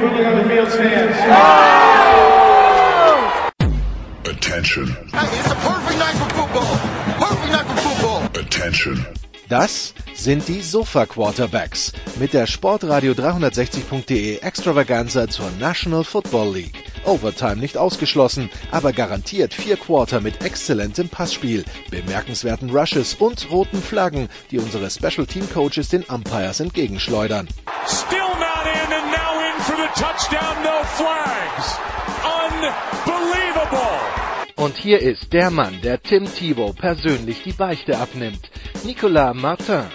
quickly on the field stands. Attention. Hey, it's a perfect night for football. Perfect night for football. Attention. Das sind die Sofa Quarterbacks mit der Sportradio 360.de Extravaganza zur National Football League. Overtime nicht ausgeschlossen, aber garantiert vier Quarter mit exzellentem Passspiel, bemerkenswerten Rushes und roten Flaggen, die unsere Special Team Coaches den Umpires entgegenschleudern. Still touchdown, no flags. Unbelievable. Und hier ist der Mann, der Tim Thibault persönlich die Beichte abnimmt. Nicolas Martin.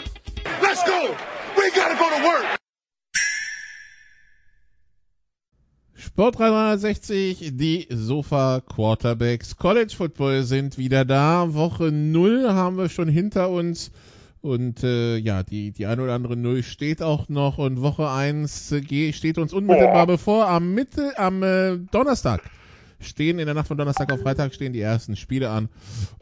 Let's go. We gotta go to work. Sport 360, die Sofa Quarterbacks. College Football sind wieder da. Woche 0 haben wir schon hinter uns. Und äh, ja, die, die ein oder andere Null steht auch noch. Und Woche 1 äh, steht uns unmittelbar bevor. Am Mitte, am äh, Donnerstag stehen, in der Nacht von Donnerstag auf Freitag stehen die ersten Spiele an.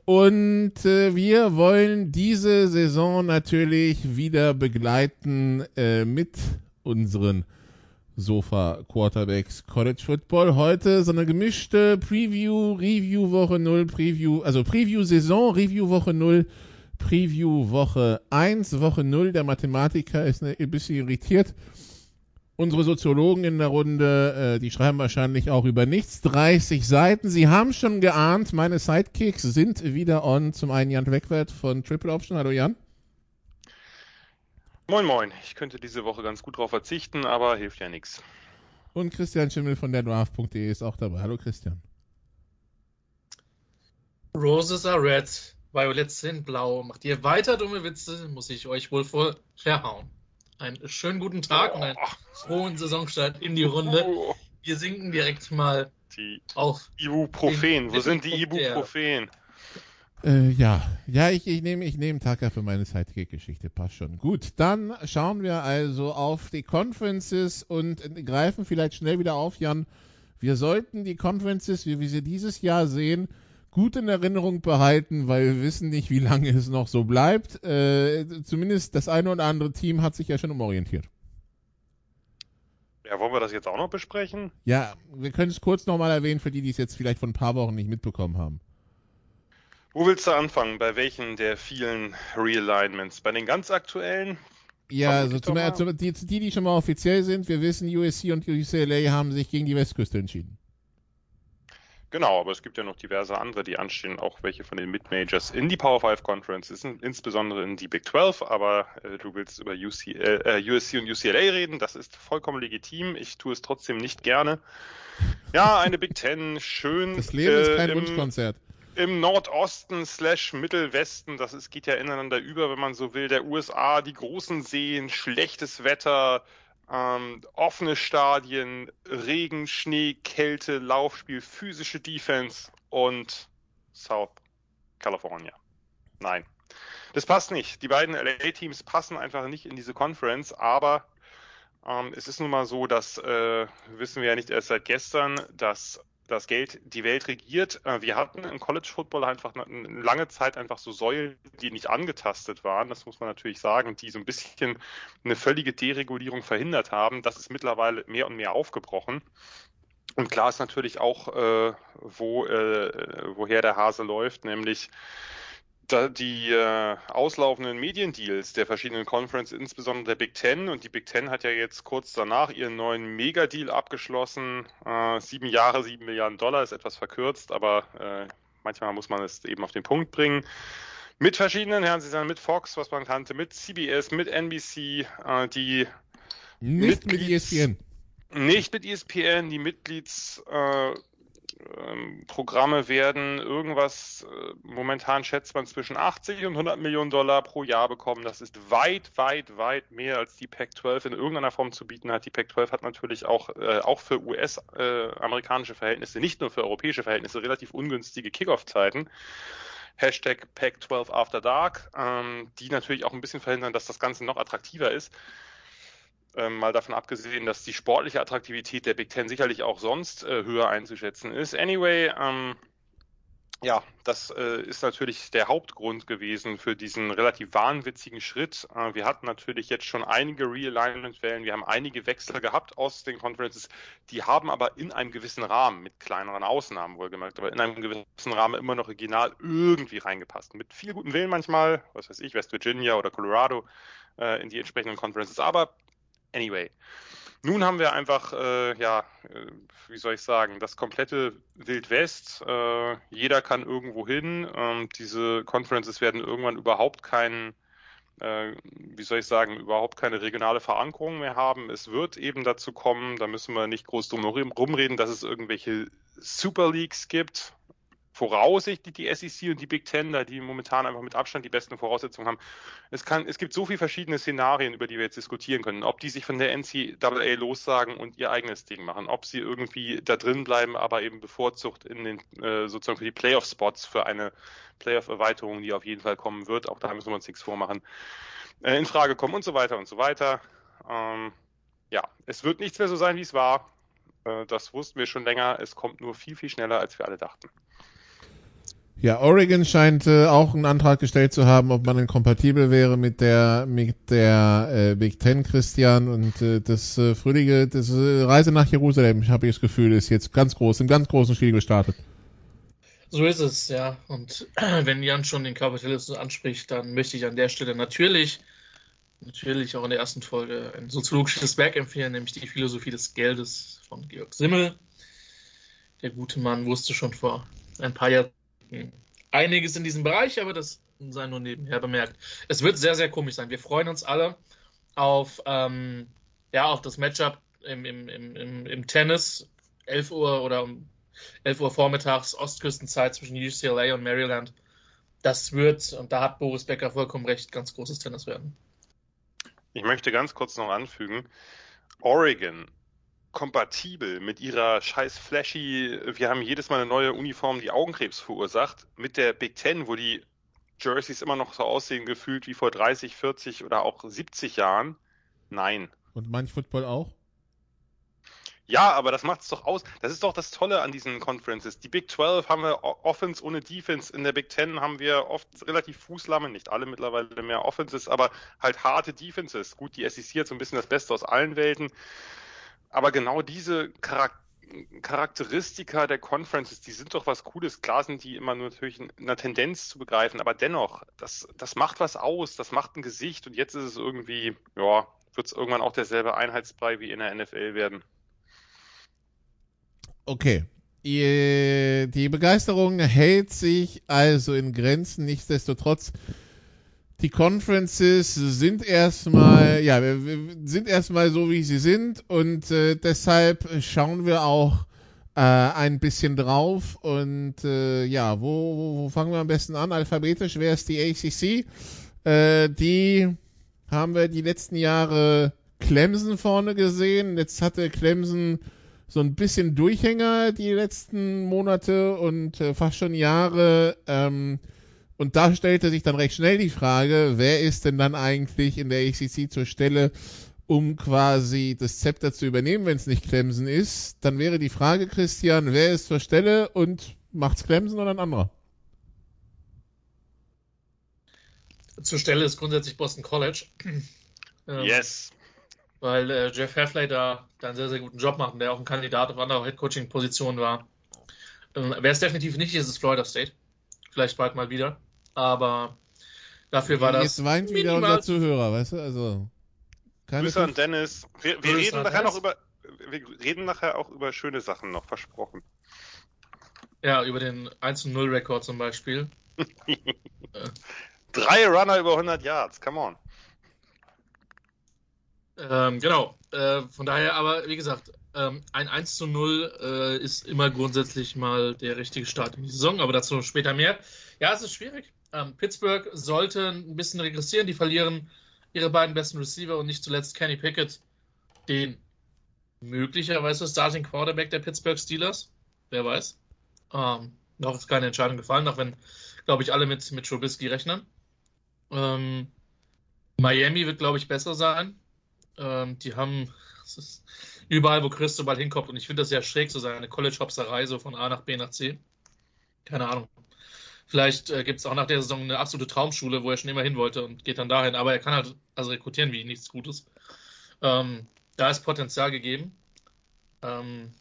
Und äh, wir wollen diese Saison natürlich wieder begleiten äh, mit unseren Sofa Quarterbacks College Football. Heute so eine gemischte Preview, Review Woche 0, Preview, also Preview Saison, Review Woche 0, Preview Woche 1, Woche 0. Der Mathematiker ist ein bisschen irritiert. Unsere Soziologen in der Runde, äh, die schreiben wahrscheinlich auch über nichts. 30 Seiten. Sie haben schon geahnt, meine Sidekicks sind wieder on. Zum einen Jan Wegwert von Triple Option. Hallo Jan. Moin Moin, ich könnte diese Woche ganz gut drauf verzichten, aber hilft ja nichts. Und Christian Schimmel von der Draft.de ist auch dabei. Hallo Christian. Roses are red, Violets sind blau. Macht ihr weiter dumme Witze, muss ich euch wohl voll verhauen. Einen schönen guten Tag und einen frohen Saisonstart in die Runde. Wir sinken direkt mal Die auf. Ibuprofen, wo sind die Ibuprofen? Äh, ja, ja, ich, ich nehme ich nehm Taka für meine Sidekick-Geschichte, passt schon. Gut, dann schauen wir also auf die Conferences und greifen vielleicht schnell wieder auf, Jan. Wir sollten die Conferences, wie wir sie dieses Jahr sehen, gut in Erinnerung behalten, weil wir wissen nicht, wie lange es noch so bleibt. Äh, zumindest das eine oder andere Team hat sich ja schon umorientiert. Ja, wollen wir das jetzt auch noch besprechen? Ja, wir können es kurz nochmal erwähnen für die, die es jetzt vielleicht von ein paar Wochen nicht mitbekommen haben. Wo willst du anfangen? Bei welchen der vielen Realignments? Bei den ganz aktuellen? Ja, also zum, die, die, die schon mal offiziell sind, wir wissen, USC und UCLA haben sich gegen die Westküste entschieden. Genau, aber es gibt ja noch diverse andere, die anstehen, auch welche von den Mid-Majors in die Power 5 Conferences, in- insbesondere in die Big 12, aber äh, du willst über UCL, äh, USC und UCLA reden, das ist vollkommen legitim, ich tue es trotzdem nicht gerne. Ja, eine Big 10, schön. Das Leben ist äh, kein im- Wunschkonzert. im Nordosten slash Mittelwesten, das ist, geht ja ineinander über, wenn man so will, der USA, die großen Seen, schlechtes Wetter, ähm, offene Stadien, Regen, Schnee, Kälte, Laufspiel, physische Defense und South California. Nein. Das passt nicht. Die beiden LA-Teams passen einfach nicht in diese Conference, aber ähm, es ist nun mal so, dass, äh, wissen wir ja nicht erst seit gestern, dass das Geld die Welt regiert. Äh, Wir hatten im College Football einfach eine, lange Zeit einfach so Säulen, die nicht angetastet waren. Das muss man natürlich sagen, die so ein bisschen eine völlige Deregulierung verhindert haben. Das ist mittlerweile mehr und mehr aufgebrochen. Und klar ist natürlich auch, äh, wo, äh, woher der Hase läuft, nämlich die äh, auslaufenden Mediendeals der verschiedenen Conferences, insbesondere der Big Ten. Und die Big Ten hat ja jetzt kurz danach ihren neuen Megadeal abgeschlossen. Äh, sieben Jahre, sieben Milliarden Dollar ist etwas verkürzt, aber äh, manchmal muss man es eben auf den Punkt bringen. Mit verschiedenen sagen mit Fox, was man kannte, mit CBS, mit NBC, äh, die Nicht mit E Mitglieds- ESPN. nicht mit ESPN, die Mitgliedsprogramme äh, Programme werden irgendwas, äh, momentan schätzt man zwischen 80 und 100 Millionen Dollar pro Jahr bekommen. Das ist weit, weit, weit mehr als die Pac-12 in irgendeiner Form zu bieten hat. Die Pac-12 hat natürlich auch, äh, auch für US-amerikanische Verhältnisse, nicht nur für europäische Verhältnisse, relativ ungünstige Kickoff-Zeiten. Hashtag Pac-12 After Dark, ähm, die natürlich auch ein bisschen verhindern, dass das Ganze noch attraktiver ist. Ähm, mal davon abgesehen, dass die sportliche Attraktivität der Big Ten sicherlich auch sonst äh, höher einzuschätzen ist. Anyway, ähm, ja, das äh, ist natürlich der Hauptgrund gewesen für diesen relativ wahnwitzigen Schritt. Äh, wir hatten natürlich jetzt schon einige Realignment-Wellen, wir haben einige Wechsel gehabt aus den Conferences, die haben aber in einem gewissen Rahmen, mit kleineren Ausnahmen wohlgemerkt, aber in einem gewissen Rahmen immer noch regional irgendwie reingepasst. Mit viel guten Willen manchmal, was weiß ich, West Virginia oder Colorado äh, in die entsprechenden Conferences, aber anyway. Nun haben wir einfach, äh, ja, äh, wie soll ich sagen, das komplette Wild West. Äh, jeder kann irgendwo hin. Ähm, diese Conferences werden irgendwann überhaupt keinen, äh, wie soll ich sagen, überhaupt keine regionale Verankerung mehr haben. Es wird eben dazu kommen, da müssen wir nicht groß drum rumreden, dass es irgendwelche Super Leagues gibt voraussichtlich die SEC und die Big Ten, da die momentan einfach mit Abstand die besten Voraussetzungen haben. Es, kann, es gibt so viele verschiedene Szenarien, über die wir jetzt diskutieren können. Ob die sich von der NCAA lossagen und ihr eigenes Ding machen, ob sie irgendwie da drin bleiben, aber eben bevorzugt in den äh, sozusagen für die Playoff-Spots für eine Playoff-Erweiterung, die auf jeden Fall kommen wird. Auch da müssen wir uns nichts vormachen. Äh, in Frage kommen und so weiter und so weiter. Ähm, ja, es wird nichts mehr so sein, wie es war. Äh, das wussten wir schon länger. Es kommt nur viel, viel schneller, als wir alle dachten. Ja, Oregon scheint äh, auch einen Antrag gestellt zu haben, ob man denn kompatibel wäre mit der mit der äh, Big Ten, Christian. Und äh, das äh, fröhliche, das äh, Reise nach Jerusalem, habe ich das Gefühl, ist jetzt ganz groß, im ganz großen Stil gestartet. So ist es, ja. Und wenn Jan schon den Kapitalismus anspricht, dann möchte ich an der Stelle natürlich, natürlich auch in der ersten Folge ein soziologisches Werk empfehlen, nämlich die Philosophie des Geldes von Georg Simmel. Der gute Mann wusste schon vor ein paar Jahren einiges in diesem Bereich, aber das sei nur nebenher bemerkt. Es wird sehr, sehr komisch sein. Wir freuen uns alle auf, ähm, ja, auf das Matchup im, im, im, im Tennis. 11 Uhr oder um 11 Uhr vormittags Ostküstenzeit zwischen UCLA und Maryland. Das wird, und da hat Boris Becker vollkommen recht, ganz großes Tennis werden. Ich möchte ganz kurz noch anfügen, Oregon kompatibel mit ihrer scheiß flashy, wir haben jedes Mal eine neue Uniform, die Augenkrebs verursacht, mit der Big Ten, wo die Jerseys immer noch so aussehen, gefühlt wie vor 30, 40 oder auch 70 Jahren. Nein. Und manch Football auch? Ja, aber das macht es doch aus. Das ist doch das Tolle an diesen Conferences. Die Big 12 haben wir Offense ohne Defense. In der Big 10 haben wir oft relativ Fußlamme, nicht alle mittlerweile mehr Offenses, aber halt harte Defenses. Gut, die SEC hat so ein bisschen das Beste aus allen Welten. Aber genau diese Charakter Charakteristika der Conferences, die sind doch was Cooles. Klar sind die immer nur natürlich in einer Tendenz zu begreifen, aber dennoch, das, das macht was aus, das macht ein Gesicht und jetzt ist es irgendwie, ja, wird es irgendwann auch derselbe Einheitsbrei wie in der NFL werden. Okay. Die Begeisterung hält sich also in Grenzen. Nichtsdestotrotz die Conferences sind erstmal, ja, sind erstmal so, wie sie sind und äh, deshalb schauen wir auch äh, ein bisschen drauf und äh, ja, wo, wo, wo, fangen wir am besten an? Alphabetisch wäre es die ACC. Äh, die haben wir die letzten Jahre Clemson vorne gesehen. Jetzt hatte Clemson so ein bisschen Durchhänger die letzten Monate und äh, fast schon Jahre. Ähm, und da stellte sich dann recht schnell die Frage, wer ist denn dann eigentlich in der ACC zur Stelle, um quasi das Zepter zu übernehmen, wenn es nicht Clemson ist? Dann wäre die Frage, Christian, wer ist zur Stelle und macht's Clemson oder ein anderer? Zur Stelle ist grundsätzlich Boston College. Ähm, yes. Weil äh, Jeff Heffley da, da einen sehr, sehr guten Job macht und der auch ein Kandidat auf andere Headcoaching-Positionen war. Ähm, Wer es definitiv nicht ist, ist Florida State vielleicht bald mal wieder. Aber dafür war das. Jetzt weint wieder unser Zuhörer, weißt du? Also. Keine Grüße an Dennis. Wir, wir reden nachher Dennis. noch über. Wir reden nachher auch über schöne Sachen noch, versprochen. Ja, über den 1-0-Rekord zum Beispiel. Drei Runner über 100 Yards, come on. Ähm, genau. Äh, von daher, aber wie gesagt, ähm, ein 1 zu 0 äh, ist immer grundsätzlich mal der richtige Start in die Saison, aber dazu später mehr. Ja, es ist schwierig. Ähm, Pittsburgh sollte ein bisschen regressieren. Die verlieren ihre beiden besten Receiver und nicht zuletzt Kenny Pickett, den möglicherweise Starting Quarterback der Pittsburgh Steelers. Wer weiß. Ähm, noch ist keine Entscheidung gefallen, auch wenn, glaube ich, alle mit, mit Trubisky rechnen. Ähm, Miami wird, glaube ich, besser sein. Ähm, die haben, ist, überall, wo Cristobal hinkommt. Und ich finde das sehr schräg, so seine College-Hopserei, so von A nach B nach C. Keine Ahnung. Vielleicht äh, gibt es auch nach der Saison eine absolute Traumschule, wo er schon immer hin wollte und geht dann dahin. Aber er kann halt also rekrutieren wie nichts Gutes. Ähm, da ist Potenzial gegeben. Ähm,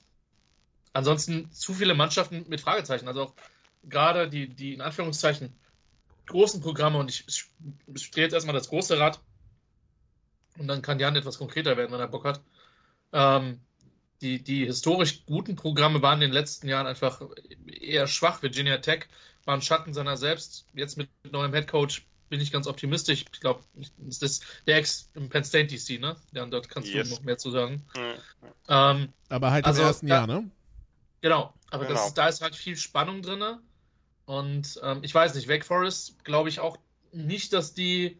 ansonsten zu viele Mannschaften mit Fragezeichen. Also auch gerade die, die in Anführungszeichen großen Programme und ich, ich drehe jetzt erstmal das große Rad und dann kann Jan etwas konkreter werden, wenn er Bock hat. Ähm, die, die historisch guten Programme waren in den letzten Jahren einfach eher schwach. Virginia Tech war ein Schatten seiner selbst. Jetzt mit neuem Headcoach bin ich ganz optimistisch. Ich glaube, das ist der Ex im Penn State DC, ne? Ja, dort kannst yes. du noch mehr zu sagen. Mhm. Ähm, aber halt also, im ersten Jahr, ne? Genau, aber genau. Das, da ist halt viel Spannung drin. Und ähm, ich weiß nicht, Wake Forest glaube ich auch nicht, dass die,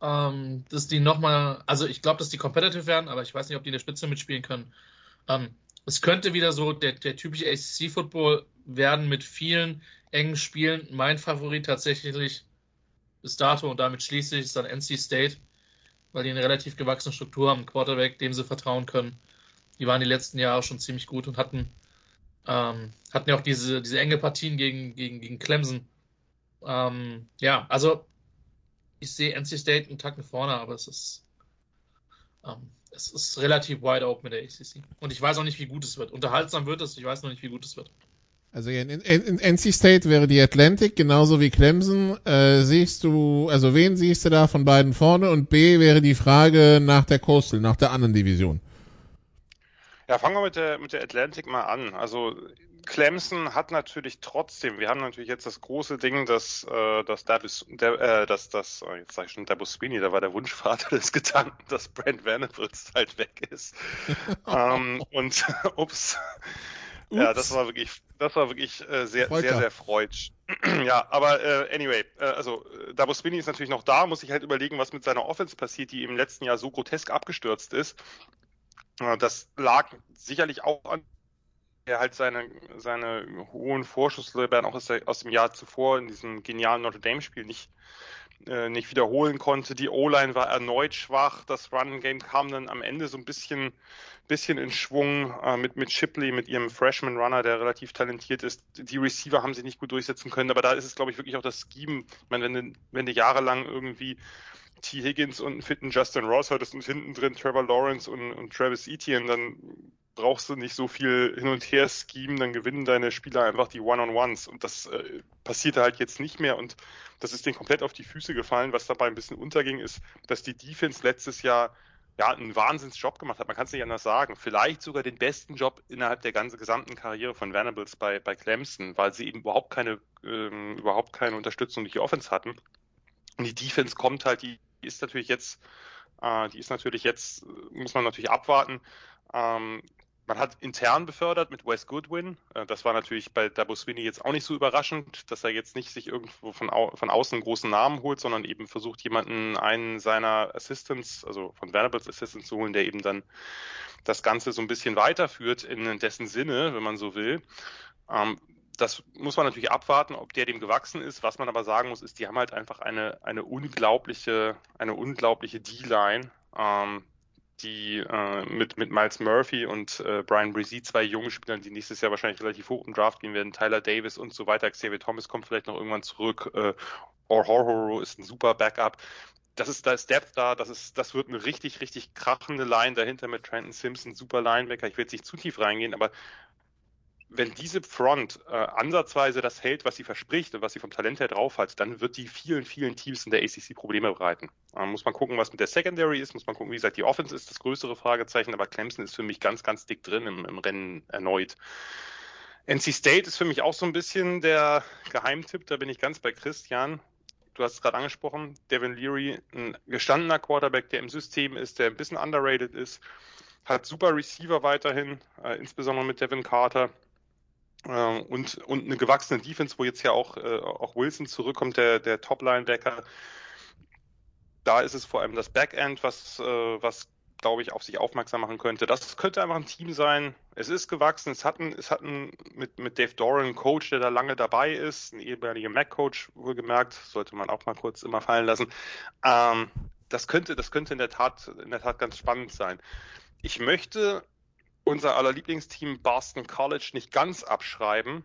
ähm, dass die nochmal, also ich glaube, dass die competitive werden, aber ich weiß nicht, ob die in der Spitze mitspielen können. Ähm, es könnte wieder so der, der typische ACC-Football werden mit vielen engen Spielen. Mein Favorit tatsächlich bis dato und damit schließlich ist dann NC State, weil die eine relativ gewachsene Struktur haben, Quarterback, dem sie vertrauen können. Die waren die letzten Jahre schon ziemlich gut und hatten, ähm, hatten ja auch diese, diese enge Partien gegen, gegen, gegen Clemson. Ähm, ja, also ich sehe NC State einen Tacken vorne, aber es ist, ähm, es ist relativ wide open mit der ACC. Und ich weiß auch nicht, wie gut es wird. Unterhaltsam wird es, ich weiß noch nicht, wie gut es wird. Also in, in, in NC State wäre die Atlantic genauso wie Clemson. Äh, siehst du, also wen siehst du da von beiden vorne? Und B wäre die Frage nach der Coastal, nach der anderen Division. Ja, fangen wir mit der, mit der Atlantic mal an. Also Clemson hat natürlich trotzdem, wir haben natürlich jetzt das große Ding, dass, äh, dass Davis, der, äh, dass das, oh, jetzt sage ich schon Dabus Sweeney, da war der Wunschvater des Gedanken, dass Brent Vanderbilt halt weg ist. ähm, und ups. Ja, das war wirklich, das war wirklich äh, sehr, Freuter. sehr, sehr freudsch. ja, aber äh, anyway, äh, also äh, Dabo Spinny ist natürlich noch da, muss ich halt überlegen, was mit seiner Offense passiert, die im letzten Jahr so grotesk abgestürzt ist. Äh, das lag sicherlich auch an er halt seine, seine hohen Vorschusslorbeeren auch aus, der, aus dem Jahr zuvor in diesem genialen Notre Dame-Spiel nicht, äh, nicht wiederholen konnte. Die O-Line war erneut schwach. Das Run-Game kam dann am Ende so ein bisschen bisschen in Schwung äh, mit, mit Shipley, mit ihrem Freshman Runner, der relativ talentiert ist. Die Receiver haben sie nicht gut durchsetzen können, aber da ist es, glaube ich, wirklich auch das Scheme. Ich meine, wenn du, wenn du jahrelang irgendwie T. Higgins und einen fitten Justin Ross hattest und hinten drin Trevor Lawrence und, und Travis Etienne, dann brauchst du nicht so viel hin und her Scheme, dann gewinnen deine Spieler einfach die One-on-Ones und das äh, passierte halt jetzt nicht mehr und das ist denen komplett auf die Füße gefallen. Was dabei ein bisschen unterging, ist, dass die Defense letztes Jahr ja, einen Wahnsinnsjob gemacht hat. Man kann es nicht anders sagen. Vielleicht sogar den besten Job innerhalb der ganzen gesamten Karriere von Venables bei, bei Clemson, weil sie eben überhaupt keine, ähm, überhaupt keine Unterstützung durch die Offense hatten. Und die Defense kommt halt, die ist natürlich jetzt, äh, die ist natürlich jetzt, muss man natürlich abwarten. Ähm, man hat intern befördert mit Wes Goodwin. Äh, das war natürlich bei Dabo Sweeney jetzt auch nicht so überraschend, dass er jetzt nicht sich irgendwo von, au von außen einen großen Namen holt, sondern eben versucht, jemanden, einen seiner Assistants, also von Vanderbilts Assistants zu holen, der eben dann das Ganze so ein bisschen weiterführt in dessen Sinne, wenn man so will. Ähm, das muss man natürlich abwarten, ob der dem gewachsen ist. Was man aber sagen muss, ist, die haben halt einfach eine, eine unglaubliche, eine unglaubliche D-Line. Ähm, die äh, mit, mit Miles Murphy und äh, Brian Brzee, zwei junge Spieler, die nächstes Jahr wahrscheinlich relativ hoch im Draft gehen werden, Tyler Davis und so weiter, Xavier Thomas kommt vielleicht noch irgendwann zurück, äh, Or Horror ist ein super Backup. Das ist, da ist Depth da, das ist, das wird eine richtig, richtig krachende Line dahinter mit Trenton Simpson, super Linebacker. Ich will jetzt nicht zu tief reingehen, aber wenn diese Front äh, ansatzweise das hält, was sie verspricht und was sie vom Talent her drauf hat, dann wird die vielen, vielen Teams in der ACC Probleme bereiten. Äh, muss man gucken, was mit der Secondary ist, muss man gucken, wie gesagt, die Offense ist das größere Fragezeichen, aber Clemson ist für mich ganz, ganz dick drin im, im Rennen erneut. NC State ist für mich auch so ein bisschen der Geheimtipp, da bin ich ganz bei Christian. Du hast es gerade angesprochen, Devin Leary, ein gestandener Quarterback, der im System ist, der ein bisschen underrated ist, hat super Receiver weiterhin, äh, insbesondere mit Devin Carter und, und eine gewachsene Defense, wo jetzt ja auch, äh, auch Wilson zurückkommt, der, der Top-Linebacker. Da ist es vor allem das Backend, was, äh, was glaube ich, auf sich aufmerksam machen könnte. Das könnte einfach ein Team sein. Es ist gewachsen. Es hat, ein, es hat ein, mit, mit Dave Doran einen Coach, der da lange dabei ist, ein ehemaliger Mac-Coach, wohlgemerkt, sollte man auch mal kurz immer fallen lassen. Ähm, das könnte, das könnte in der Tat, in der Tat ganz spannend sein. Ich möchte unser aller Lieblingsteam Boston College nicht ganz abschreiben.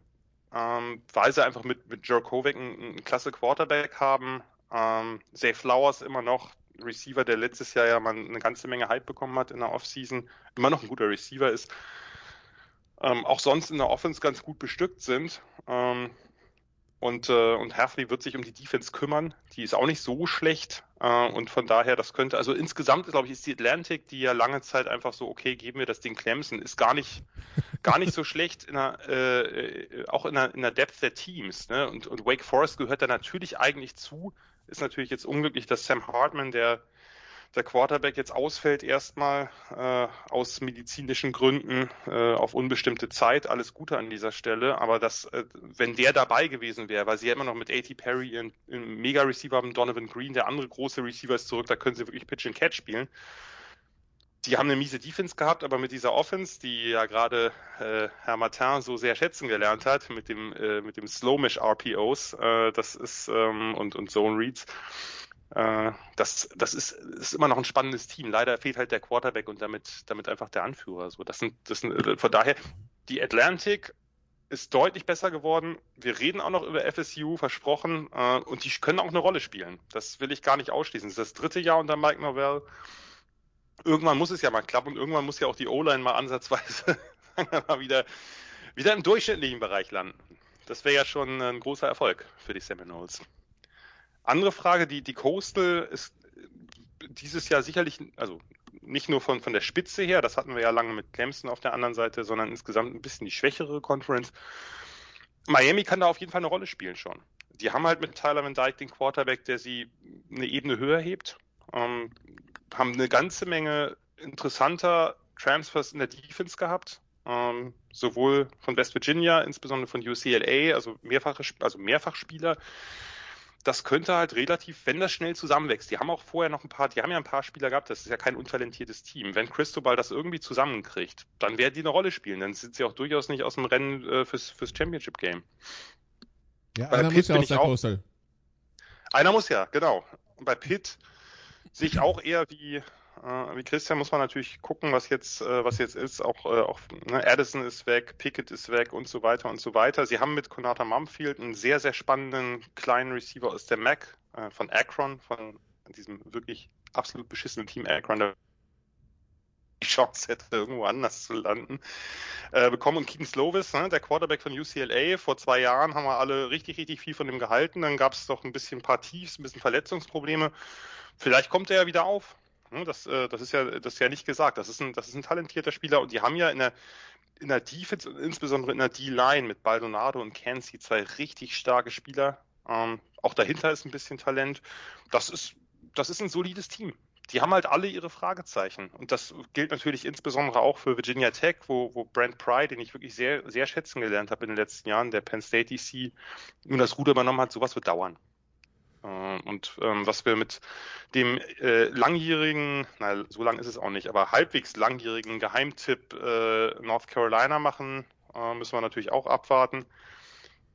ähm, weil sie einfach mit, mit Joe Kovac einen, einen klasse Quarterback haben. Ähm, Zay Flowers immer noch Receiver, der letztes Jahr ja mal eine ganze Menge Hype bekommen hat in der Offseason, immer noch ein guter Receiver ist. Ähm, auch sonst in der Offense ganz gut bestückt sind. Ähm, und, äh, und Hafley wird sich um die Defense kümmern. Die ist auch nicht so schlecht. Äh, und von daher, das könnte, also insgesamt, glaube ich, ist die Atlantic, die ja lange Zeit einfach so, okay, geben wir das Ding Clemson, ist gar nicht, gar nicht so schlecht in der, äh, auch in der, in der Depth der Teams. Ne? Und, und Wake Forest gehört da natürlich eigentlich zu. Ist natürlich jetzt unglücklich, dass Sam Hartman, der der Quarterback jetzt ausfällt erstmal äh, aus medizinischen Gründen äh, auf unbestimmte Zeit. Alles Gute an dieser Stelle. Aber das, äh, wenn der dabei gewesen wäre, weil sie ja immer noch mit A.T. Perry ihren, ihren Mega-Receiver haben, Donovan Green, der andere große Receiver ist zurück, da können sie wirklich Pitch and Catch spielen. Die haben eine miese Defense gehabt, aber mit dieser Offense, die ja gerade äh, Herr Martin so sehr schätzen gelernt hat, mit dem äh, mit dem Slow-Mish RPOs, äh, das ist ähm, und und Zone Reads, äh, das, das ist, ist immer noch ein spannendes Team. Leider fehlt halt der Quarterback und damit, damit einfach der Anführer. So, das sind, das sind, äh, von daher, die Atlantic ist deutlich besser geworden. Wir reden auch noch über FSU, versprochen, äh, und die können auch eine Rolle spielen. Das will ich gar nicht ausschließen. Das ist das dritte Jahr unter Mike Novell. Irgendwann muss es ja mal klappen und irgendwann muss ja auch die O-Line mal ansatzweise wieder, wieder im durchschnittlichen Bereich landen. Das wäre ja schon ein großer Erfolg für die Seminoles. Andere Frage, die, die Coastal ist dieses Jahr sicherlich, also nicht nur von, von der Spitze her, das hatten wir ja lange mit Clemson auf der anderen Seite, sondern insgesamt ein bisschen die schwächere Conference. Miami kann da auf jeden Fall eine Rolle spielen schon. Die haben halt mit Tyler Van Dyke den Quarterback, der sie eine Ebene höher hebt, ähm, haben eine ganze Menge interessanter Transfers in der Defense gehabt, ähm, sowohl von West Virginia, insbesondere von UCLA, also mehrfache, also Mehrfachspieler, das könnte halt relativ, wenn das schnell zusammenwächst, die haben auch vorher noch ein paar, die haben ja ein paar Spieler gehabt, das ist ja kein untalentiertes Team. Wenn Cristobal das irgendwie zusammenkriegt, dann werden die eine Rolle spielen. Dann sind sie auch durchaus nicht aus dem Rennen äh, fürs, fürs Championship Game. Ja, bei einer Pitt muss ja der Coastal. Einer muss ja, genau. Und bei Pitt sehe ich auch eher wie, äh, wie Christian muss man natürlich gucken, was jetzt, äh, was jetzt ist. Auch, äh, auch ne, Addison ist weg, Pickett ist weg und so weiter und so weiter. Sie haben mit Konata Mumfield einen sehr, sehr spannenden kleinen Receiver aus der Mac äh, von Akron, von diesem wirklich absolut beschissenen Team Akron, der die Chance hätte, irgendwo anders zu landen, äh, bekommen. Und Keaton Slovis, ne, der Quarterback von UCLA, vor zwei Jahren haben wir alle richtig, richtig viel von ihm gehalten. Dann gab es doch ein bisschen ein paar Tiefs, ein bisschen Verletzungsprobleme. Vielleicht kommt er ja wieder auf. Ne, das, äh, das, ist ja, das ist ja nicht gesagt. Das ist, ein, das ist ein talentierter Spieler und die haben ja in der, in der Defense und insbesondere in der D-Line mit Baldonado und Cansey zwei richtig starke Spieler. Ähm, auch dahinter ist ein bisschen Talent. Das ist, das ist ein solides Team. Die haben halt alle ihre Fragezeichen. Und das gilt natürlich insbesondere auch für Virginia Tech, wo, wo Brent Pry, den ich wirklich sehr, sehr schätzen gelernt habe in den letzten Jahren, der Penn State DC, nun das Ruder übernommen hat, sowas wird dauern. Äh, und ähm, was wir mit dem äh, langjährigen, na, so lang ist es auch nicht, aber halbwegs langjährigen Geheimtipp äh, North Carolina machen, äh, müssen wir natürlich auch abwarten,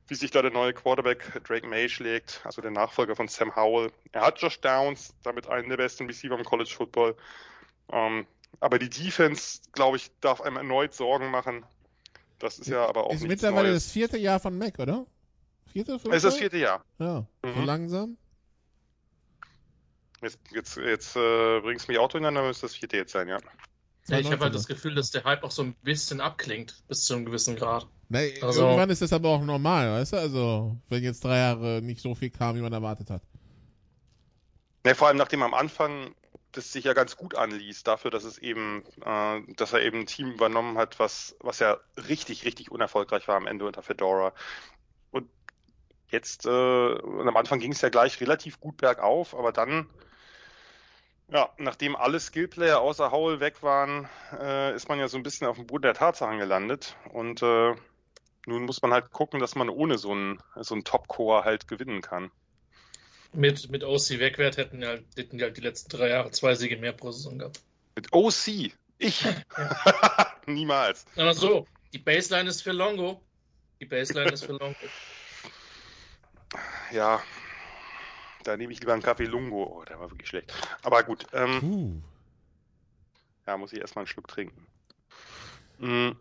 wie sich da der neue Quarterback Drake May schlägt, also der Nachfolger von Sam Howell. Er hat Josh Downs, damit einen der besten Receiver im College Football. Ähm, aber die Defense, glaube ich, darf einem erneut Sorgen machen. Das ist ja aber auch Ist mittlerweile Neues. das vierte Jahr von Mac, oder? Vierte, fünfte? Es ist das vierte Jahr. Ja, mhm. so langsam. Jetzt, jetzt, jetzt äh, bringst du mich auch durcheinander, müsste das vierte jetzt sein, ja. Ja, ich habe halt das Gefühl, dass der Hype auch so ein bisschen abklingt, bis zu einem gewissen Grad. Nee, also, irgendwann ist das aber auch normal, weißt du? Also, wenn jetzt drei Jahre nicht so viel kam, wie man erwartet hat. Nee, vor allem nachdem am Anfang das sich ja ganz gut anließ, dafür, dass es eben, äh, dass er eben ein Team übernommen hat, was, was ja richtig, richtig unerfolgreich war am Ende unter Fedora. Und jetzt, äh, und am Anfang ging es ja gleich relativ gut bergauf, aber dann ja, nachdem alle Skillplayer außer Howell weg waren, äh, ist man ja so ein bisschen auf dem Boden der Tatsachen gelandet. Und äh, nun muss man halt gucken, dass man ohne so einen, so einen Top-Core halt gewinnen kann. Mit, mit OC Wegwert hätten, ja, hätten die halt die letzten drei Jahre zwei Siege mehr pro Saison gehabt. Mit OC? Ich? Niemals. Aber so, die Baseline ist für Longo. Die Baseline ist für Longo. Ja, da nehme ich lieber einen Kaffee Lungo. Oh, der war wirklich schlecht. Aber gut. Ähm, uh. Ja, muss ich erstmal einen Schluck trinken. Mhm.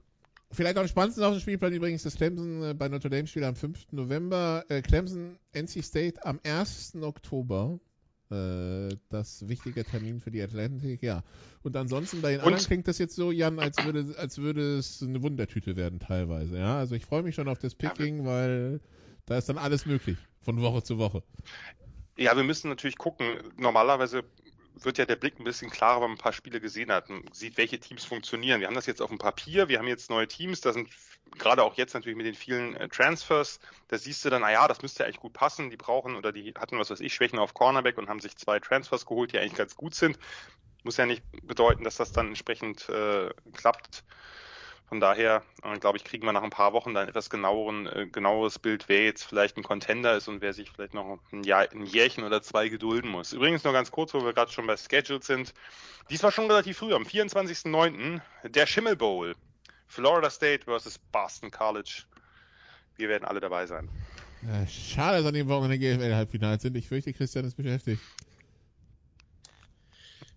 Vielleicht am spannendsten auf dem Spielplan übrigens das Clemson äh, bei Notre Dame Spiel am 5. November. Äh, Clemson NC State am 1. Oktober. Äh, das wichtige Termin für die Atlantic, ja. Und ansonsten bei den Und- anderen klingt das jetzt so, Jan, als würde, als würde es eine Wundertüte werden teilweise. Ja, also ich freue mich schon auf das Picking, weil da ist dann alles möglich von Woche zu Woche. Ja, wir müssen natürlich gucken. Normalerweise wird ja der Blick ein bisschen klarer, wenn man ein paar Spiele gesehen hat und sieht, welche Teams funktionieren. Wir haben das jetzt auf dem Papier, wir haben jetzt neue Teams, da sind gerade auch jetzt natürlich mit den vielen äh, Transfers, da siehst du dann, ah ja, das müsste eigentlich gut passen, die brauchen oder die hatten, was weiß ich, Schwächen auf Cornerback und haben sich zwei Transfers geholt, die eigentlich ganz gut sind. Muss ja nicht bedeuten, dass das dann entsprechend äh, klappt. Von daher, äh, glaube ich, kriegen wir nach ein paar Wochen dann etwas genaueren, äh, genaueres Bild, wer jetzt vielleicht ein Contender ist und wer sich vielleicht noch ein, Jahr, ein Jährchen oder zwei gedulden muss. Übrigens noch ganz kurz, wo wir gerade schon bei Scheduled sind. Dies war schon relativ früh, am 24.09. der Schimmel Bowl. Florida State versus Boston College. Wir werden alle dabei sein. Ja, schade, dass an dem Wochenende GFL-Halbfinale sind. Ich fürchte, Christian ist beschäftigt.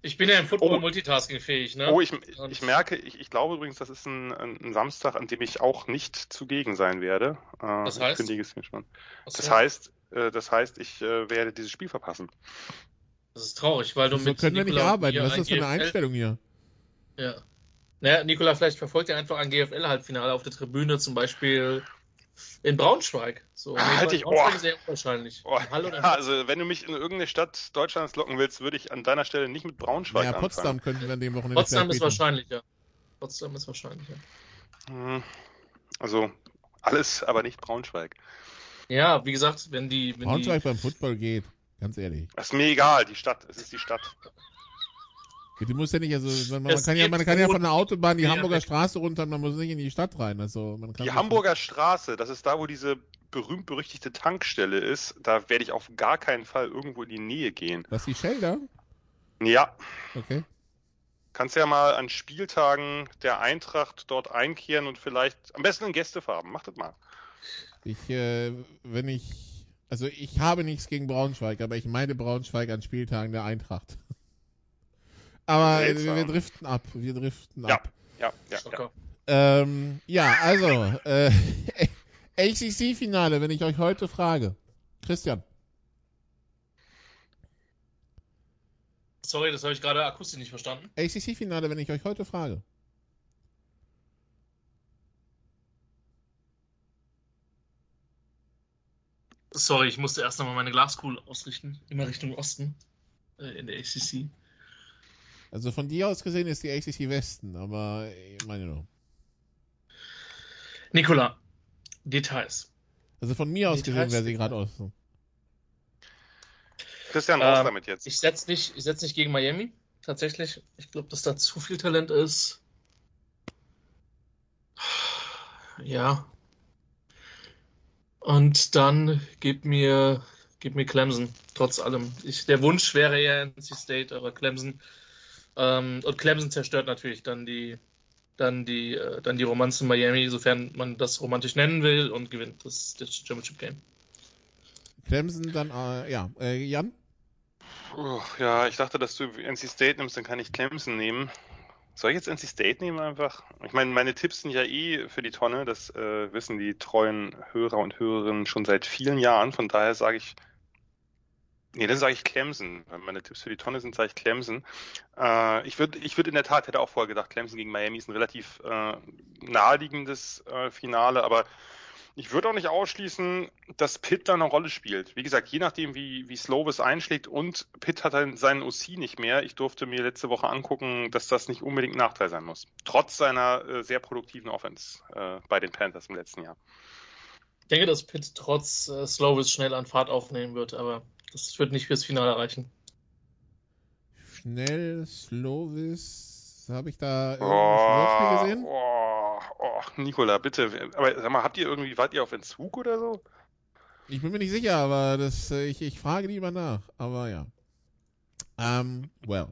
Ich bin ja im Football Oh. multitasking fähig, ne? Oh, ich, ich merke, ich, ich glaube übrigens, das ist ein, ein, Samstag, an dem ich auch nicht zugegen sein werde. Äh, Das Ich heißt? kündige es mir schon. Achso, Das heißt, äh, das heißt, ich äh, werde dieses Spiel verpassen. das ist traurig, weil du So mit können wir nicht Nikola arbeiten. hier Was ist das für eine GFL Einstellung hier? Ja. Naja, Nikola, vielleicht verfolgt ihr einfach ein GFL-Halbfinale auf der Tribüne, zum Beispiel in Braunschweig. So, Ah, halt dich- Braunschweig oh. sehr unwahrscheinlich. Oh, oder ja, also wenn du mich in irgendeine Stadt Deutschlands locken willst, würde ich an deiner Stelle nicht mit Braunschweig Ja, anfangen. Potsdam könnten wir an dem Wochenende Potsdam ist bieten. wahrscheinlicher. Potsdam ist wahrscheinlicher. Hm, Also alles, aber nicht Braunschweig. Ja, wie gesagt, wenn die. Wenn Braunschweig die beim Football geht. Ganz ehrlich. Das ist mir egal, die Stadt, es ist die Stadt. Du musst ja nicht, also man, man kann ja, man kann ja von der Autobahn die Hamburger weg. Straße runter, man muss nicht in die Stadt rein. Also man kann Die Hamburger Straße, das ist da, wo diese berühmt-berüchtigte Tankstelle ist. Da werde ich auf gar keinen Fall irgendwo in die Nähe gehen. Was die Shell da? Ja, Okay. kannst ja mal an Spieltagen der Eintracht dort einkehren und vielleicht am besten in Gästefarben. Mach das mal. Ich, äh, wenn ich, also ich habe nichts gegen Braunschweig, aber ich meine Braunschweig an Spieltagen der Eintracht. Aber wir, Seltsam. wir driften ab, wir driften Ja. ab. Ja, ja, ja. Schocker. Ähm, ja, also, äh, ACC-Finale, wenn ich euch heute frage. Christian, Sorry, das habe ich gerade akustisch nicht verstanden. ACC-Finale, wenn ich euch heute frage. Sorry, ich musste erst einmal meine Glaskugel ausrichten. Immer Richtung Osten. Äh, in der ACC. Also von dir aus gesehen ist die ACC Westen, aber ich meine nur. Nikola, Details. Also von mir aus Details- gesehen wäre sie gerade Osten. Christian, raus Ähm, damit jetzt. Ich setze nicht, ich setz nicht gegen Miami. Tatsächlich. Ich glaube, dass da zu viel Talent ist. Ja. Und dann gib mir, gib mir Clemson, trotz allem. Ich, der Wunsch wäre ja NC State, aber Clemson. Ähm, und Clemson zerstört natürlich dann die, dann die, äh, dann die Romanze in Miami, sofern man das romantisch nennen will, und gewinnt das, das Championship Game. Clemson dann, äh, ja, äh, Jan? Puh, ja, ich dachte, dass du NC State nimmst, dann kann ich Clemson nehmen. Soll ich jetzt NC State nehmen einfach? Ich meine, meine Tipps sind ja eh für die Tonne. Das äh, wissen die treuen Hörer und Hörerinnen schon seit vielen Jahren. Von daher sage ich, nee, dann sage ich Clemson. Meine Tipps für die Tonne sind, sage ich Clemson. Äh, ich würde ich würd in der Tat, hätte auch vorher gedacht, Clemson gegen Miami ist ein relativ äh, naheliegendes äh, Finale, aber ich würde auch nicht ausschließen, dass Pitt da eine Rolle spielt. Wie gesagt, je nachdem, wie, wie Slovis einschlägt und Pitt hat dann seinen OC nicht mehr. Ich durfte mir letzte Woche angucken, dass das nicht unbedingt ein Nachteil sein muss. Trotz seiner äh, sehr produktiven Offense äh, bei den Panthers im letzten Jahr. Ich denke, dass Pitt trotz äh, Slovis schnell an Fahrt aufnehmen wird, aber das wird nicht fürs Finale reichen. Schnell, Slovis. Habe ich da Oh, Sportspiel gesehen? oh, oh, Nikola, bitte. Aber sag mal, habt ihr irgendwie, wart ihr auf Entzug oder so? Ich bin mir nicht sicher, aber das, ich, ich frage lieber nach. Aber ja. Ähm, well.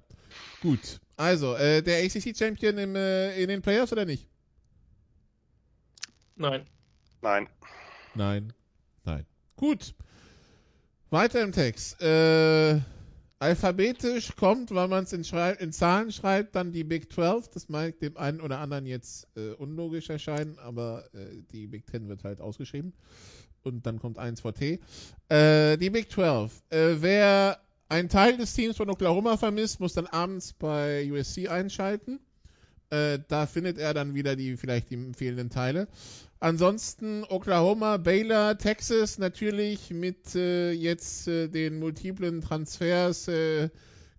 Gut. Also, äh, der ACC-Champion äh, in den Playoffs oder nicht? Nein. Nein. Nein. Nein. Gut. Weiter im Text. Äh, alphabetisch kommt, weil man es in, in, Zahlen schreibt, dann die Big 12. Das mag dem einen oder anderen jetzt äh, unlogisch erscheinen, aber äh, die Big 10 wird halt ausgeschrieben. Und dann kommt 1 vor T. Äh, die Big 12. Äh, wer einen Teil des Teams von Oklahoma vermisst, muss dann abends bei USC einschalten. Äh, da findet er dann wieder die vielleicht die fehlenden Teile. Ansonsten Oklahoma, Baylor, Texas natürlich mit äh, jetzt äh, den multiplen Transfers äh,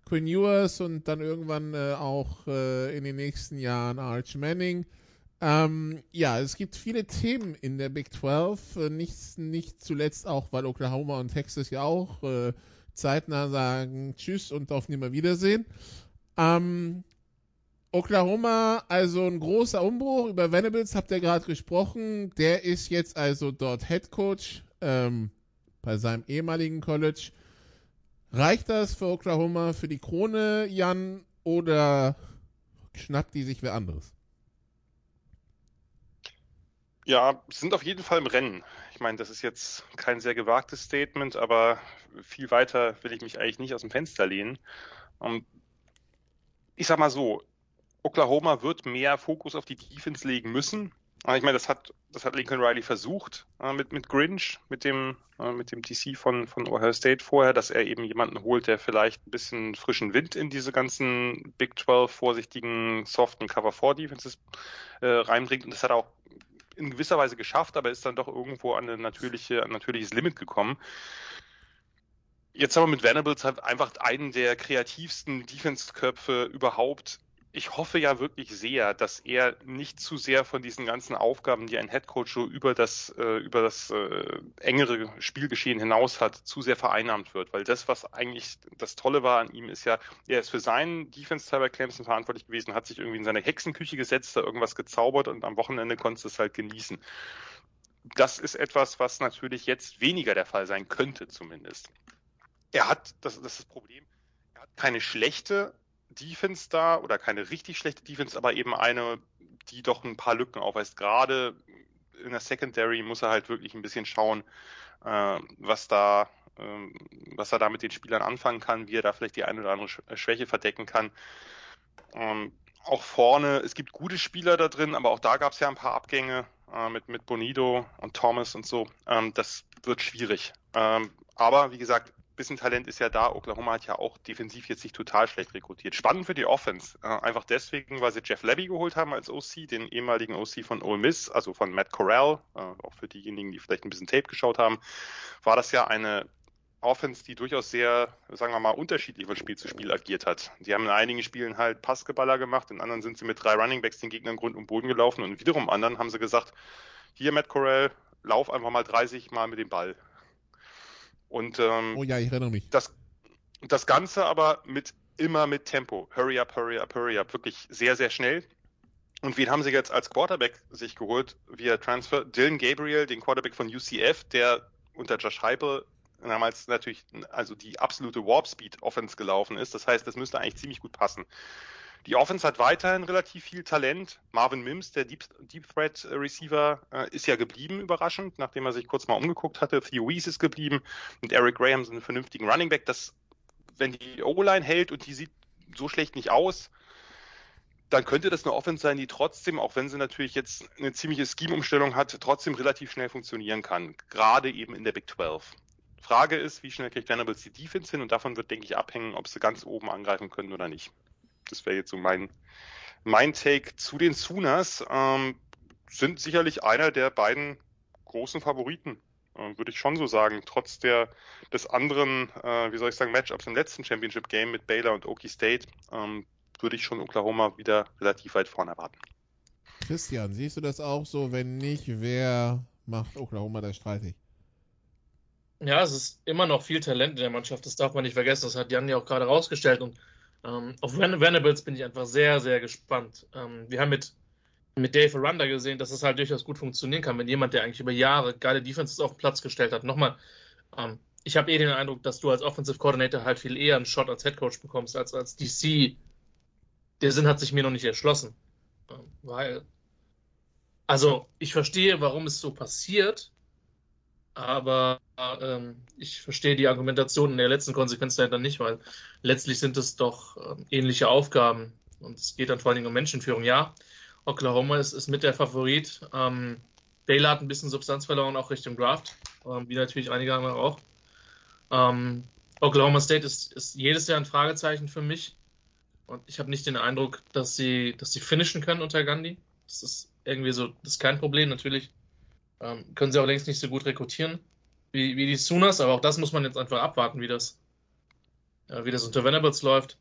Quinn Ewers und dann irgendwann äh, auch äh, in den nächsten Jahren Arch Manning. Ähm, ja, es gibt viele Themen in der Big 12, äh, nicht, nicht zuletzt auch, weil Oklahoma und Texas ja auch äh, zeitnah sagen Tschüss und auf Nimmerwiedersehen. Ähm, Oklahoma, also ein großer Umbruch. Über Venables habt ihr gerade gesprochen. Der ist jetzt also dort Head Coach ähm, bei seinem ehemaligen College. Reicht das für Oklahoma für die Krone, Jan, oder schnappt die sich wer anderes? Ja, sind auf jeden Fall im Rennen. Ich meine, das ist jetzt kein sehr gewagtes Statement, aber viel weiter will ich mich eigentlich nicht aus dem Fenster lehnen. Und ich sag mal so, Oklahoma wird mehr Fokus auf die Defense legen müssen. Ich meine, das hat, das hat Lincoln Riley versucht äh, mit, mit Grinch, mit dem, äh, mit dem DC von, von Ohio State vorher, dass er eben jemanden holt, der vielleicht ein bisschen frischen Wind in diese ganzen Big 12 vorsichtigen, soften Cover 4 Defenses äh, reinbringt. Und das hat er auch in gewisser Weise geschafft, aber ist dann doch irgendwo an, eine natürliche, ein natürliches Limit gekommen. Jetzt haben wir mit Venables halt einfach einen der kreativsten Defense-Köpfe überhaupt ich hoffe ja wirklich sehr, dass er nicht zu sehr von diesen ganzen Aufgaben, die ein Headcoach so über das, äh, über das äh, engere Spielgeschehen hinaus hat, zu sehr vereinnahmt wird. Weil das, was eigentlich das Tolle war an ihm, ist ja, er ist für seinen Defense-Teil bei Clemson verantwortlich gewesen, hat sich irgendwie in seine Hexenküche gesetzt, da irgendwas gezaubert und am Wochenende konntest du es halt genießen. Das ist etwas, was natürlich jetzt weniger der Fall sein könnte, zumindest. Er hat, das, das ist das Problem, er hat keine schlechte Defense da oder keine richtig schlechte Defense, aber eben eine, die doch ein paar Lücken aufweist. Gerade in der Secondary muss er halt wirklich ein bisschen schauen, äh, was da äh, was er da mit den Spielern anfangen kann, wie er da vielleicht die eine oder andere Schwäche verdecken kann. Ähm, auch vorne, es gibt gute Spieler da drin, aber auch da gab es ja ein paar Abgänge äh, mit, mit Bonido und Thomas und so. Ähm, das wird schwierig. Ähm, aber wie gesagt, bisschen Talent ist ja da. Oklahoma hat ja auch defensiv jetzt nicht total schlecht rekrutiert. Spannend für die Offense. Einfach deswegen, weil sie Jeff Levy geholt haben als OC, den ehemaligen OC von Ole Miss, also von Matt Corral. Äh, auch für diejenigen, die vielleicht ein bisschen Tape geschaut haben, war das ja eine Offense, die durchaus sehr, sagen wir mal, unterschiedlich von Spiel zu Spiel agiert hat. Die haben in einigen Spielen halt Passgeballer gemacht, in anderen sind sie mit drei Runningbacks den Gegnern Grund und Boden gelaufen und wiederum anderen haben sie gesagt, hier Matt Corral, lauf einfach mal 30 Mal mit dem Ball. Und ähm, oh ja, ich erinnere mich. Das, das Ganze aber mit immer mit Tempo. Hurry up, hurry up, hurry up. Wirklich sehr, sehr schnell. Und wen haben sie jetzt als Quarterback sich geholt via Transfer? Dylan Gabriel, den Quarterback von UCF, der unter Josh Heupel damals natürlich also die absolute Warp Speed Offense gelaufen ist. Das heißt, das müsste eigentlich ziemlich gut passen. Die Offense hat weiterhin relativ viel Talent. Marvin Mims, der Deep, Deep Threat Receiver, äh, ist ja geblieben, überraschend, nachdem er sich kurz mal umgeguckt hatte. Theo Weiss ist geblieben und Eric Graham sind einen vernünftigen Running Back. Das, wenn die O-Line hält und die sieht so schlecht nicht aus, dann könnte das eine Offense sein, die trotzdem, auch wenn sie natürlich jetzt eine ziemliche Scheme-Umstellung hat, trotzdem relativ schnell funktionieren kann. Gerade eben in der Big 12. Frage ist, wie schnell kriegt Venables die Defense hin und davon wird, denke ich, abhängen, ob sie ganz oben angreifen können oder nicht. Das wäre jetzt so mein, mein Take zu den Sooners. Ähm, sind sicherlich einer der beiden großen Favoriten, äh, würde ich schon so sagen. Trotz der des anderen, äh, wie soll ich sagen, Matchups im letzten Championship Game mit Baylor und Okie State, ähm, würde ich schon Oklahoma wieder relativ weit vorne erwarten. Christian, siehst du das auch so? Wenn nicht, wer macht Oklahoma da streitig? Ja, es ist immer noch viel Talent in der Mannschaft, das darf man nicht vergessen. Das hat Jan ja auch gerade rausgestellt. Und ähm, auf Venables bin ich einfach sehr, sehr gespannt. Ähm, wir haben mit, mit Dave Aranda gesehen, dass es halt durchaus gut funktionieren kann, wenn jemand, der eigentlich über Jahre geile Defenses auf den Platz gestellt hat, nochmal, ähm, ich habe eh den Eindruck, dass du als Offensive Coordinator halt viel eher einen Shot als Head Coach bekommst als als DC. Der Sinn hat sich mir noch nicht erschlossen. Ähm, weil, also, ich verstehe, warum es so passiert, aber ähm, ich verstehe die Argumentation in der letzten Konsequenz dahinter nicht, weil letztlich sind es doch ähm, ähnliche Aufgaben und es geht dann vor allen Dingen um Menschenführung. Ja, Oklahoma ist, ist mit der Favorit. Ähm, Baylor hat ein bisschen Substanz verloren, auch Richtung Draft, ähm, wie natürlich einige andere auch. Ähm, Oklahoma State ist, ist jedes Jahr ein Fragezeichen für mich. Und ich habe nicht den Eindruck, dass sie, dass sie finishen können unter Gandhi. Das ist irgendwie so, das ist kein Problem. Natürlich ähm, können sie auch längst nicht so gut rekrutieren wie, wie die Sooners, aber auch das muss man jetzt einfach abwarten, wie das, äh, wie das unter Venables läuft.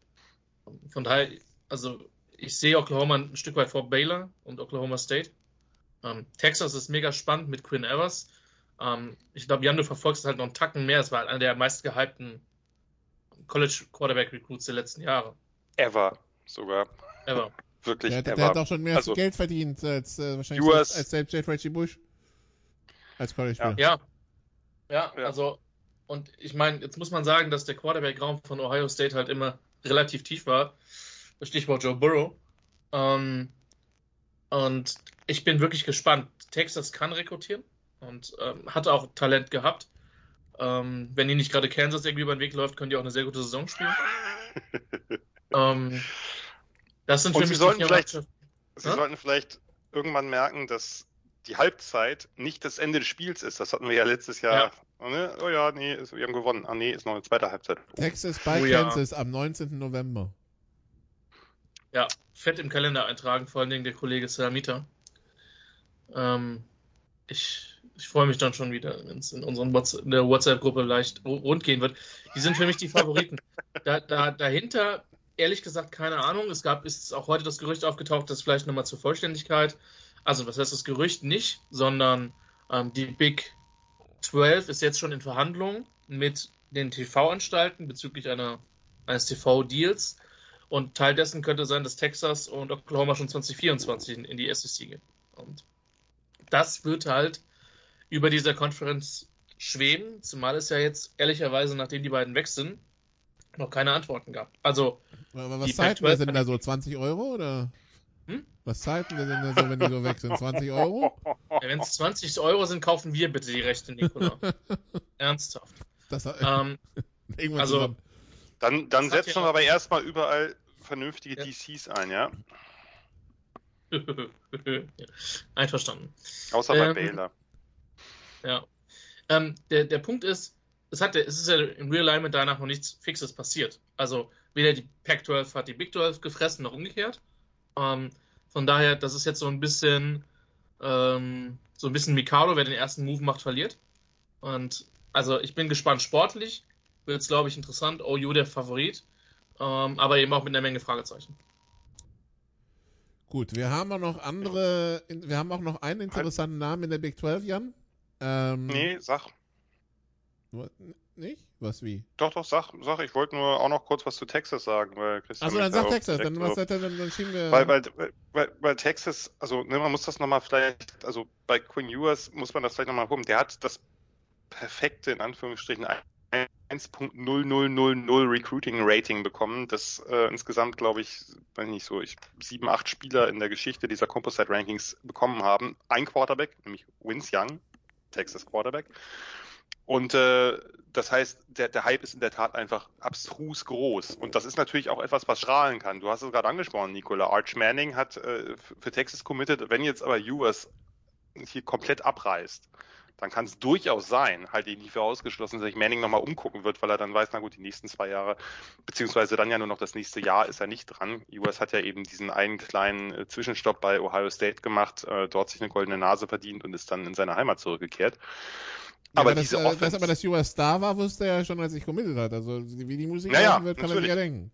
Von daher, also ich sehe Oklahoma ein Stück weit vor Baylor und Oklahoma State. Ähm, Texas ist mega spannend mit Quinn Evers. Ähm, ich glaube, Jan, du verfolgst halt noch einen Tacken mehr. Es war einer der meist gehypten College Quarterback Recruits der letzten Jahre. Ever sogar. Ever. Wirklich Der, ever. der hat auch schon mehr Also, Geld verdient als äh, wahrscheinlich US selbst, als selbst J. Reggie Bush. Als College-Spieler. Ja. ja. Ja. also, und ich meine, jetzt muss man sagen, dass der Quarterback-Raum von Ohio State halt immer relativ tief war. Stichwort Joe Burrow. Ähm, und ich bin wirklich gespannt. Texas kann rekrutieren und ähm, hat auch Talent gehabt. Ähm, wenn die nicht gerade Kansas irgendwie über den Weg läuft, können die auch eine sehr gute Saison spielen. ähm, das sind Und für sie mich sollten vier vielleicht-. Sie Ja? sollten vielleicht irgendwann merken, dass die Halbzeit nicht das Ende des Spiels ist. Das hatten wir ja letztes Jahr. Ne? Oh ja, nee, ist- wir haben gewonnen. Ah nee, ist noch eine zweite Halbzeit. Texas bei Oh ja. Kansas am 19. November. Ja, fett im Kalender eintragen, vor allen Dingen der Kollege Salamita. Ähm, ich, ich freue mich dann schon wieder, wenn es in, unseren Whats- in der WhatsApp-Gruppe leicht ru- rund gehen wird. Die sind für mich die Favoriten. da, da, dahinter, ehrlich gesagt, keine Ahnung. Es gab, ist auch heute das Gerücht aufgetaucht, das vielleicht nochmal zur Vollständigkeit. Also, was heißt das Gerücht nicht, sondern ähm, die Big 12 ist jetzt schon in Verhandlungen mit den TV-Anstalten bezüglich einer, eines TV-Deals. Und Teil dessen könnte sein, dass Texas und Oklahoma schon 2024 in, in die SEC gehen. Und das wird halt über dieser Konferenz schweben, zumal es ja jetzt ehrlicherweise, nachdem die beiden weg sind, noch keine Antworten gab. Also, Aber was Die zahlt Pac-12 denn da so? 20 Euro oder? Hm? Was zahlt wir denn so, wenn die so weg sind? 20 Euro? wenn es 20 Euro sind, kaufen wir bitte die Rechte, Nikola. Ernsthaft. Das, Ähm, irgendwann also- zusammen. Dann, dann Das hat setzen ja wir aber erstmal überall vernünftige Ja. DCs ein, ja? Einverstanden. Außer bei Ähm, Baylor. Ja. Ähm, der, der Punkt ist, es, hat, es ist ja im Realignment danach noch nichts Fixes passiert. Also weder die Pac-12 hat die Big 12 gefressen, noch umgekehrt. Ähm, von daher, das ist jetzt so ein bisschen ähm, so ein bisschen Mikado, wer den ersten Move macht, verliert. Und also ich bin gespannt. Sportlich wird es, glaube ich, interessant. OU der Favorit, ähm, aber eben auch mit einer Menge Fragezeichen. Gut, wir haben auch noch andere, wir haben auch noch einen interessanten Namen in der Big 12, Jan. Ähm, Nee, sag. Nicht? Was wie? Doch, doch, sag, sag. Ich wollte nur auch noch kurz was zu Texas sagen, weil Christian. Achso, dann sag Texas, dann, was, dann, dann schieben wir. Weil, weil, weil, weil Texas, also ne, man muss das nochmal vielleicht, also bei Quinn Ewers muss man das vielleicht nochmal gucken, der hat das perfekte, in Anführungsstrichen, 1.0000 Recruiting Rating bekommen, das äh, insgesamt, glaube ich, weiß nicht so, ich, sieben, acht Spieler in der Geschichte dieser Composite Rankings bekommen haben. Ein Quarterback, nämlich Vince Young, Texas Quarterback. Und äh, das heißt, der, der Hype ist in der Tat einfach abstrus groß. Und das ist natürlich auch etwas, was strahlen kann. Du hast es gerade angesprochen, Nicola. Arch Manning hat äh, für Texas committed. Wenn jetzt aber Ewers hier komplett abreißt, dann kann es durchaus sein, halte ich nicht für ausgeschlossen, dass sich Manning nochmal umgucken wird, weil er dann weiß, na gut, die nächsten zwei Jahre, beziehungsweise dann ja nur noch das nächste Jahr ist er nicht dran. Ewers hat ja eben diesen einen kleinen äh, Zwischenstopp bei Ohio State gemacht, äh, dort sich eine goldene Nase verdient und ist dann in seine Heimat zurückgekehrt. Aber das, diese äh, Offense, dass aber das US Star war, wusste er ja schon, als ich committed hat. Also wie die Musik Ja, ja, laufen wird, kann man sich ja natürlich. denken.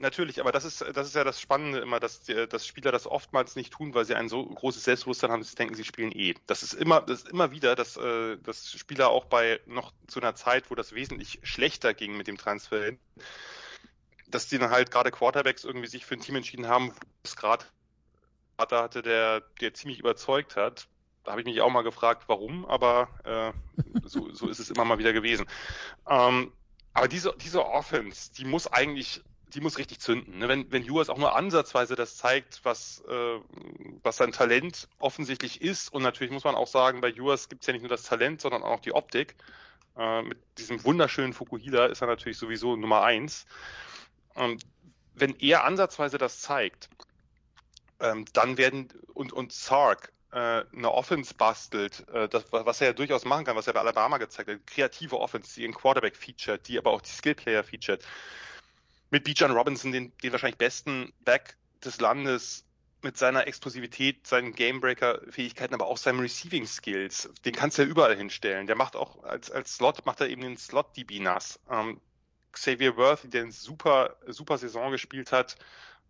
Natürlich, aber das ist, das ist ja das Spannende immer, dass, dass Spieler das oftmals nicht tun, weil sie ein so großes Selbstbewusstsein haben, dass sie denken, sie spielen eh. Das ist immer, das ist immer wieder, dass, äh, dass Spieler auch bei noch zu einer Zeit, wo das wesentlich schlechter ging mit dem Transfer hin, dass die dann halt gerade Quarterbacks irgendwie sich für ein Team entschieden haben, wo es gerade Vater hatte, der, der ziemlich überzeugt hat. Da habe ich mich auch mal gefragt, warum, aber äh, so, so ist es immer mal wieder gewesen. Ähm, aber diese, diese Offense, die muss eigentlich die muss richtig zünden. Ne? Wenn, wenn Juas auch nur ansatzweise das zeigt, was, äh, was sein Talent offensichtlich ist, und natürlich muss man auch sagen, bei Juas gibt es ja nicht nur das Talent, sondern auch die Optik. Äh, mit diesem wunderschönen Fukuhila ist er natürlich sowieso Nummer eins. Und wenn er ansatzweise das zeigt, ähm, dann werden und, und Sark eine Offense bastelt, äh, das, was er ja durchaus machen kann, was er bei Alabama gezeigt hat, kreative Offense, die ihren Quarterback featured, die aber auch die Skillplayer featured, mit Bijan Robinson, den, den wahrscheinlich besten Back des Landes, mit seiner Explosivität, seinen Gamebreaker-Fähigkeiten, aber auch seinen Receiving-Skills. Den kannst du ja überall hinstellen. Der macht auch als, als Slot, macht er eben den Slot-DB nass. Ähm, Xavier Worthy, der eine super, super Saison gespielt hat,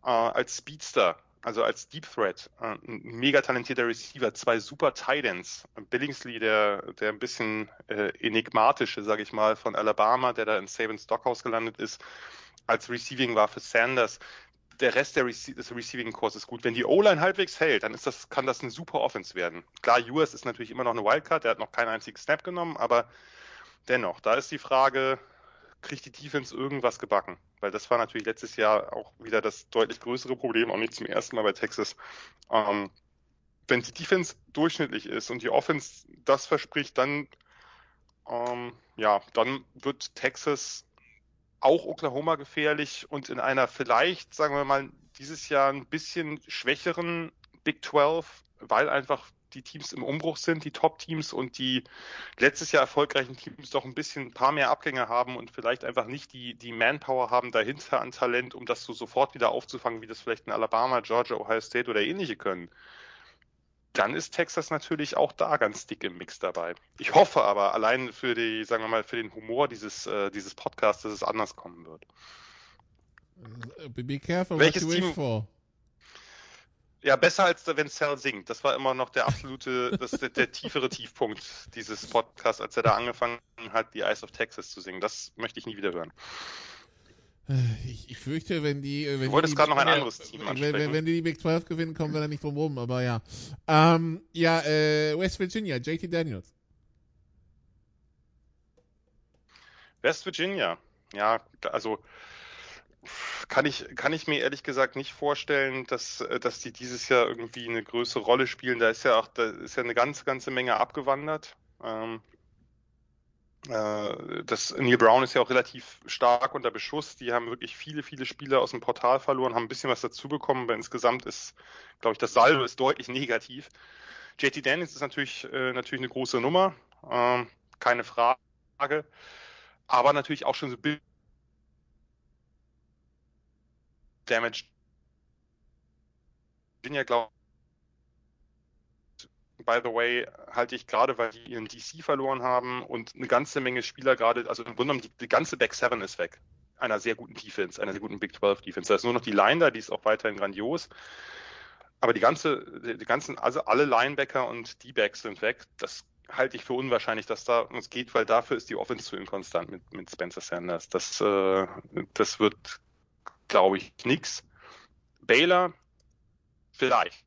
äh, als Speedster, also als Deep Threat, äh, ein mega talentierter Receiver, zwei super Titans. Billingsley, der, der ein bisschen äh, enigmatische, sage ich mal, von Alabama, der da in Saban Stockhouse gelandet ist, als Receiving war für Sanders. Der Rest der Rece des Receiving Kurs ist gut. Wenn die O-Line halbwegs hält, dann ist das, kann das eine super Offense werden. Klar, US ist natürlich immer noch eine Wildcard, der hat noch keinen einzigen Snap genommen, aber dennoch, da ist die Frage, kriegt die Defense irgendwas gebacken? Weil das war natürlich letztes Jahr auch wieder das deutlich größere Problem, auch nicht zum ersten Mal bei Texas. Ähm, wenn die Defense durchschnittlich ist und die Offense das verspricht, dann ähm, ja, dann wird Texas auch Oklahoma gefährlich und in einer vielleicht, sagen wir mal, dieses Jahr ein bisschen schwächeren Big 12, weil einfach die Teams im Umbruch sind, die Top-Teams und die letztes Jahr erfolgreichen Teams doch ein bisschen ein paar mehr Abgänge haben und vielleicht einfach nicht die, die Manpower haben dahinter an Talent, um das so sofort wieder aufzufangen, wie das vielleicht in Alabama, Georgia, Ohio State oder ähnliche können dann ist Texas natürlich auch da ganz dick im Mix dabei. Ich hoffe aber allein für die, sagen wir mal, für den Humor dieses, äh, dieses Podcasts, dass es anders kommen wird. Be careful Welches what you Team? wish for. Ja, besser als wenn Cell singt. Das war immer noch der absolute, das, der, der tiefere Tiefpunkt dieses Podcasts, als er da angefangen hat, die Eyes of Texas zu singen. Das möchte ich nie wieder hören. Ich, ich fürchte, wenn die. äh, Wenn Du wolltest die, gerade noch ein anderes Team wenn, ansprechen. wenn, wenn die die Big 12 gewinnen, kommen wir da nicht drum rum, aber ja. Ähm, ja, äh, West Virginia, JT Daniels. West Virginia. Ja, also kann ich, kann ich mir ehrlich gesagt nicht vorstellen, dass, äh, dass die dieses Jahr irgendwie eine größere Rolle spielen. Da ist ja auch, da ist ja eine ganze, ganze Menge abgewandert. Ähm, äh, das Neil Brown ist ja auch relativ stark unter Beschuss. Die haben wirklich viele, viele Spieler aus dem Portal verloren, haben ein bisschen was dazu bekommen, aber insgesamt ist, glaube ich, das Saldo ist deutlich negativ. JT Daniels ist natürlich, äh, natürlich eine große Nummer, ähm, keine Frage, aber natürlich auch schon so ein bisschen Damage. Virginia, glaube by the way, halte ich gerade, weil die ihren DC verloren haben und eine ganze Menge Spieler gerade, also im Grunde genommen die, die ganze Back 7 ist weg. Einer sehr guten Defense, einer sehr guten Big 12 Defense. Da ist nur noch die Line da, die ist auch weiterhin grandios. Aber die ganze, die ganzen, also alle Linebacker und D-Backs sind weg. Das halte ich für unwahrscheinlich, dass da uns geht, weil dafür ist die Offense zu inkonstant mit, mit Spencer Sanders. Das, äh, das wird, glaube ich, nix. Baylor, vielleicht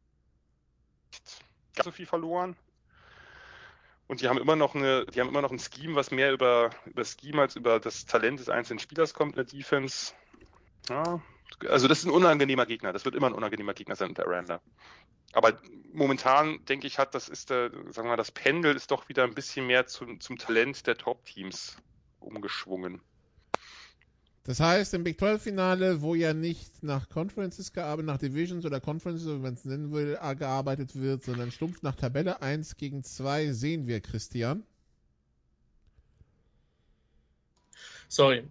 ganz so viel verloren. Und die haben immer noch eine, die haben immer noch ein Scheme, was mehr über, über Scheme als über das Talent des einzelnen Spielers kommt in der Defense. Ja, also das ist ein unangenehmer Gegner. Das wird immer ein unangenehmer Gegner sein unter Aranda. Aber momentan, denke ich, hat das ist der, sagen wir mal, das Pendel ist doch wieder ein bisschen mehr zum, zum Talent der Top-Teams umgeschwungen. Das heißt, im Big 12-Finale, wo ja nicht nach Conferences gearbeitet, nach Divisions oder Conferences, wie man es nennen will, gearbeitet wird, sondern stumpf nach Tabelle 1 gegen 2, sehen wir Christian. Sorry,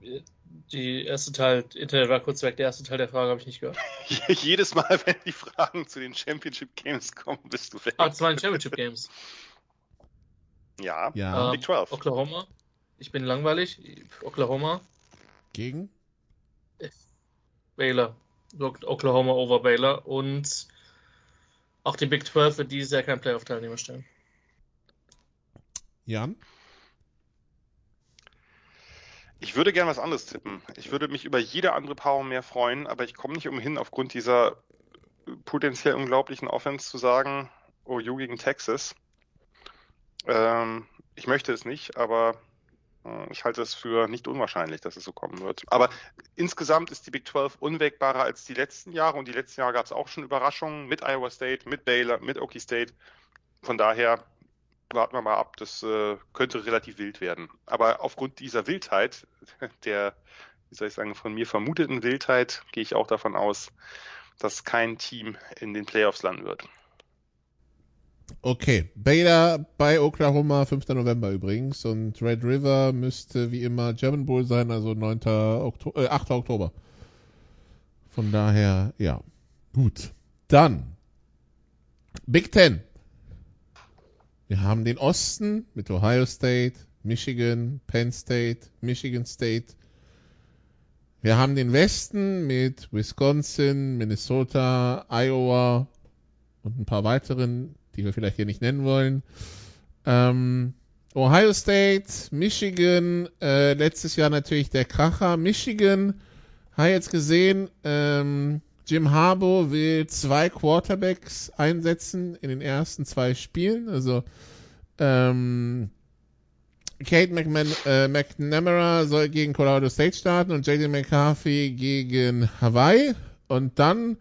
die erste Teil, Internet war kurz weg, der erste Teil der Frage habe ich nicht gehört. Jedes Mal, wenn die Fragen zu den Championship Games kommen, bist du weg. Ah, zwei Championship Games. Ja, Ja. Big 12. Oklahoma. Ich bin langweilig. Oklahoma. Gegen? Baylor. Oklahoma over Baylor. Und auch die Big 12 wird dieses Jahr kein Playoff-Teilnehmer stellen. Jan? Ich würde gern was anderes tippen. Ich würde mich über jede andere Power mehr freuen, aber ich komme nicht umhin, aufgrund dieser potenziell unglaublichen Offense zu sagen, OU gegen Texas. Ähm, ich möchte es nicht, aber ich halte es für nicht unwahrscheinlich, dass es so kommen wird. Aber insgesamt ist die Big 12 unwägbarer als die letzten Jahre und die letzten Jahre gab es auch schon Überraschungen mit Iowa State, mit Baylor, mit Okie State. Von daher warten wir mal ab, das äh, könnte relativ wild werden. Aber aufgrund dieser Wildheit, der, wie soll ich sagen, von mir vermuteten Wildheit, gehe ich auch davon aus, dass kein Team in den Playoffs landen wird. Okay, Baylor bei Oklahoma, 5. November übrigens. Und Red River müsste wie immer German Bowl sein, also 9. Oktober, äh, 8. Oktober. Von daher, ja. Gut. Dann Big Ten. Wir haben den Osten mit Ohio State, Michigan, Penn State, Michigan State. Wir haben den Westen mit Wisconsin, Minnesota, Iowa und ein paar weiteren die wir vielleicht hier nicht nennen wollen. Ähm, Ohio State, Michigan, äh, letztes Jahr natürlich der Kracher. Michigan, habe jetzt gesehen, ähm, Jim Harbaugh will zwei Quarterbacks einsetzen in den ersten zwei Spielen. Also ähm, Kate McMan äh, McNamara soll gegen Colorado State starten und JD McCarthy gegen Hawaii. Und dann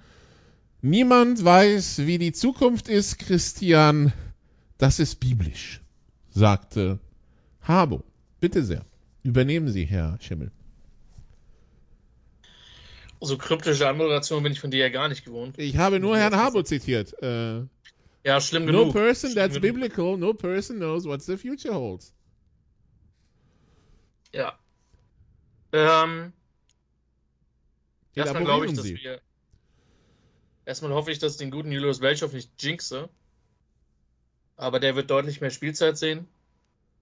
Niemand weiß, wie die Zukunft ist, Christian. Das ist biblisch, sagte Habo. Bitte sehr. Übernehmen Sie, Herr Schimmel. So kryptische Anmoderation bin ich von dir ja gar nicht gewohnt. Ich habe nur Herrn Habo zitiert. Äh, ja, schlimm no genug. No person schlimm that's genug. biblical, no person knows what the future holds. Ja. Ähm, erstmal glaube ich, dass Sie. wir. Erstmal hoffe ich, dass ich den guten Julius Welchow nicht jinxe. Aber der wird deutlich mehr Spielzeit sehen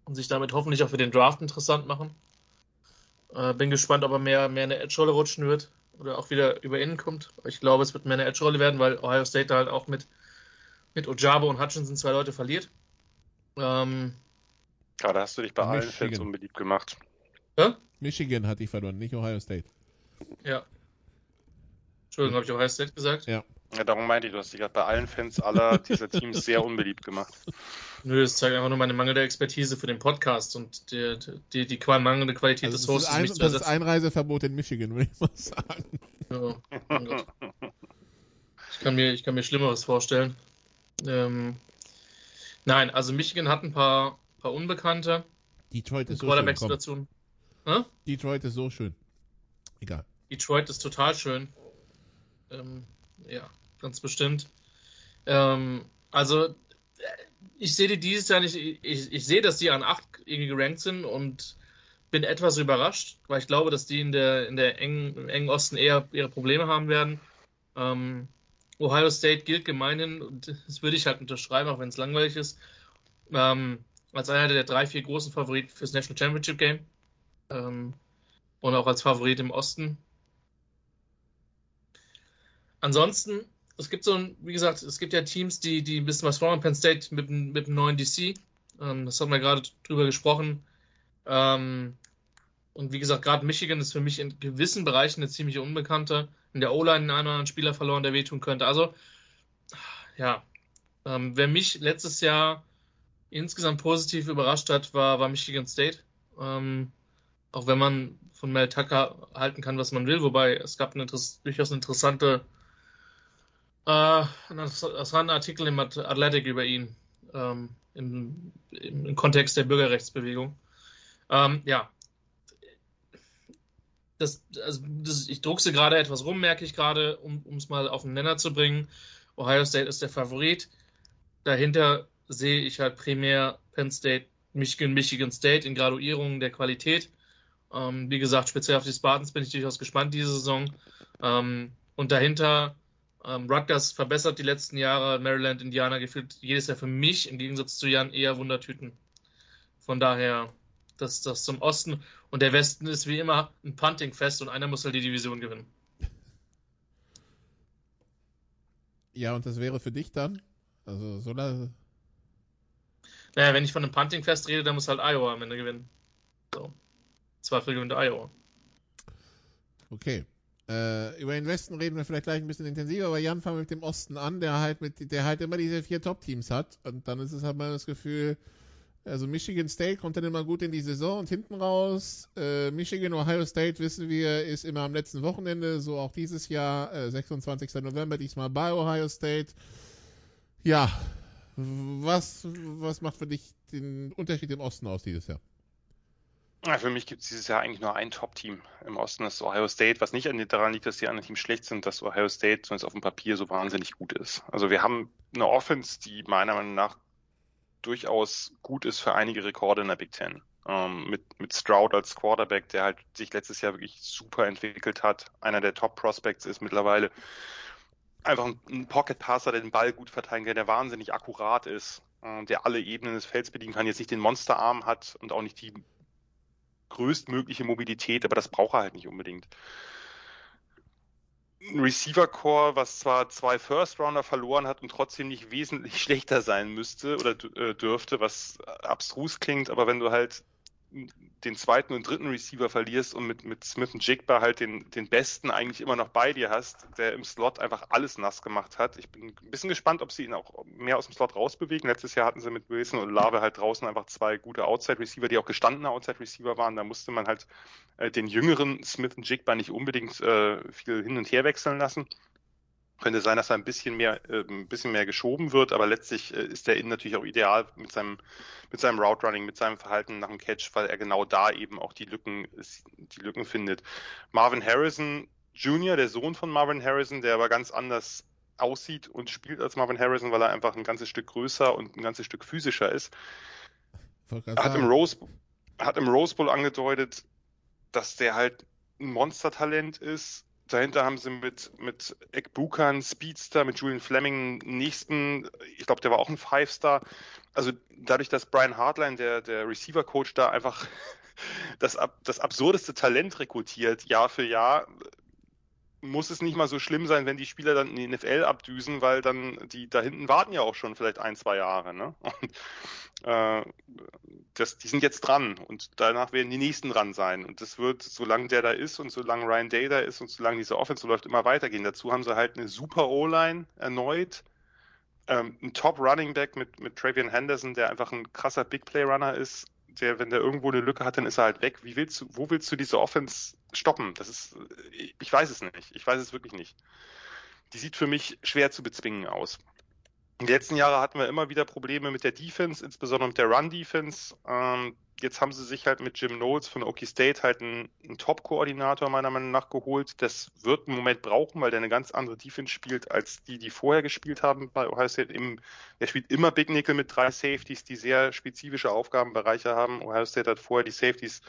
und sich damit hoffentlich auch für den Draft interessant machen. Äh, bin gespannt, ob er mehr, mehr eine Edge-Rolle rutschen wird oder auch wieder über innen kommt. Ich glaube, es wird mehr eine Edge-Rolle werden, weil Ohio State da halt auch mit, mit Ojabo und Hutchinson zwei Leute verliert. Ähm, Ja, da hast du dich bei allen Michigan. Fans unbeliebt gemacht. hä? Michigan hat die verloren, nicht Ohio State. Ja. Entschuldigung, habe ich Ohio State gesagt? Ja. Ja, darum meinte ich, du hast dich gerade bei allen Fans aller dieser Teams sehr unbeliebt gemacht. Nö, es zeigt einfach nur meine mangelnde Expertise für den Podcast und die, die, die qua- mangelnde Qualität Also des das, ist Hosts, ein, das ist. Einreiseverbot in Michigan, würde ich mal sagen. Ja, mein Gott. Ich kann mir, ich kann mir Schlimmeres vorstellen. Ähm, nein, also Michigan hat ein paar, paar Unbekannte. Detroit ist so schön. Detroit ist so schön. Egal. Detroit ist total schön. Ähm, ja, ganz bestimmt. Ähm, also, äh, ich sehe die dieses Jahr nicht. Ich, ich sehe, dass die an 8 irgendwie gerankt sind und bin etwas überrascht, weil ich glaube, dass die in der, in der engen, im engen Osten eher ihre Probleme haben werden. Ähm, Ohio State gilt gemeinhin, und das würde ich halt unterschreiben, auch wenn es langweilig ist, ähm, als einer der drei, vier großen Favoriten fürs National Championship Game. Ähm, und auch als Favorit im Osten. Ansonsten, es gibt so ein, wie gesagt, es gibt ja Teams, die, die ein bisschen was brauchen. Penn State mit, mit dem neuen DC. Ähm, das haben wir gerade drüber gesprochen. Ähm, und wie gesagt, gerade Michigan ist für mich in gewissen Bereichen eine ziemliche Unbekannte. In der O-Line einen oder anderen Spieler verloren, der wehtun könnte. Also, ja, ähm, wer mich letztes Jahr insgesamt positiv überrascht hat, war, war Michigan State. Ähm, auch wenn man von Mel Tucker halten kann, was man will, wobei es gab eine, durchaus eine interessante, äh, einen interessanten Artikel im At- Athletic über ihn ähm, im, im, im Kontext der Bürgerrechtsbewegung. Ähm, ja, das, also das, ich druckse gerade etwas rum, merke ich gerade, um es mal auf den Nenner zu bringen. Ohio State ist der Favorit. Dahinter sehe ich halt primär Penn State, Michigan, Michigan State in Graduierungen der Qualität. Ähm, wie gesagt, speziell auf die Spartans bin ich durchaus gespannt diese Saison. Ähm, und dahinter ähm, Rutgers verbessert die letzten Jahre, Maryland, Indiana gefühlt jedes Jahr für mich im Gegensatz zu Jan eher Wundertüten. Von daher, das, das zum Osten. Und der Westen ist wie immer ein Punting-Fest und einer muss halt die Division gewinnen. Ja, und das wäre für dich dann? Also, so la- Naja, wenn ich von einem Punting-Fest rede, dann muss halt Iowa am Ende gewinnen. So. Zweifel gewinnt Iowa. Okay. Äh, über den Westen reden wir vielleicht gleich ein bisschen intensiver, aber Jan, fangen mit dem Osten an, der halt mit, der halt immer diese vier Top-Teams hat. Und dann ist es halt mal das Gefühl, Also Michigan State kommt dann immer gut in die Saison und hinten raus. Äh, Michigan, Ohio State, wissen wir, ist immer am letzten Wochenende, so auch dieses Jahr, äh, 26. November, diesmal bei Ohio State. Ja, was, was macht für dich den Unterschied im Osten aus dieses Jahr? Für mich gibt es dieses Jahr eigentlich nur ein Top-Team im Osten, das ist Ohio State, was nicht daran liegt, dass die anderen Teams schlecht sind, dass Ohio State zumindest auf dem Papier so wahnsinnig gut ist. Also wir haben eine Offense, die meiner Meinung nach durchaus gut ist für einige Rekorde in der Big Ten. Ähm, mit, mit Stroud als Quarterback, der halt sich letztes Jahr wirklich super entwickelt hat, einer der Top Prospects ist mittlerweile. Einfach ein, ein Pocket Passer, der den Ball gut verteilen kann, der wahnsinnig akkurat ist, äh, der alle Ebenen des Felds bedienen kann, jetzt nicht den Monsterarm hat und auch nicht die größtmögliche Mobilität, aber das braucht er halt nicht unbedingt. Ein Receiver Core, was zwar zwei First Rounder verloren hat und trotzdem nicht wesentlich schlechter sein müsste oder äh, dürfte, was abstrus klingt, aber wenn du halt den zweiten und dritten Receiver verlierst und mit, mit Smith und Jigba halt den, den besten eigentlich immer noch bei dir hast, der im Slot einfach alles nass gemacht hat. Ich bin ein bisschen gespannt, ob sie ihn auch mehr aus dem Slot rausbewegen. Letztes Jahr hatten sie mit Wilson und Lave halt draußen einfach zwei gute Outside-Receiver, die auch gestandene Outside-Receiver waren. Da musste man halt äh, den jüngeren Smith und Jigba nicht unbedingt äh, viel hin und her wechseln lassen. Könnte sein, dass er ein bisschen mehr, äh, ein bisschen mehr geschoben wird, aber letztlich äh, ist der Innen natürlich auch ideal mit seinem, mit seinem Route Running, mit seinem Verhalten nach dem Catch, weil er genau da eben auch die Lücken, die Lücken findet. Marvin Harrison Jr., der Sohn von Marvin Harrison, der aber ganz anders aussieht und spielt als Marvin Harrison, weil er einfach ein ganzes Stück größer und ein ganzes Stück physischer ist. Hat im, Rose, hat im Rose Bowl angedeutet, dass der halt ein Monstertalent ist, Dahinter haben sie mit, mit Ekbukan, Speedster, mit Julian Fleming nächsten, ich glaube, der war auch ein Five-Star. Also dadurch, dass Brian Hartline, der, der Receiver-Coach, da einfach das, das absurdeste Talent rekrutiert, Jahr für Jahr, muss es nicht mal so schlimm sein, wenn die Spieler dann in die NFL abdüsen, weil dann die da hinten warten ja auch schon vielleicht ein, zwei Jahre. Ne? Und, äh, das, die sind jetzt dran und danach werden die nächsten dran sein. Und das wird, solange der da ist und solange Ryan Day da ist und solange diese Offense läuft, immer weitergehen. Dazu haben sie halt eine super O-Line erneut. Ähm, ein Top Running Back mit, mit Travian Henderson, der einfach ein krasser Big Play Runner ist der, wenn der irgendwo eine Lücke hat, dann ist er halt weg. Wie willst du, wo willst du diese Offense stoppen? Das ist, ich weiß es nicht. Ich weiß es wirklich nicht. Die sieht für mich schwer zu bezwingen aus. In den letzten Jahren hatten wir immer wieder Probleme mit der Defense, insbesondere mit der Run-Defense. Ähm, jetzt haben sie sich halt mit Jim Knowles von Okie State halt einen, einen Top-Koordinator meiner Meinung nach geholt. Das wird einen Moment brauchen, weil der eine ganz andere Defense spielt als die, die vorher gespielt haben bei Ohio State. Im, er spielt immer Big Nickel mit drei Safeties, die sehr spezifische Aufgabenbereiche haben. Ohio State hat vorher die Safeties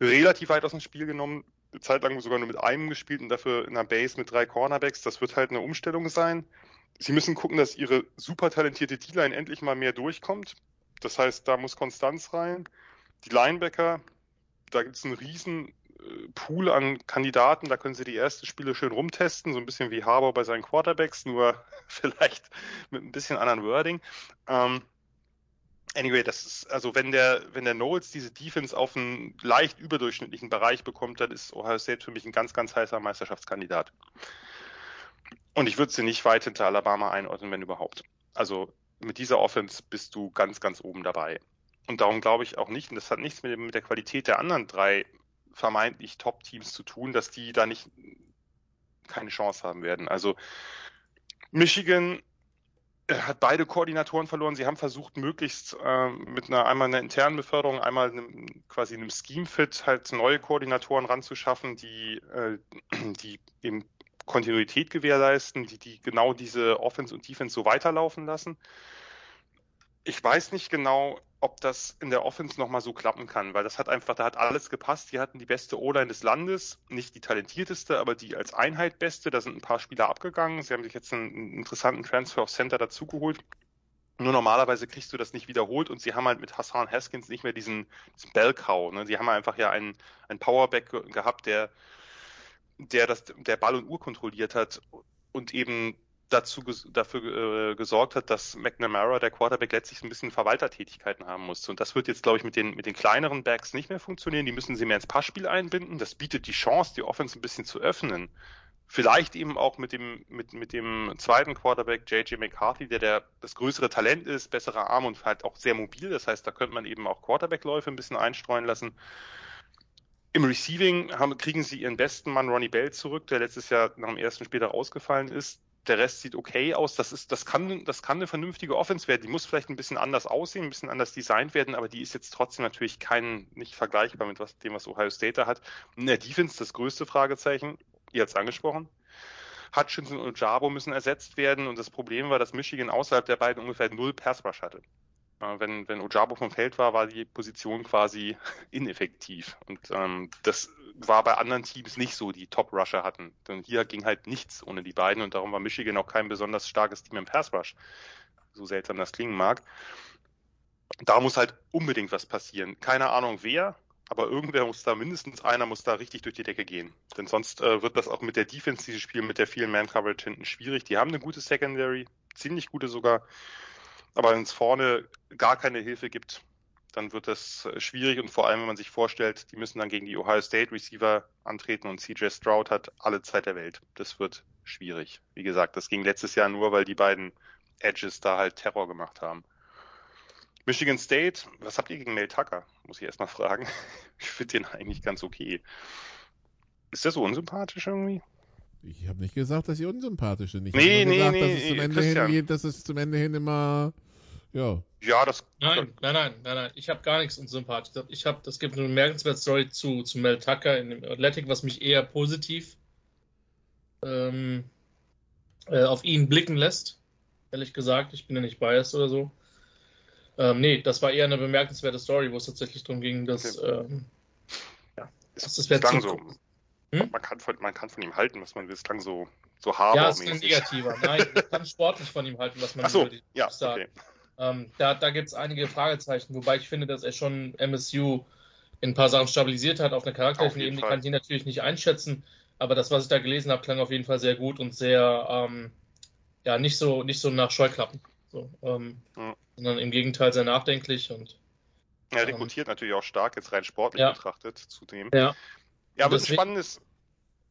relativ weit aus dem Spiel genommen, eine Zeit lang sogar nur mit einem gespielt und dafür in der Base mit drei Cornerbacks. Das wird halt eine Umstellung sein. Sie müssen gucken, dass ihre super talentierte D-Line endlich mal mehr durchkommt. Das heißt, da muss Konstanz rein. Die Linebacker, da gibt es einen riesen äh, Pool an Kandidaten, da können sie die ersten Spiele schön rumtesten, so ein bisschen wie Harbour bei seinen Quarterbacks, nur vielleicht mit ein bisschen anderen Wording. Ähm, anyway, das ist, also wenn der, wenn der Knowles diese Defense auf einen leicht überdurchschnittlichen Bereich bekommt, dann ist Ohio State für mich ein ganz, ganz heißer Meisterschaftskandidat. Und ich würde sie nicht weit hinter Alabama einordnen, wenn überhaupt. Also mit dieser Offense bist du ganz, ganz oben dabei. Und darum glaube ich auch nicht, und das hat nichts mit, mit der Qualität der anderen drei vermeintlich Top-Teams zu tun, dass die da nicht keine Chance haben werden. Also Michigan äh, hat beide Koordinatoren verloren. Sie haben versucht, möglichst äh, mit einer einmal einer internen Beförderung, einmal einem, quasi einem Scheme-Fit halt neue Koordinatoren ranzuschaffen, die, äh, die eben Kontinuität gewährleisten, die, die genau diese Offense und Defense so weiterlaufen lassen. Ich weiß nicht genau, ob das in der Offense nochmal so klappen kann, weil das hat einfach, da hat alles gepasst. Die hatten die beste O-Line des Landes, nicht die talentierteste, aber die als Einheit beste. Da sind ein paar Spieler abgegangen. Sie haben sich jetzt einen interessanten Transfer of Center dazugeholt. Nur normalerweise kriegst du das nicht wiederholt und sie haben halt mit Hassan Haskins nicht mehr diesen, diesen Bellcow. Ne? Sie haben einfach ja einen, einen Powerback gehabt, der der das, der Ball und Uhr kontrolliert hat und eben dazu dafür äh, gesorgt hat, dass McNamara, der Quarterback, letztlich ein bisschen Verwaltertätigkeiten haben musste. Und das wird jetzt, glaube ich, mit den, mit den kleineren Backs nicht mehr funktionieren. Die müssen sie mehr ins Passspiel einbinden. Das bietet die Chance, die Offense ein bisschen zu öffnen. Vielleicht eben auch mit dem, mit, mit dem zweiten Quarterback JJ McCarthy, der, der das größere Talent ist, besserer Arm und halt auch sehr mobil. Das heißt, da könnte man eben auch Quarterback-Läufe ein bisschen einstreuen lassen. Im Receiving haben, kriegen sie ihren besten Mann Ronnie Bell zurück, der letztes Jahr nach dem ersten Spiel da ausgefallen ist. Der Rest sieht okay aus. Das ist, das kann, das kann eine vernünftige Offense werden. Die muss vielleicht ein bisschen anders aussehen, ein bisschen anders designt werden, aber die ist jetzt trotzdem natürlich kein, nicht vergleichbar mit was, dem, was Ohio State da hat. In der Defense das größte Fragezeichen ihr habt es angesprochen. Hutchinson und Jabo müssen ersetzt werden und das Problem war, dass Michigan außerhalb der beiden ungefähr null Pass Rush hatte. Wenn, wenn Ojabo vom Feld war, war die Position quasi ineffektiv. Und ähm, das war bei anderen Teams nicht so, die Top-Rusher hatten. Denn hier ging halt nichts ohne die beiden und darum war Michigan auch kein besonders starkes Team im Pass-Rush. So seltsam das klingen mag. Da muss halt unbedingt was passieren. Keine Ahnung wer, aber irgendwer muss da, mindestens einer muss da richtig durch die Decke gehen. Denn sonst äh, wird das auch mit der Defense, dieses Spiel mit der vielen Man-Coverage hinten schwierig. Die haben eine gute Secondary, ziemlich gute sogar. Aber wenn es vorne gar keine Hilfe gibt, dann wird das äh, schwierig und vor allem, wenn man sich vorstellt, die müssen dann gegen die Ohio State Receiver antreten und CJ Stroud hat alle Zeit der Welt. Das wird schwierig. Wie gesagt, das ging letztes Jahr nur, weil die beiden Edges da halt Terror gemacht haben. Michigan State, was habt ihr gegen Mel Tucker? Muss ich erstmal fragen. Ich finde den eigentlich ganz okay. Ist der so unsympathisch irgendwie? Ich habe nicht gesagt, dass sie unsympathisch sind. Ich nee, habe nee, gesagt, nee, dass es zum Ende Christian. hin, dass es zum Ende hin immer, ja. Ja, das. Nein, nein, nein, nein, nein. Ich habe gar nichts unsympathisch. Ich habe, das gibt eine bemerkenswerte Story zu, zu Mel Tucker in dem Athletic, was mich eher positiv ähm, äh, auf ihn blicken lässt. Ehrlich gesagt, ich bin ja nicht biased oder so. Ähm, nee, das war eher eine bemerkenswerte Story, wo es tatsächlich darum ging, dass Okay. ähm, Es, Das es wär klang zu- so. Hm? Man, kann von, man kann von ihm halten, was man will. Es klang so, so ja, es ist ein negativer. Nein, ich kann sportlich von ihm halten, was man Ach so, die ja, okay. Ähm, da da gibt es einige Fragezeichen, wobei ich finde, dass er schon MSU in ein paar Sachen stabilisiert hat. Auf einer charakterlichen Ebene kann ich ihn natürlich nicht einschätzen, aber das, was ich da gelesen habe, klang auf jeden Fall sehr gut und sehr, ähm, ja, nicht so, nicht so nach Scheuklappen. So, ähm, Ja. Sondern im Gegenteil sehr nachdenklich und Er rekrutiert natürlich auch stark, jetzt rein sportlich Ja. betrachtet, zudem. ja. Ja, aber deswegen- spannendes.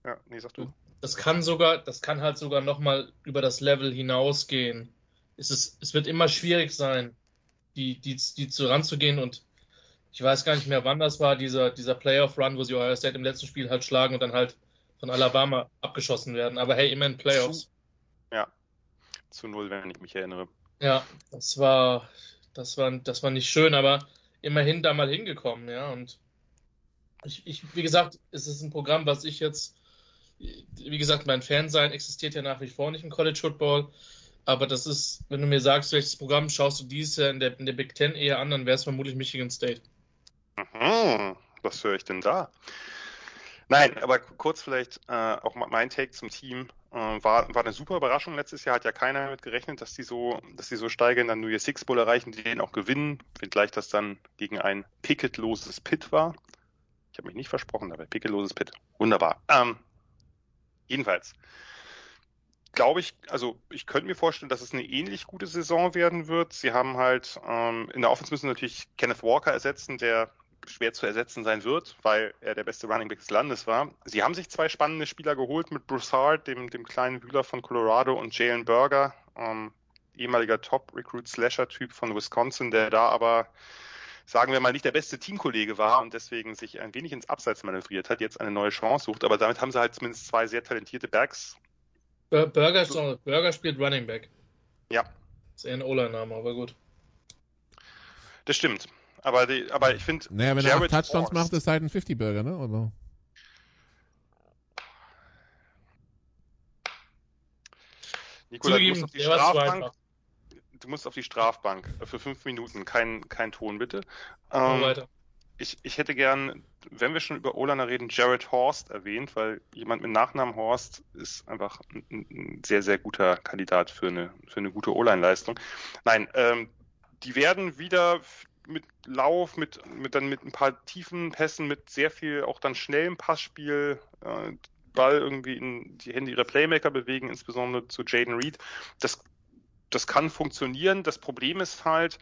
Ja, nee, sag du. das kann sogar, das kann halt sogar nochmal über das Level hinausgehen. Es, ist, es wird immer schwierig sein, die, die, die zu ranzugehen und ich weiß gar nicht mehr, wann das war, dieser, dieser Playoff-Run, wo sie Ohio State im letzten Spiel halt schlagen und dann halt von Alabama abgeschossen werden. Aber hey, immerhin Playoffs. Zu null, wenn ich mich erinnere. Ja, das war, das war, das war nicht schön, aber immerhin da mal hingekommen, ja. Und ich, ich, wie gesagt, es ist ein Programm, was ich jetzt, wie gesagt, mein Fansein existiert ja nach wie vor nicht im College Football. Aber das ist, wenn du mir sagst, welches Programm schaust du dieses Jahr in der, in der Big Ten eher an, dann wäre es vermutlich Michigan State. Mhm, was höre ich denn da? Nein, aber kurz vielleicht äh, auch mein Take zum Team. Äh, war, war eine super Überraschung letztes Jahr, hat ja keiner damit gerechnet, dass die so, dass die so steigern, dann nur ihr Six Bowl erreichen, die den auch gewinnen, wenngleich das dann gegen ein picketloses Pit war. Habe mich nicht versprochen, aber picketloses Pit. Wunderbar. Ähm, jedenfalls glaube ich, also ich könnte mir vorstellen, dass es eine ähnlich gute Saison werden wird. Sie haben halt ähm, in der Offense müssen natürlich Kenneth Walker ersetzen, der schwer zu ersetzen sein wird, weil er der beste Running Back des Landes war. Sie haben sich zwei spannende Spieler geholt mit Broussard, dem, dem kleinen Wühler von Colorado, und Jalen Berger, ähm, ehemaliger Top-Recruit-Slasher-Typ von Wisconsin, der da aber, sagen wir mal, nicht der beste Teamkollege war und deswegen sich ein wenig ins Abseits manövriert hat, jetzt eine neue Chance sucht. Aber damit haben sie halt zumindest zwei sehr talentierte Backs. Bur- Burger, Burger spielt Running Back. Ja, Ist eher ein O-Line-Name, aber gut. das stimmt. Aber, die, aber ich finde, Naja, wenn er acht Jared Touchdowns Horst- macht, ist halt ein 50-Burger, ne? Aber Nikola, du musst auf die Strafbank. Du musst auf die Strafbank für fünf Minuten. Kein, kein Ton, bitte. Ähm, weiter. ich, ich hätte gern, wenn wir schon über Olaner reden, Jared Horst erwähnt, weil jemand mit Nachnamen Horst ist einfach ein, ein sehr, sehr guter Kandidat für eine, für eine gute O-Line-Leistung. Nein, ähm, die werden wieder mit Lauf, mit, mit dann mit ein paar tiefen Pässen, mit sehr viel auch dann schnellem Passspiel, äh, Ball irgendwie in die Hände ihrer Playmaker bewegen, insbesondere zu Jaden Reed. Das, das kann funktionieren. Das Problem ist halt,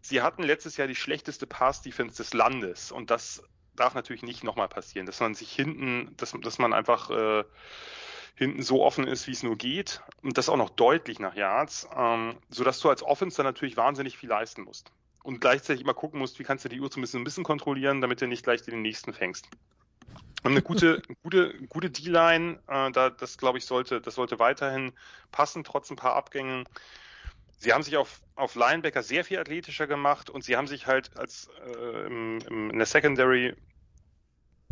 sie hatten letztes Jahr die schlechteste Pass-Defense des Landes und das darf natürlich nicht nochmal passieren, dass man sich hinten, dass, dass man einfach äh, hinten so offen ist, wie es nur geht und das auch noch deutlich nach Yards, ähm, sodass du als Offense dann natürlich wahnsinnig viel leisten musst und gleichzeitig immer gucken musst, wie kannst du die Uhr zumindest ein bisschen kontrollieren, damit du nicht gleich den nächsten fängst. Und eine gute, gute, gute D-Line, äh, da, das glaube ich sollte, das sollte weiterhin passen, trotz ein paar Abgängen. Sie haben sich auf, auf Linebacker sehr viel athletischer gemacht und sie haben sich halt als äh, im, im, in der Secondary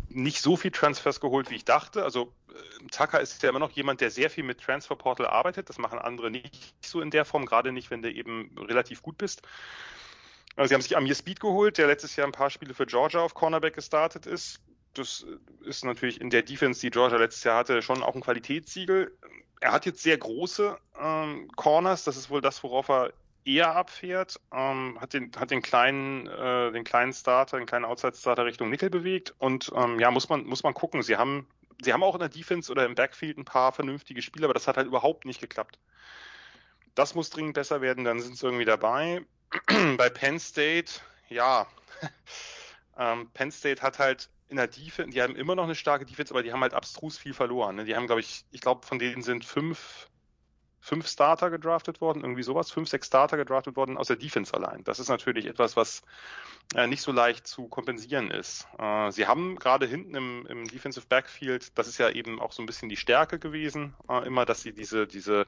nicht so viel Transfers geholt, wie ich dachte. Also äh, Tucker ist ja immer noch jemand, der sehr viel mit Transfer Portal arbeitet. Das machen andere nicht so in der Form, gerade nicht, wenn du eben relativ gut bist. Also sie haben sich Amir Speed geholt, der letztes Jahr ein paar Spiele für Georgia auf Cornerback gestartet ist. Das ist natürlich in der Defense, die Georgia letztes Jahr hatte, schon auch ein Qualitätssiegel. Er hat jetzt sehr große ähm, Corners, das ist wohl das, worauf er eher abfährt, ähm, hat den, hat den kleinen, äh, den kleinen Starter, den kleinen Outside-Starter Richtung Nickel bewegt und ähm, ja, muss man, muss man gucken. Sie haben, sie haben auch in der Defense oder im Backfield ein paar vernünftige Spieler, aber das hat halt überhaupt nicht geklappt. Das muss dringend besser werden, dann sind sie irgendwie dabei. Bei Penn State, ja, ähm, Penn State hat halt in der Defense, die haben immer noch eine starke Defense, aber die haben halt abstrus viel verloren. Ne? Die haben, glaube ich, ich glaube, von denen sind fünf fünf Starter gedraftet worden, irgendwie sowas, fünf, sechs Starter gedraftet worden aus der Defense allein. Das ist natürlich etwas, was äh, nicht so leicht zu kompensieren ist. Äh, sie haben gerade hinten im, im Defensive Backfield, das ist ja eben auch so ein bisschen die Stärke gewesen, äh, immer, dass sie diese, diese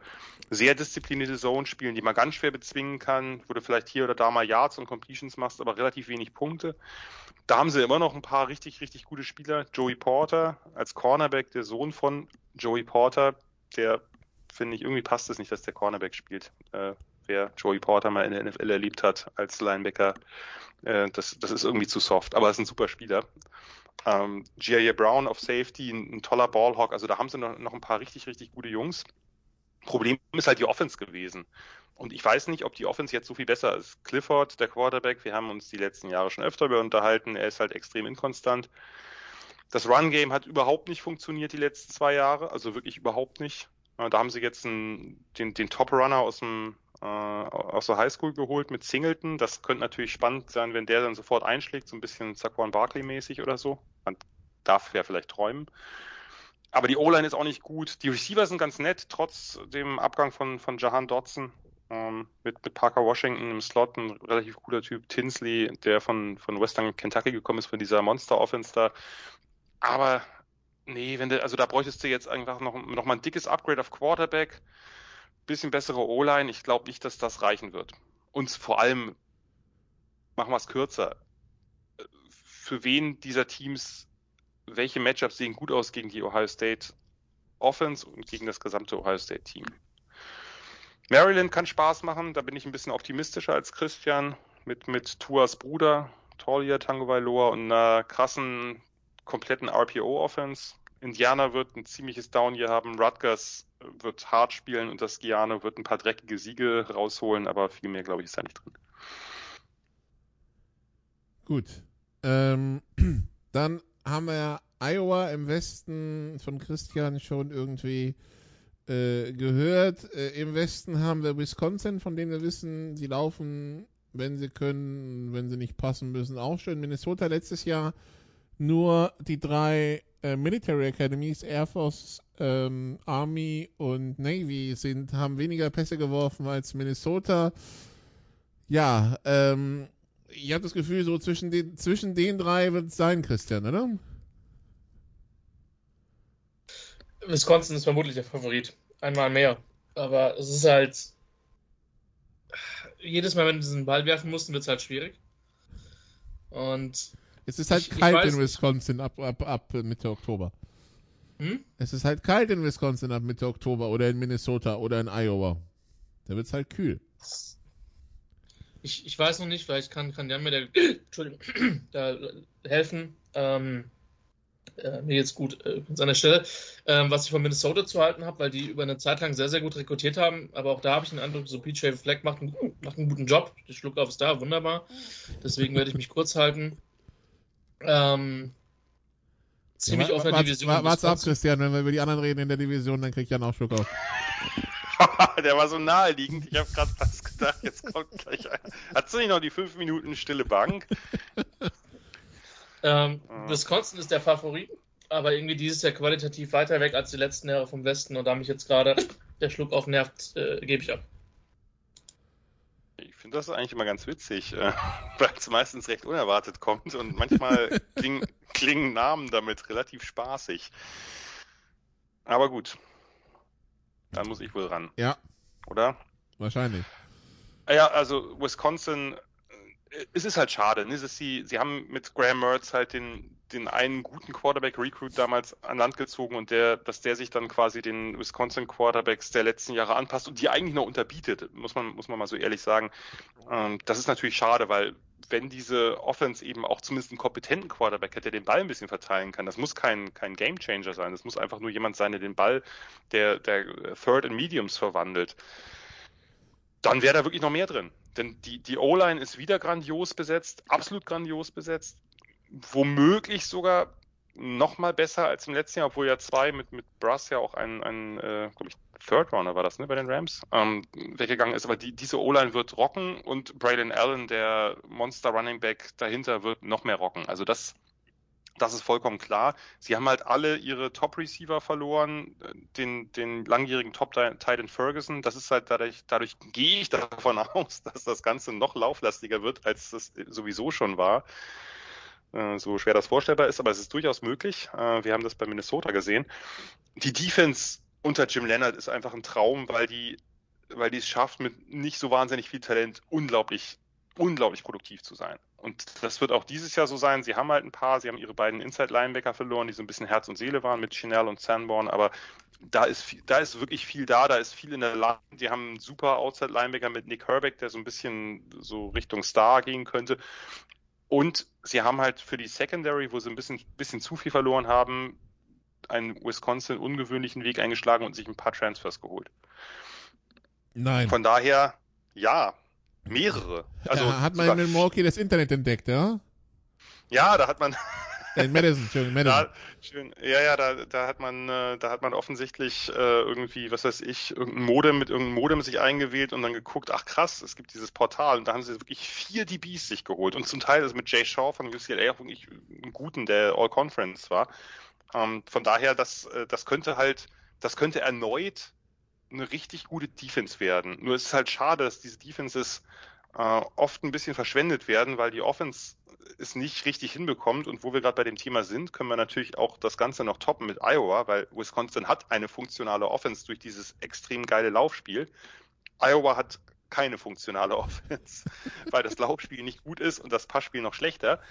sehr disziplinierte Zone spielen, die man ganz schwer bezwingen kann, wo du vielleicht hier oder da mal Yards und Completions machst, aber relativ wenig Punkte. Da haben sie immer noch ein paar richtig, richtig gute Spieler. Joey Porter als Cornerback, der Sohn von Joey Porter, der finde ich, irgendwie passt es nicht, dass der Cornerback spielt. Äh, wer Joey Porter mal in der NFL erlebt hat als Linebacker, äh, das, das ist irgendwie zu soft, aber er ist ein super Spieler. Ähm, G.A. Brown auf Safety, ein, ein, toller Ballhawk, also da haben sie noch, noch ein paar richtig, richtig gute Jungs. Problem ist halt die Offense gewesen. Und ich weiß nicht, ob die Offense jetzt so viel besser ist. Clifford, der Quarterback, wir haben uns die letzten Jahre schon öfter über unterhalten, er ist halt extrem inkonstant. Das Run-Game hat überhaupt nicht funktioniert die letzten zwei Jahre, also wirklich überhaupt nicht. Äh, da haben sie jetzt einen, den, den Top-Runner aus dem äh, aus der Highschool geholt mit Singleton. Das könnte natürlich spannend sein, wenn der dann sofort einschlägt, so ein bisschen Saquon Barkley-mäßig oder so. Man darf ja vielleicht träumen. Aber die O-Line ist auch nicht gut. Die Receiver sind ganz nett, trotz dem Abgang von, von Jahan Dodson. Ähm, mit, mit Parker Washington im Slot, ein relativ cooler Typ. Tinsley, der von, von Western Kentucky gekommen ist, von dieser Monster-Offense da. Aber Nee, wenn du, also da bräuchtest du jetzt einfach noch, noch mal ein dickes Upgrade auf Quarterback, bisschen bessere O-Line. Ich glaube nicht, dass das reichen wird. Und vor allem, machen wir es kürzer. Für wen dieser Teams, welche Matchups sehen gut aus gegen die Ohio State Offense und gegen das gesamte Ohio State Team? Maryland kann Spaß machen, da bin ich ein bisschen optimistischer als Christian mit, mit Tuas Bruder, Talia Tangovailoa und einer krassen kompletten RPO-Offense. Indiana wird ein ziemliches Down hier haben, Rutgers wird hart spielen und das Giano wird ein paar dreckige Siege rausholen, aber viel mehr, glaube ich, ist da nicht drin. Gut. Ähm, dann haben wir Iowa im Westen von Christian schon irgendwie äh, gehört. Äh, Im Westen haben wir Wisconsin, von denen wir wissen, sie laufen, wenn sie können, wenn sie nicht passen müssen, auch schön. Minnesota letztes Jahr nur die drei äh, Military Academies, Air Force, ähm, Army und Navy sind, haben weniger Pässe geworfen als Minnesota. Ja, ähm, ich habe das Gefühl, so zwischen den, zwischen den drei wird es sein, Christian, oder? Wisconsin ist vermutlich der Favorit. Einmal mehr. Aber es ist halt. Jedes Mal, wenn du diesen Ball werfen musst, wird es halt schwierig. Und es ist halt ich, kalt ich in Wisconsin ab, ab, ab Mitte Oktober. Hm? Es ist halt kalt in Wisconsin ab Mitte Oktober oder in Minnesota oder in Iowa. Da wird es halt kühl. Ich, ich weiß noch nicht, vielleicht kann, kann Jan mir Entschuldigung, da helfen. Ähm, äh, mir jetzt gut äh, an seiner Stelle, ähm, was ich von Minnesota zu halten habe, weil die über eine Zeit lang sehr, sehr gut rekrutiert haben. Aber auch da habe ich den Eindruck, so PJ Fleck macht einen, macht einen guten Job. Der Schlucklauf ist da, wunderbar. Deswegen werde ich mich kurz halten. Ähm, ziemlich ja, offene Division. Warte ab, Christian, wenn wir über die anderen reden in der Division, dann kriegt Jan auch Schluck auf. der war so naheliegend. Ich habe gerade fast gedacht, jetzt kommt gleich ein. Hast du nicht noch die fünf Minuten stille Bank? ähm, Wisconsin ist der Favorit. aber irgendwie dieses Jahr qualitativ weiter weg als die letzten Jahre vom Westen und da mich jetzt gerade der Schluck aufnervt, äh, gebe ich ab. Finde das eigentlich immer ganz witzig, äh, weil es meistens recht unerwartet kommt und manchmal klingen, klingen Namen damit relativ spaßig. Aber gut. Dann muss ich wohl ran. Ja. Oder? Wahrscheinlich. Ja, also Wisconsin, es ist halt schade. Ne? Sie, sie haben mit Graham Mertz halt den, den einen guten Quarterback-Recruit damals an Land gezogen und der, dass der sich dann quasi den Wisconsin Quarterbacks der letzten Jahre anpasst und die eigentlich noch unterbietet, muss man, muss man mal so ehrlich sagen. Ähm, das ist natürlich schade, weil wenn diese Offense eben auch zumindest einen kompetenten Quarterback hätte, der den Ball ein bisschen verteilen kann, das muss kein, kein Game Changer sein, das muss einfach nur jemand sein, der den Ball der, der Third and Mediums verwandelt dann wäre da wirklich noch mehr drin. Denn die, die O-Line ist wieder grandios besetzt, absolut grandios besetzt womöglich sogar noch mal besser als im letzten Jahr, obwohl ja zwei mit, mit Brass ja auch ein, ein äh, glaube ich, Third Runner war das, ne, bei den Rams, ähm, weggegangen ist. Aber die, diese O-Line wird rocken und Braden Allen, der Monster Running Back dahinter, wird noch mehr rocken. Also das, das ist vollkommen klar. Sie haben halt alle ihre Top-Receiver verloren, den, den langjährigen Top-Titan Ferguson. Das ist halt dadurch, dadurch gehe ich davon aus, dass das Ganze noch lauflastiger wird, als es sowieso schon war. Äh, so schwer das vorstellbar ist, aber es ist durchaus möglich. Äh, wir haben das bei Minnesota gesehen. Die Defense unter Jim Leonard ist einfach ein Traum, weil die, weil die es schafft, mit nicht so wahnsinnig viel Talent unglaublich, unglaublich produktiv zu sein. Und das wird auch dieses Jahr so sein. Sie haben halt ein paar, sie haben ihre beiden Inside-Linebacker verloren, die so ein bisschen Herz und Seele waren mit Chanel und Sanborn, aber da ist, viel, da ist wirklich viel da, da ist viel in der Line. Die haben einen super Outside-Linebacker mit Nick Herbeck, der so ein bisschen so Richtung Star gehen könnte. Und sie haben halt für die Secondary, wo sie ein bisschen, bisschen zu viel verloren haben, einen Wisconsin ungewöhnlichen Weg eingeschlagen und sich ein paar Transfers geholt. Nein. Von daher, ja, mehrere. Also ja, hat man in Milwaukee das Internet entdeckt, ja? Ja, da hat man, in Madison, schön, Madison. Da, schön, ja, ja, da, da hat man, äh, da hat man offensichtlich äh, irgendwie, was weiß ich, irgendein Modem mit irgendeinem Modem sich eingewählt und dann geguckt, ach krass, es gibt dieses Portal und da haben sie wirklich vier DBs sich geholt und zum Teil das mit Jay Shaw von UCLA auch wirklich einen guten, der All Conference war. Ähm, von daher, das, äh, das könnte halt, das könnte erneut eine richtig gute Defense werden. Nur es ist halt schade, dass diese Defenses äh, oft ein bisschen verschwendet werden, weil die Offense es nicht richtig hinbekommt. Und wo wir gerade bei dem Thema sind, können wir natürlich auch das Ganze noch toppen mit Iowa, weil Wisconsin hat eine funktionale Offense durch dieses extrem geile Laufspiel. Iowa hat keine funktionale Offense, weil das Laufspiel nicht gut ist und das Passspiel noch schlechter.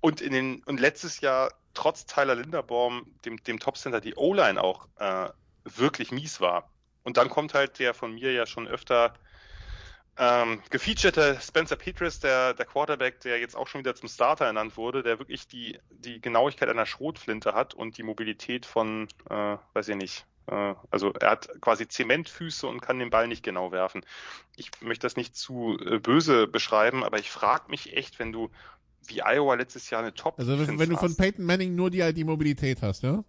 Und in den und letztes Jahr trotz Tyler Linderbaum, dem, dem Top-Center, die O-Line auch äh, wirklich mies war. Und dann kommt halt der von mir ja schon öfter ähm, gefeaturete Spencer Petras, der, der Quarterback, der jetzt auch schon wieder zum Starter ernannt wurde, der wirklich die, die Genauigkeit einer Schrotflinte hat und die Mobilität von, äh, weiß ich nicht, äh, also er hat quasi Zementfüße und kann den Ball nicht genau werfen. Ich möchte das nicht zu äh, böse beschreiben, aber ich frage mich echt, wenn du wie Iowa letztes Jahr eine top Also wenn, wenn du von Peyton Manning nur die, die Mobilität hast, ja?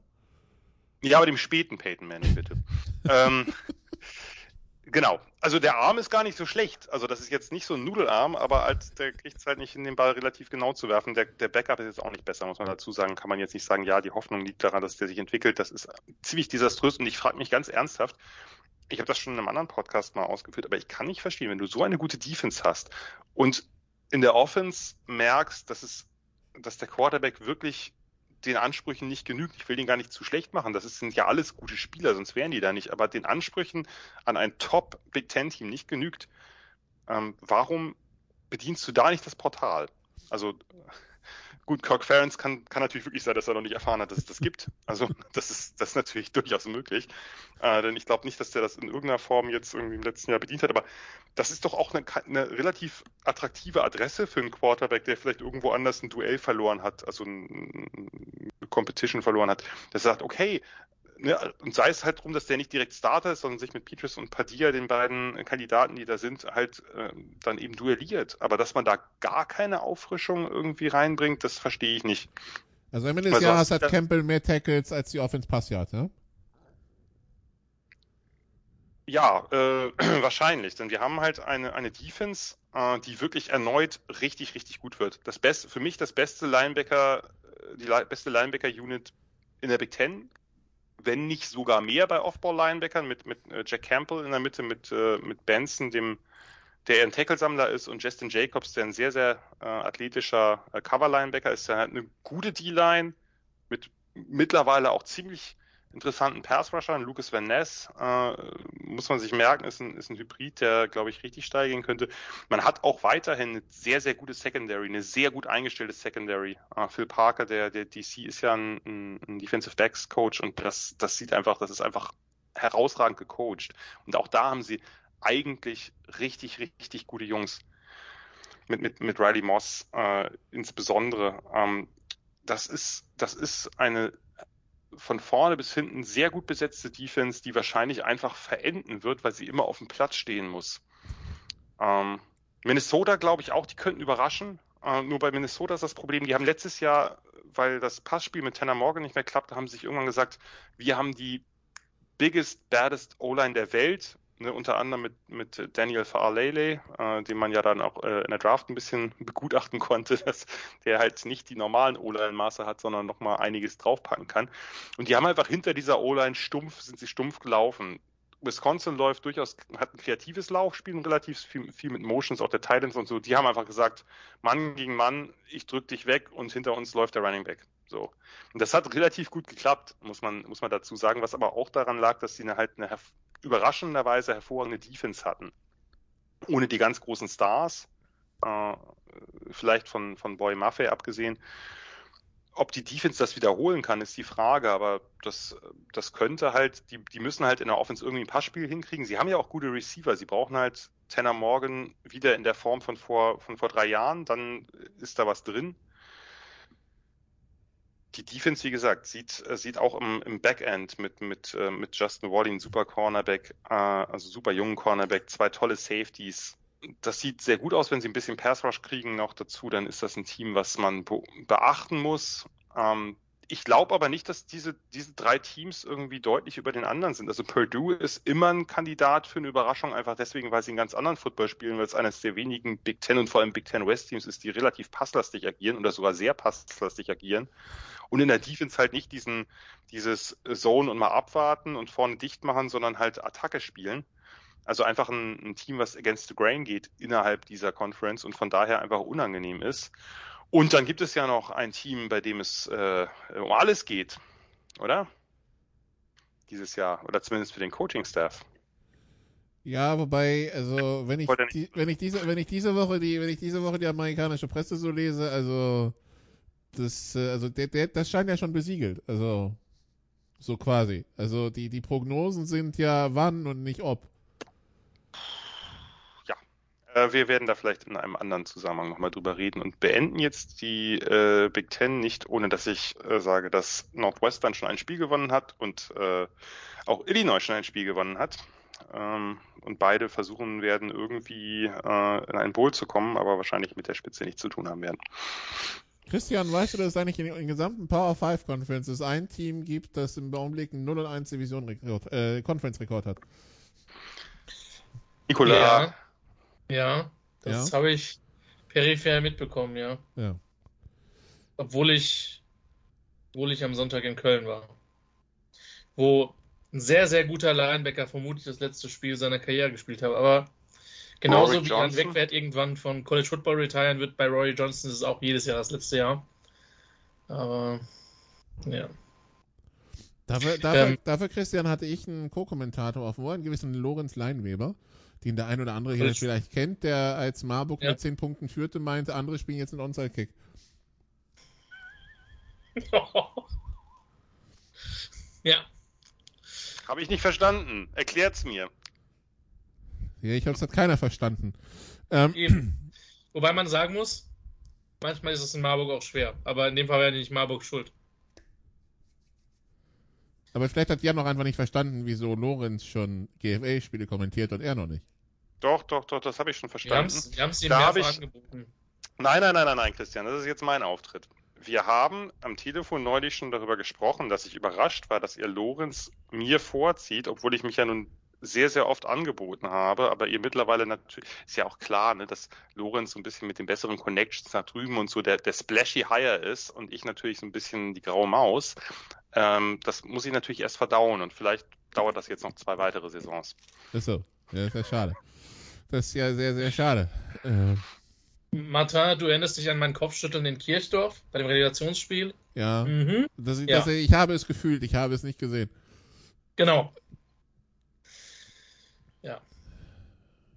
Ja, aber dem späten Peyton Manning, bitte. ähm, Genau. Also der Arm ist gar nicht so schlecht. Also das ist jetzt nicht so ein Nudelarm, aber als der kriegt es halt nicht in den Ball relativ genau zu werfen. Der, der Backup ist jetzt auch nicht besser, muss man dazu sagen. Kann man jetzt nicht sagen, ja, die Hoffnung liegt daran, dass der sich entwickelt. Das ist ziemlich desaströs und ich frage mich ganz ernsthaft, ich habe das schon in einem anderen Podcast mal ausgeführt, aber ich kann nicht verstehen, wenn du so eine gute Defense hast und in der Offense merkst, dass es, dass der Quarterback wirklich den Ansprüchen nicht genügt. Ich will den gar nicht zu schlecht machen. Das sind ja alles gute Spieler, sonst wären die da nicht. Aber den Ansprüchen an ein Top Big Ten Team nicht genügt. Ähm, warum bedienst du da nicht das Portal? Also Gut, Kirk Ferentz kann, kann natürlich wirklich sein, dass er noch nicht erfahren hat, dass es das gibt. Also das ist, das ist natürlich durchaus möglich. Äh, denn ich glaube nicht, dass der das in irgendeiner Form jetzt irgendwie im letzten Jahr bedient hat. Aber das ist doch auch eine, eine relativ attraktive Adresse für einen Quarterback, der vielleicht irgendwo anders ein Duell verloren hat, also ein, eine Competition verloren hat. Der sagt, okay, ne, und sei es halt darum, dass der nicht direkt Starter ist, sondern sich mit Petrus und Padilla, den beiden Kandidaten, die da sind, halt äh, dann eben duelliert. Aber dass man da gar keine Auffrischung irgendwie reinbringt, das verstehe ich nicht. Also am Ende des Jahres hat Campbell mehr Tackles als die Offense Pass ne? Ja, äh, wahrscheinlich, denn wir haben halt eine, eine Defense, äh, die wirklich erneut richtig, richtig gut wird. Das beste, für mich das beste Linebacker, äh, die beste Linebacker-Unit in der Big Ten, wenn nicht sogar mehr bei Off-Ball-Linebackern mit, mit äh, Jack Campbell in der Mitte, mit, äh, mit Benson, dem, der ein Tackle-Sammler ist, und Justin Jacobs, der ein sehr, sehr äh, athletischer äh, Cover-Linebacker ist, der hat eine gute D-Line mit mittlerweile auch ziemlich interessanten Pass-Rushern. Lucas Van Ness, äh, muss man sich merken, ist ein, ist ein Hybrid, der, glaube ich, richtig steil gehen könnte. Man hat auch weiterhin eine sehr, sehr gute Secondary, eine sehr gut eingestellte Secondary. Äh, Phil Parker, der, der DC, ist ja ein, ein, ein Defensive Backs Coach und das, das sieht einfach, das ist einfach herausragend gecoacht. Und auch da haben sie eigentlich richtig, richtig gute Jungs. Mit, mit, mit Riley Moss äh, insbesondere. Ähm, das ist, das ist eine von vorne bis hinten sehr gut besetzte Defense, die wahrscheinlich einfach verenden wird, weil sie immer auf dem Platz stehen muss. Ähm, Minnesota glaube ich auch, die könnten überraschen. Äh, nur bei Minnesota ist das Problem, die haben letztes Jahr, weil das Passspiel mit Tanner Morgan nicht mehr klappt, haben sich irgendwann gesagt, wir haben die biggest, baddest O-Line der Welt ne, unter anderem mit, mit Daniel Faalele, äh, den man ja dann auch äh, in der Draft ein bisschen begutachten konnte, dass der halt nicht die normalen O-Line-Maße hat, sondern nochmal einiges draufpacken kann. Und die haben einfach hinter dieser O-Line stumpf, sind sie stumpf gelaufen. Wisconsin läuft durchaus, hat ein kreatives Laufspiel und relativ viel, viel mit Motions, auch der Titans und so. Die haben einfach gesagt, Mann gegen Mann, ich drück dich weg und hinter uns läuft der Running Back. So. Und das hat relativ gut geklappt, muss man, muss man dazu sagen, was aber auch daran lag, dass sie eine, halt eine überraschenderweise hervorragende Defense hatten. Ohne die ganz großen Stars, äh, vielleicht von, von Boy Maffei abgesehen. Ob die Defense das wiederholen kann, ist die Frage, aber das, das könnte halt, die, die müssen halt in der Offense irgendwie ein Passspiel hinkriegen. Sie haben ja auch gute Receiver, sie brauchen halt Tanner Morgan wieder in der Form von vor, von vor drei Jahren, dann ist da was drin die Defense, wie gesagt, sieht, äh, sieht auch im, im Backend mit, mit, äh, mit Justin Wally, super Cornerback, äh, also super jungen Cornerback, zwei tolle Safeties. Das sieht sehr gut aus, wenn sie ein bisschen Pass Rush kriegen noch dazu, dann ist das ein Team, was man beachten muss. Ähm, ich glaube aber nicht, dass diese, diese drei Teams irgendwie deutlich über den anderen sind. Also Purdue ist immer ein Kandidat für eine Überraschung, einfach deswegen, weil sie einen ganz anderen Football spielen, weil es eines der wenigen Big Ten und vor allem Big Ten West Teams ist, die relativ passlastig agieren oder sogar sehr passlastig agieren und in der Defense halt nicht diesen, dieses Zone und mal abwarten und vorne dicht machen, sondern halt Attacke spielen. Also einfach ein, ein Team, was against the grain geht innerhalb dieser Conference und von daher einfach unangenehm ist. Und dann gibt es ja noch ein Team, bei dem es äh, um alles geht, oder? Dieses Jahr, oder zumindest für den Coaching-Staff. Ja, wobei, also wenn ich, die, wenn ich diese, wenn ich diese Woche die, wenn ich diese Woche die amerikanische Presse so lese, also das, äh, also der, der, das scheint ja schon besiegelt. Also so quasi. Also die, die Prognosen sind ja wann und nicht ob. Äh, wir werden da vielleicht in einem anderen Zusammenhang nochmal drüber reden und beenden jetzt die äh, Big Ten nicht, ohne dass ich äh, sage, dass Northwestern schon ein Spiel gewonnen hat und äh, auch Illinois schon ein Spiel gewonnen hat. Ähm, und beide versuchen werden, irgendwie äh, in einen Bowl zu kommen, aber wahrscheinlich mit der Spitze nichts zu tun haben werden. Christian, weißt du, dass es eigentlich in den gesamten Power 5 Conferences ein Team gibt, das im Augenblick einen 0 und 1 Division Rekord, äh, Conference Rekord hat? Nikola. Ja, ja das ja. habe ich peripher mitbekommen, ja. Ja. Obwohl ich, obwohl ich am Sonntag in Köln war. Wo ein sehr, sehr guter Linebacker vermutlich das letzte Spiel seiner Karriere gespielt hat. Aber Genauso Rory wie Johnson. ein Wegwert irgendwann von College Football retiren wird bei Rory Johnson, ist es auch jedes Jahr das letzte Jahr. Aber ja. Dafür, dafür, ähm, dafür, Christian, hatte ich einen Co-Kommentator auf Ohr, einen gewissen Lorenz Leinweber, den der ein oder andere hier vielleicht kennt, der als Marburg ja. mit 10 Punkten führte, meinte, andere spielen jetzt einen Onside-Kick. ja. Habe ich nicht verstanden. Erklärt's mir. Ja, ich glaube, es hat keiner verstanden. Ähm, Eben. Wobei man sagen muss, manchmal ist es in Marburg auch schwer. Aber in dem Fall wäre nicht Marburg schuld. Aber vielleicht hat Jan noch einfach nicht verstanden, wieso Lorenz schon GFA-Spiele kommentiert und er noch nicht. Doch, doch, doch, das habe ich schon verstanden. Wir haben es ihm mehrfach ich... angeboten. Nein, nein, nein, nein, nein, Christian, das ist jetzt mein Auftritt. Wir haben am Telefon neulich schon darüber gesprochen, dass ich überrascht war, dass ihr Lorenz mir vorzieht, obwohl ich mich ja nun sehr, sehr oft angeboten habe, aber ihr mittlerweile natürlich, ist ja auch klar, ne, dass Lorenz so ein bisschen mit den besseren Connections nach drüben und so der, der splashy Hire ist und ich natürlich so ein bisschen die graue Maus. Ähm, das muss ich natürlich erst verdauen und vielleicht dauert das jetzt noch zwei weitere Saisons. Ist so. Ja, das ist ja schade. Das ist ja sehr, sehr schade. Äh, Martin, du erinnerst dich an mein Kopfschütteln in Kirchdorf bei dem Relegationsspiel? ja. Mhm. Das, Ja. das, ich habe es gefühlt, ich habe es nicht gesehen. Genau.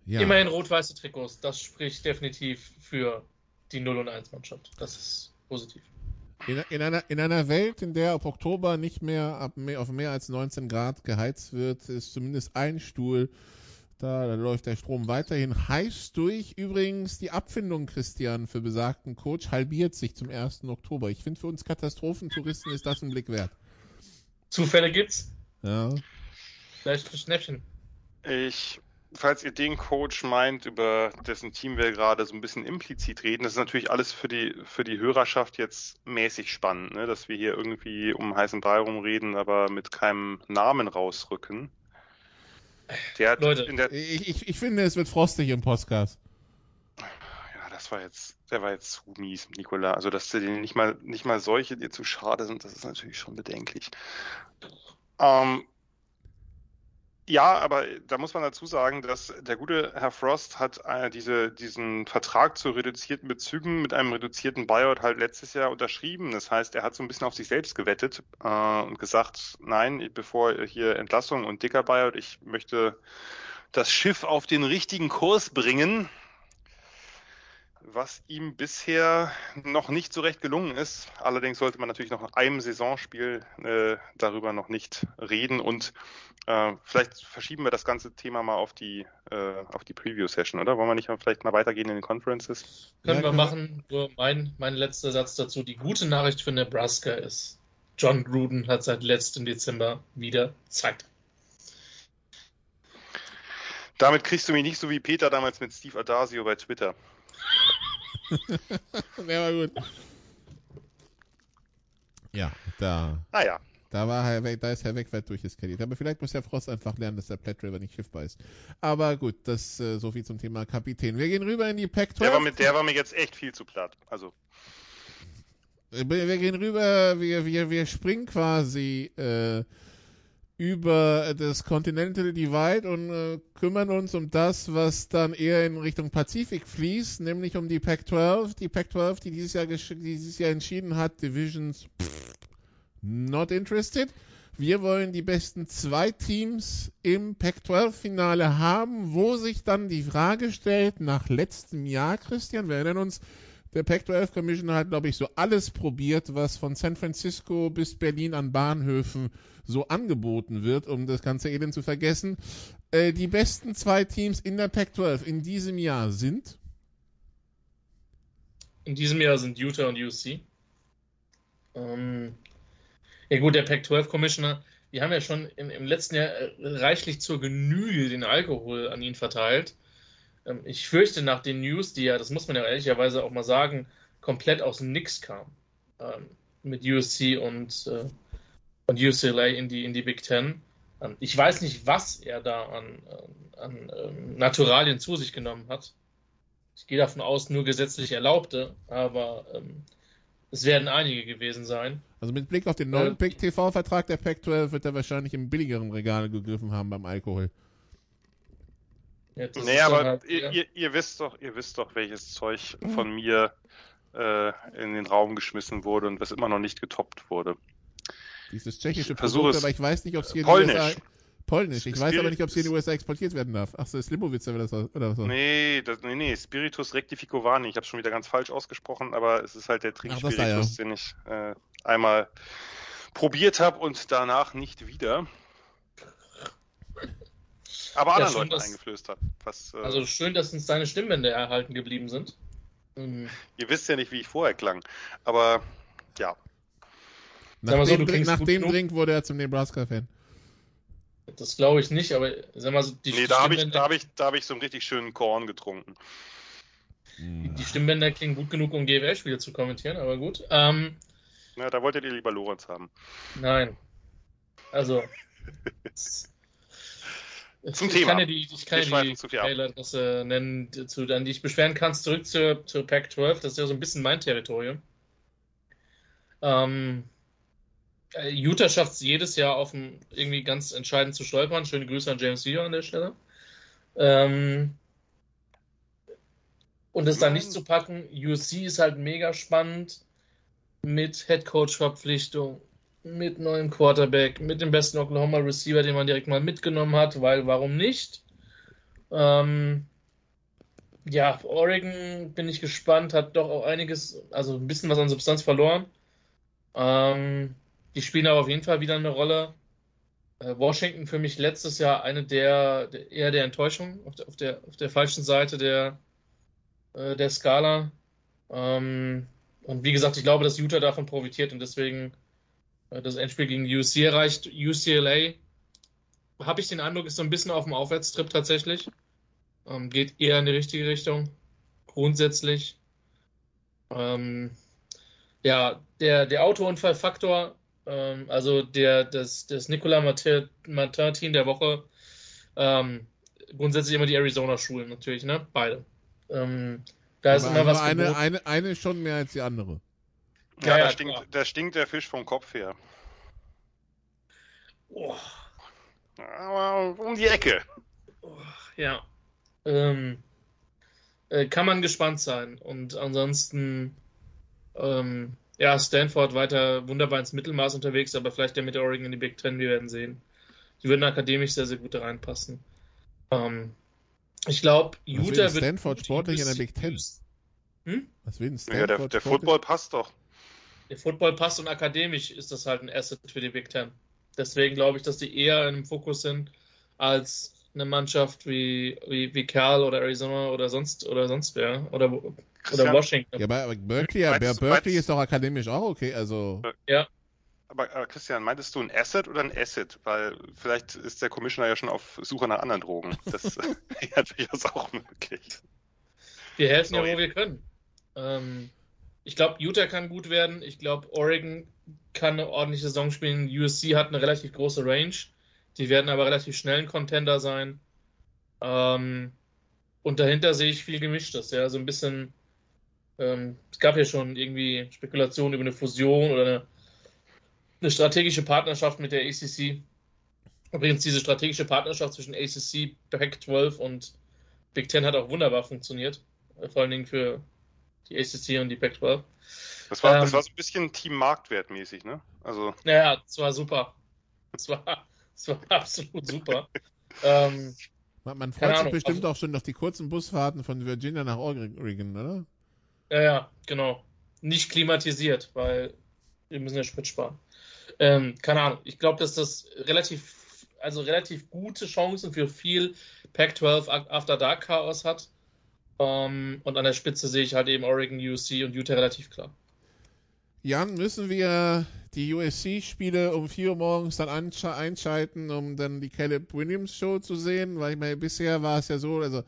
Ja. Immerhin rot-weiße Trikots. Das spricht definitiv für die 0 und 1 Mannschaft. Das ist positiv. In, in, einer, in einer Welt, in der ab Oktober nicht mehr ab mehr, auf mehr als 19 Grad geheizt wird, ist zumindest ein Stuhl, da, da läuft der Strom weiterhin heiß durch. Übrigens, die Abfindung, Christian, für besagten Coach halbiert sich zum 1. Oktober. Ich finde, für uns Katastrophentouristen ist das ein Blick wert. Zufälle gibt's? Ja. Vielleicht ein Schnäppchen. Ich, falls ihr den Coach meint, über dessen Team wir gerade so ein bisschen implizit reden, das ist natürlich alles für die, für die Hörerschaft jetzt mäßig spannend, ne? dass wir hier irgendwie um heißen Brei rumreden, aber mit keinem Namen rausrücken. Der hat Leute. in der, Ich, ich, ich finde, es wird frostig im Podcast. ja, das war jetzt, der war jetzt zu mies, Nikola. Also, dass dir nicht mal, nicht mal solche dir zu schade sind, das ist natürlich schon bedenklich. Ähm, ja, aber da muss man dazu sagen, dass der gute Herr Frost hat äh, diese, diesen Vertrag zu reduzierten Bezügen mit einem reduzierten Buyout halt letztes Jahr unterschrieben. Das heißt, er hat so ein bisschen auf sich selbst gewettet äh, und gesagt, nein, bevor hier Entlassung und dicker Buyout, ich möchte das Schiff auf den richtigen Kurs bringen was ihm bisher noch nicht so recht gelungen ist. Allerdings sollte man natürlich noch nach einem Saisonspiel äh, darüber noch nicht reden und äh, vielleicht verschieben wir das ganze Thema mal auf die äh, auf die Preview-Session, oder? Wollen wir nicht mal vielleicht mal weitergehen in den Conferences? Können Ja, wir können wir- machen. Nur mein, mein letzter Satz dazu. Die gute Nachricht für Nebraska ist, John Gruden hat seit letztem Dezember wieder Zeit. Damit kriegst du mich nicht so wie Peter damals mit Steve Adasio bei Twitter. Der war gut. Ja, da, Naja, da war Herr Weg, da ist Herr Wegwert durcheskaliert. Aber vielleicht muss Herr Frost einfach lernen, dass der Platte River nicht schiffbar ist. Aber gut, das äh, so viel zum Thema Kapitän. Wir gehen rüber in die Pac-12. der war, mit, der war mir jetzt echt viel zu platt. Also, Wir wir gehen rüber, wir, wir, wir springen quasi äh, über das Continental Divide und äh, kümmern uns um das, was dann eher in Richtung Pazifik fließt, nämlich um die Pac-12. Die Pac-12, die dieses Jahr, dieses Jahr entschieden hat, Divisions pff, not interested. Wir wollen die besten zwei Teams im Pac-12-Finale haben, wo sich dann die Frage stellt, nach letztem Jahr, Christian, wir erinnern uns, der Pac-12 Commissioner hat, glaube ich, so alles probiert, was von San Francisco bis Berlin an Bahnhöfen so angeboten wird, um das ganze Elend zu vergessen. Äh, die besten zwei Teams in der Pac-12 in diesem Jahr sind In diesem Jahr sind Utah und UC. Ähm, ja gut, der Pac-12 Commissioner, wir haben ja schon im, im letzten Jahr äh, reichlich zur Genüge den Alkohol an ihn verteilt. Ähm, ich fürchte nach den News, die ja, das muss man ja ehrlicherweise auch mal sagen, komplett aus dem Nix kamen. Ähm, mit USC und, äh, und UCLA in die, in die Big Ten. Ähm, ich weiß nicht, was er da an, äh, an ähm, Naturalien zu sich genommen hat. Ich gehe davon aus, nur gesetzlich Erlaubte, aber ähm, es werden einige gewesen sein. Also mit Blick auf den neuen Äh, Big TV-Vertrag der Pac-12 wird er wahrscheinlich im billigeren Regal gegriffen haben beim Alkohol. Ja, nee, aber halt, ihr, ja. ihr, ihr wisst doch, ihr wisst doch, welches Zeug von mir äh, in den Raum geschmissen wurde und was immer noch nicht getoppt wurde. Dieses tschechische Ich versuche Produkt, es. aber ich weiß nicht, ob es hier Polnisch. in den USA... Polnisch. Ich weiß Spirit- aber nicht, ob es hier in den USA exportiert werden darf. Ach so, Slimovic oder, das, oder so. Nee, das, nee, nee, Spiritus Rectificovani. Ich habe schon wieder ganz falsch ausgesprochen, aber es ist halt der Trinkspiritus, den ich äh, einmal probiert habe und danach nicht wieder. Aber Ja, anderen schon Leuten das- eingeflößt habe. Was, äh, Also schön, dass uns deine Stimmbänder erhalten geblieben sind. Ähm, ihr wisst ja nicht, wie ich vorher klang. Aber ja, Nach, so, dem, Drink, nach dem. Drink wurde er zum Nebraska-Fan. Das glaube ich nicht, aber sag mal, so, die, nee, die, da habe ich, da hab ich, da hab ich so einen richtig schönen Korn getrunken. die Stimmbänder klingen gut genug, um GFL-Spiele zu kommentieren, aber gut. Ähm, Ja, da wolltet ihr lieber Lorenz haben. nein. Also. Zum ich Thema. Kann dir die, ich kann schweifen die. Mailadresse nennen, zu, an die ich beschweren kannst. Zurück zur, zur Pac-12. Das ist ja so ein bisschen mein Territorium. Ähm, Äh, Utah schafft es jedes Jahr auf ein, irgendwie ganz entscheidend zu stolpern. Schöne Grüße an James Dio an der Stelle. Ähm, und es dann nicht zu packen, USC ist halt mega spannend mit Headcoach-Verpflichtung, mit neuem Quarterback, mit dem besten Oklahoma Receiver, den man direkt mal mitgenommen hat, weil warum nicht? Ähm, ja, Oregon bin ich gespannt, hat doch auch einiges, also ein bisschen was an Substanz verloren. Ähm, die spielen aber auf jeden Fall wieder eine Rolle. Äh, Washington für mich letztes Jahr eine der, der eher der Enttäuschung auf der, auf der, auf der falschen Seite der, äh, der Skala. Ähm, und wie gesagt, ich glaube, dass Utah davon profitiert und deswegen das Endspiel gegen UC erreicht. UCLA habe ich den Eindruck, ist so ein bisschen auf dem Aufwärtstrip tatsächlich. Ähm, geht eher in die richtige Richtung. Grundsätzlich. Ähm, ja, der, der Autounfallfaktor, ähm, also der, das, das Nicolas Martin der Woche, ähm, grundsätzlich immer die Arizona-Schulen natürlich, ne? Beide. Ähm, da ist immer was. Eine, eine, eine schon mehr als die andere. Ja, ja, da, stinkt, da stinkt der Fisch vom Kopf her. Oh. Aber um die Ecke. Oh, ja. Ähm, äh, kann man gespannt sein. Und ansonsten, ähm, ja, Stanford weiter wunderbar ins Mittelmaß unterwegs, aber vielleicht der mit Oregon in die Big Ten, wir werden sehen. Die würden akademisch sehr, sehr gut da reinpassen. Ähm, ich glaube, Utah wird. Stanford sportlich in der Big Ten. Hm? Was will Stanford ja, der, der Football passt doch. Der Football passt und akademisch ist das halt ein Asset für die Big Ten. Deswegen glaube ich, dass die eher im Fokus sind als eine Mannschaft wie, wie, wie Cal oder Arizona oder sonst oder sonst wer oder, oder Washington. Ja, aber Berkeley, ja, meinst, Berkeley meinst, ist doch akademisch auch okay, also. Ja. Aber, aber, Christian, meintest du ein Asset oder ein Asset? Weil vielleicht ist der Commissioner ja schon auf Suche nach anderen Drogen. Das wäre durchaus auch möglich. Wir helfen Sorry. ja, wo wir können. Ähm, ich glaube, Utah kann gut werden. Ich glaube, Oregon kann eine ordentliche Saison spielen. USC hat eine relativ große Range. Die werden aber relativ schnell ein Contender sein. Ähm, und dahinter sehe ich viel Gemischtes. Ja, so ein bisschen. Ähm, es gab ja schon irgendwie Spekulationen über eine Fusion oder eine, eine strategische Partnerschaft mit der ACC. Übrigens, diese strategische Partnerschaft zwischen ACC, Pac-12 und Big Ten hat auch wunderbar funktioniert. Vor allen Dingen für die ACC und die Pac-12. Das war, ähm, das war so ein bisschen Team Marktwertmäßig, ne? Also. Ja, es war super. Es war, es war absolut super. ähm, man, man freut sich Ahnung, bestimmt also, auch schon auf die kurzen Busfahrten von Virginia nach Oregon, oder? Ja, ja, genau. Nicht klimatisiert, weil wir müssen ja Sprit sparen. Ähm, keine Ahnung. Ich glaube, dass das relativ, also relativ gute Chancen für viel Pac-12 After Dark Chaos hat. Um, und an der Spitze sehe ich halt eben Oregon, USC und Utah relativ klar. Jan, müssen wir die USC-Spiele um 4 Uhr morgens dann einschalten, um dann die Caleb Williams Show zu sehen? Weil ich meine, bisher war es ja so, also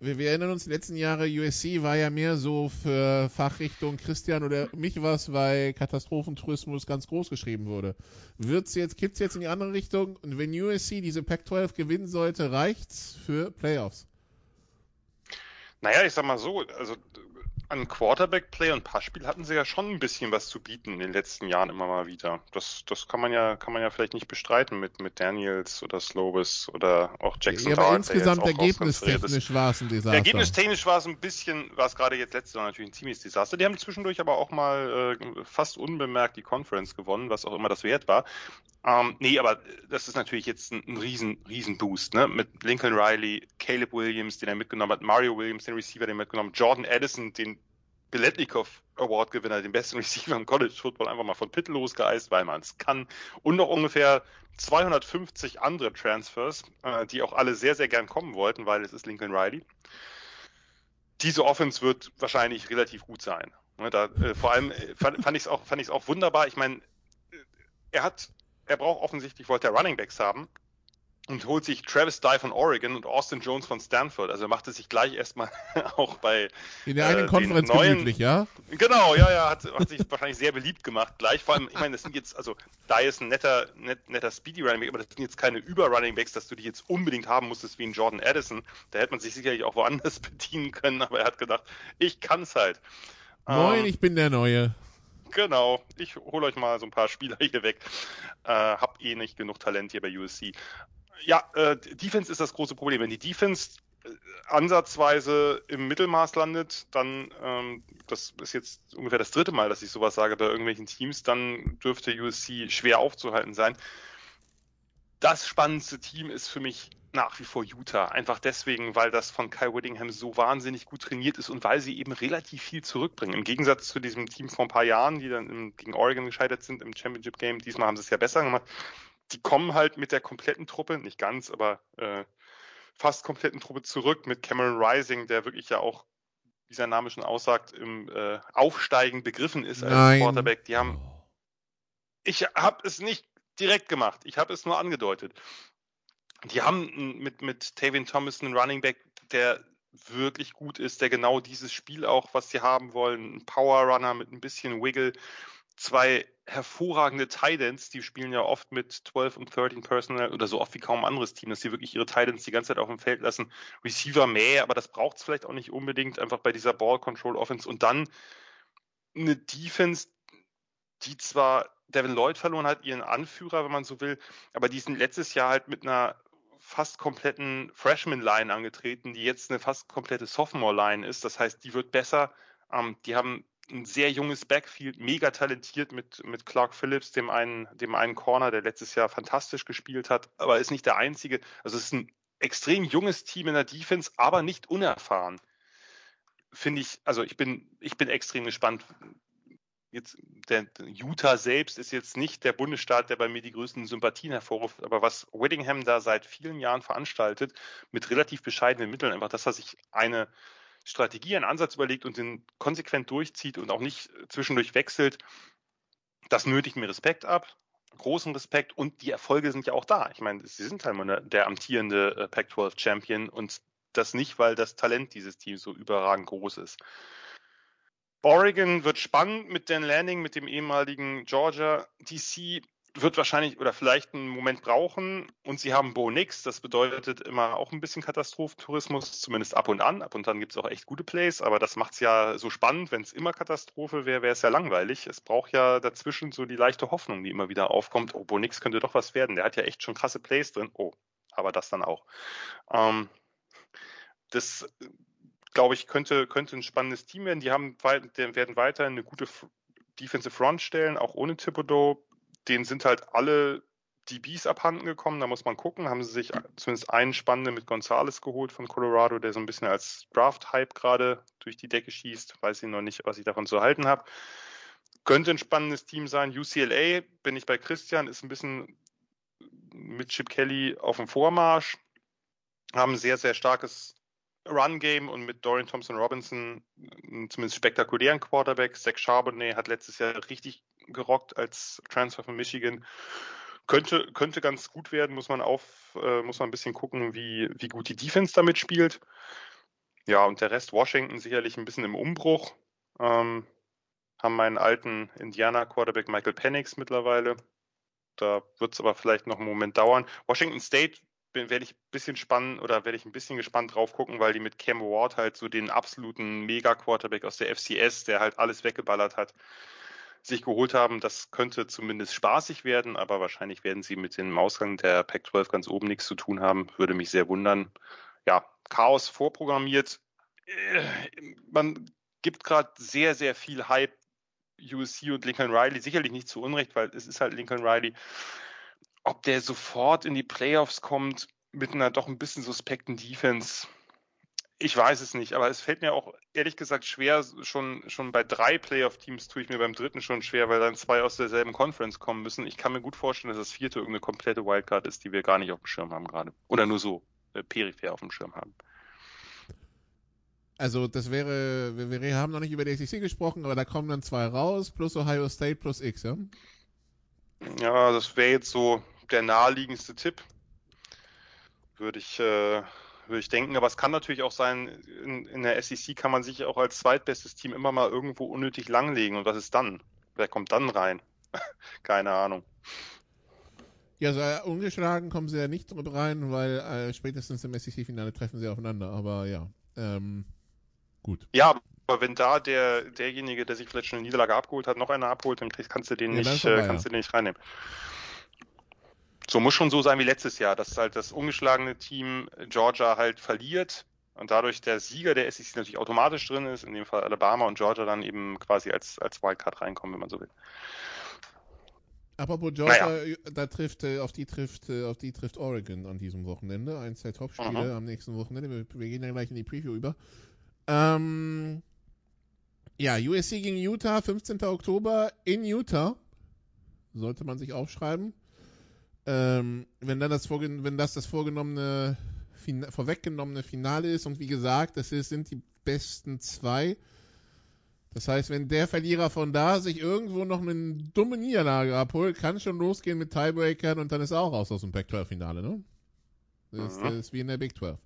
wir, wir, erinnern uns, die letzten Jahre USC war ja mehr so für Fachrichtung Christian oder mich was, weil Katastrophentourismus ganz groß geschrieben wurde. Wird's jetzt, kippt's jetzt in die andere Richtung? Und wenn USC diese Pac-12 gewinnen sollte, reicht's für Playoffs? Naja, ich sag mal so, also an Quarterback-Play und Passspiel hatten sie ja schon ein bisschen was zu bieten in den letzten Jahren immer mal wieder. Das, das kann man ja, kann man ja vielleicht nicht bestreiten mit, mit Daniels oder Slobis oder auch Jackson ja, aber insgesamt ergebnistechnisch war es ein Desaster. Ergebnistechnisch war es ein bisschen, war es gerade jetzt letztes Jahr natürlich ein ziemliches Desaster. Die haben zwischendurch aber auch mal äh, fast unbemerkt die Conference gewonnen, was auch immer das wert war. Ähm, nee, aber das ist natürlich jetzt ein, ein riesen, riesen Boost, ne? Mit Lincoln Riley, Caleb Williams, den er mitgenommen hat, Mario Williams, den Receiver, den er mitgenommen hat, Jordan Addison, den Biletnikov Award Gewinner, den besten Receiver im College Football, einfach mal von Pitt losgeeist, weil man es kann. Und noch ungefähr 250 andere Transfers, äh, die auch alle sehr, sehr gern kommen wollten, weil es ist Lincoln Riley. Diese Offense wird wahrscheinlich relativ gut sein. Ne, da, äh, vor allem äh, fand, fand ich es auch, auch wunderbar. Ich meine, äh, er hat er braucht offensichtlich, wollte er Running Backs haben und holt sich Travis Dye von Oregon und Austin Jones von Stanford. Also er machte sich gleich erstmal auch bei in der einen äh, Konferenz neuen, gemütlich, ja? Genau, ja, ja, hat, hat sich wahrscheinlich sehr beliebt gemacht gleich. Vor allem, ich meine, das sind jetzt, also Dye ist ein netter, net, netter Speedy Running Back, aber das sind jetzt keine Über-Running Backs, dass du die jetzt unbedingt haben musstest wie ein Jordan Addison. Da hätte man sich sicherlich auch woanders bedienen können, aber er hat gedacht, ich kann's halt. Moin, ähm, ich bin der Neue. Genau, ich hole euch mal so ein paar Spieler hier weg. Äh, hab eh nicht genug Talent hier bei USC. Ja, äh, Defense ist das große Problem. Wenn die Defense äh, ansatzweise im Mittelmaß landet, dann, ähm, das ist jetzt ungefähr das dritte Mal, dass ich sowas sage bei irgendwelchen Teams, dann dürfte USC schwer aufzuhalten sein. Das spannendste Team ist für mich nach wie vor Utah. Einfach deswegen, weil das von Kyle Whittingham so wahnsinnig gut trainiert ist und weil sie eben relativ viel zurückbringen. Im Gegensatz zu diesem Team vor ein paar Jahren, die dann im, gegen Oregon gescheitert sind im Championship Game. Diesmal haben sie es ja besser gemacht. Die kommen halt mit der kompletten Truppe, nicht ganz, aber äh, fast kompletten Truppe zurück mit Cameron Rising, der wirklich ja auch, wie sein Name schon aussagt, im äh, Aufsteigen begriffen ist als Nein. Quarterback. Die haben, ich habe es nicht direkt gemacht, ich habe es nur angedeutet. Die haben mit, mit Tavian Thomas einen Running Back, der wirklich gut ist, der genau dieses Spiel auch, was sie haben wollen, ein Power Runner mit ein bisschen Wiggle, zwei hervorragende Titans, die spielen ja oft mit 12 und 13 Personal oder so oft wie kaum ein anderes Team, dass sie wirklich ihre Titans die ganze Zeit auf dem Feld lassen. Receiver mehr, aber das braucht es vielleicht auch nicht unbedingt, einfach bei dieser Ball Control Offense und dann eine Defense, die zwar Devin Lloyd verloren hat, ihren Anführer, wenn man so will, aber die sind letztes Jahr halt mit einer fast kompletten Freshman-Line angetreten, die jetzt eine fast komplette Sophomore-Line ist. Das heißt, die wird besser. Ähm, die haben ein sehr junges Backfield, mega talentiert mit, mit Clark Phillips, dem einen, dem einen Corner, der letztes Jahr fantastisch gespielt hat, aber ist nicht der einzige. Also es ist ein extrem junges Team in der Defense, aber nicht unerfahren. Finde ich, also ich bin, ich bin extrem gespannt, jetzt der Utah selbst ist jetzt nicht der Bundesstaat, der bei mir die größten Sympathien hervorruft, aber was Whittingham da seit vielen Jahren veranstaltet, mit relativ bescheidenen Mitteln, einfach, dass er sich eine Strategie, einen Ansatz überlegt und den konsequent durchzieht und auch nicht zwischendurch wechselt, das nötigt mir Respekt ab, großen Respekt und die Erfolge sind ja auch da. Ich meine, sie sind halt der amtierende Pac-12 Champion und das nicht, weil das Talent dieses Teams so überragend groß ist. Oregon wird spannend mit Dan Lanning, mit dem ehemaligen Georgia DC. Wird wahrscheinlich oder vielleicht einen Moment brauchen. Und sie haben Bo Nix. Das bedeutet immer auch ein bisschen Katastrophentourismus, zumindest ab und an. Ab und an gibt es auch echt gute Plays. Aber das macht es ja so spannend. Wenn es immer Katastrophe wäre, wäre es ja langweilig. Es braucht ja dazwischen so die leichte Hoffnung, die immer wieder aufkommt. Oh, Bo Nix könnte doch was werden. Der hat ja echt schon krasse Plays drin. Oh, aber das dann auch. Ähm, das glaube ich, könnte, könnte ein spannendes Team werden. Die haben, werden weiterhin eine gute Defensive Front stellen, auch ohne Thibodeau. Denen sind halt alle DBs abhanden gekommen, da muss man gucken. Haben sie sich zumindest einen spannenden mit Gonzales geholt von Colorado, der so ein bisschen als Draft-Hype gerade durch die Decke schießt. Weiß ich noch nicht, was ich davon zu halten habe. Könnte ein spannendes Team sein. UCLA, bin ich bei Christian, ist ein bisschen mit Chip Kelly auf dem Vormarsch. Haben ein sehr, sehr starkes Run-Game und mit Dorian Thompson Robinson einen zumindest spektakulären Quarterback. Zach Charbonnet hat letztes Jahr richtig gerockt als Transfer von Michigan. Könnte, könnte ganz gut werden, muss man auf, äh, muss man ein bisschen gucken, wie, wie gut die Defense damit spielt. Ja, und der Rest Washington sicherlich ein bisschen im Umbruch. Ähm, haben meinen alten Indiana Quarterback Michael Penix mittlerweile. Da wird es aber vielleicht noch einen Moment dauern. Washington State werde ich ein bisschen spannend oder werde ich ein bisschen gespannt drauf gucken, weil die mit Cam Ward halt so den absoluten Mega-Quarterback aus der FCS, der halt alles weggeballert hat, sich geholt haben. Das könnte zumindest spaßig werden, aber wahrscheinlich werden sie mit dem Ausgang der Pac-12 ganz oben nichts zu tun haben. Würde mich sehr wundern. Ja, Chaos vorprogrammiert. Äh, man gibt gerade sehr, sehr viel Hype USC und Lincoln Riley. Sicherlich nicht zu Unrecht, weil es ist halt Lincoln Riley ob der sofort in die Playoffs kommt mit einer doch ein bisschen suspekten Defense, ich weiß es nicht, aber es fällt mir auch ehrlich gesagt schwer, schon, schon bei drei Playoff-Teams tue ich mir beim dritten schon schwer, weil dann zwei aus derselben Conference kommen müssen. Ich kann mir gut vorstellen, dass das vierte irgendeine komplette Wildcard ist, die wir gar nicht auf dem Schirm haben gerade. Oder nur so äh, peripher auf dem Schirm haben. Also das wäre, wir, wir haben noch nicht über die SEC gesprochen, aber da kommen dann zwei raus, plus Ohio State plus X, ja? Ja, das wäre jetzt so der naheliegendste Tipp, würde ich, äh, würde ich denken. Aber es kann natürlich auch sein, in, in der SEC kann man sich auch als zweitbestes Team immer mal irgendwo unnötig langlegen. Und was ist dann? Wer kommt dann rein? Keine Ahnung. Ja, so äh, ungeschlagen kommen sie ja nicht mit rein, weil äh, spätestens im SEC-Finale treffen sie aufeinander. Aber ja, ähm, gut. Ja, aber wenn da der, derjenige, der sich vielleicht schon eine Niederlage abgeholt hat, noch eine abholt, dann kannst du den Ja, nicht, vorbei, äh, kannst ja. du den nicht reinnehmen. So muss schon so sein wie letztes Jahr, dass halt das ungeschlagene Team Georgia halt verliert und dadurch der Sieger der SEC natürlich automatisch drin ist, in dem Fall Alabama und Georgia dann eben quasi als, als Wildcard reinkommen, wenn man so will. Apropos Georgia, da trifft, äh, auf die trifft, äh, auf die trifft Oregon an diesem Wochenende. Eins der Topspiele Mhm. am nächsten Wochenende. Wir, wir gehen dann gleich in die Preview über. Ähm, ja, USC gegen Utah, 15. Oktober in Utah. Sollte man sich aufschreiben. Ähm, wenn, dann das vorgen wenn das das vorgenommene, fin vorweggenommene Finale ist und wie gesagt, das ist, sind die besten zwei. Das heißt, wenn der Verlierer von da sich irgendwo noch eine dumme Niederlage abholt, kann schon losgehen mit Tiebreakern und dann ist er auch raus aus dem Pac-12-Finale, ne? Das, ist- Mhm. das ist wie in der Big 12.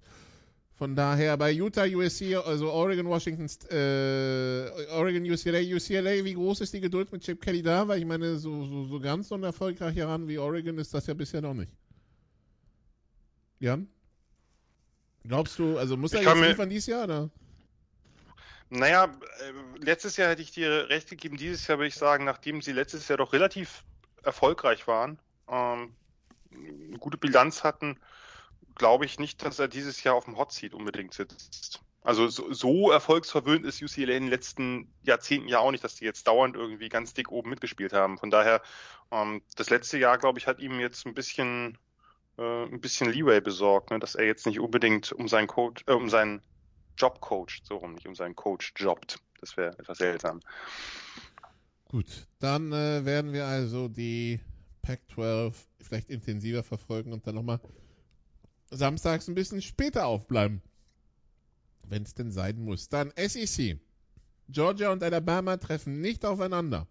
Von daher bei Utah, USC, also Oregon, Washington, äh, Oregon, UCLA, UCLA, wie groß ist die Geduld mit Chip Kelly da? Weil ich meine, so, so, so ganz so ein erfolgreicher Run wie Oregon ist das ja bisher noch nicht. Jan? Glaubst du, also muss er jetzt liefern dieses Jahr, oder? Naja, äh, letztes Jahr hätte ich dir recht gegeben, dieses Jahr würde ich sagen, nachdem sie letztes Jahr doch relativ erfolgreich waren, ähm, eine gute Bilanz hatten, glaube ich nicht, dass er dieses Jahr auf dem Hot Seat unbedingt sitzt. Also so, so erfolgsverwöhnt ist UCLA in den letzten Jahrzehnten ja auch nicht, dass die jetzt dauernd irgendwie ganz dick oben mitgespielt haben. Von daher, ähm, das letzte Jahr, glaube ich, hat ihm jetzt ein bisschen, äh, ein bisschen Leeway besorgt, ne? dass er jetzt nicht unbedingt um seinen Coach, äh, um seinen Job coacht, so rum, nicht um seinen Coach jobbt. Das wäre etwas seltsam. Gut, dann äh, werden wir also die Pac-12 vielleicht intensiver verfolgen und dann nochmal samstags ein bisschen später aufbleiben. Wenn es denn sein muss. Dann SEC. Georgia und Alabama treffen nicht aufeinander.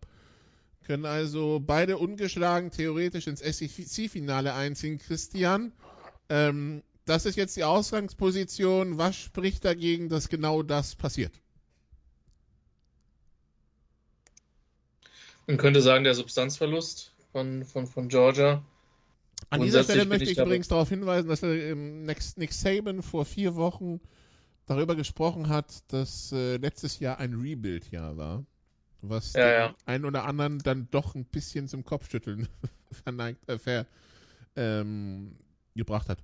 Können also beide ungeschlagen theoretisch ins SEC-Finale einziehen. Christian, ähm, das ist jetzt die Ausgangsposition. Was spricht dagegen, dass genau das passiert? Man könnte sagen, der Substanzverlust von, von, von Georgia. An dieser Stelle möchte ich ich übrigens darauf hinweisen, dass Nick, Saban vor vier Wochen darüber gesprochen hat, dass äh, letztes Jahr ein Rebuild-Jahr war, was Ja, den ja. einen oder anderen dann doch ein bisschen zum Kopfschütteln verneigt, äh, ver, ähm, gebracht hat.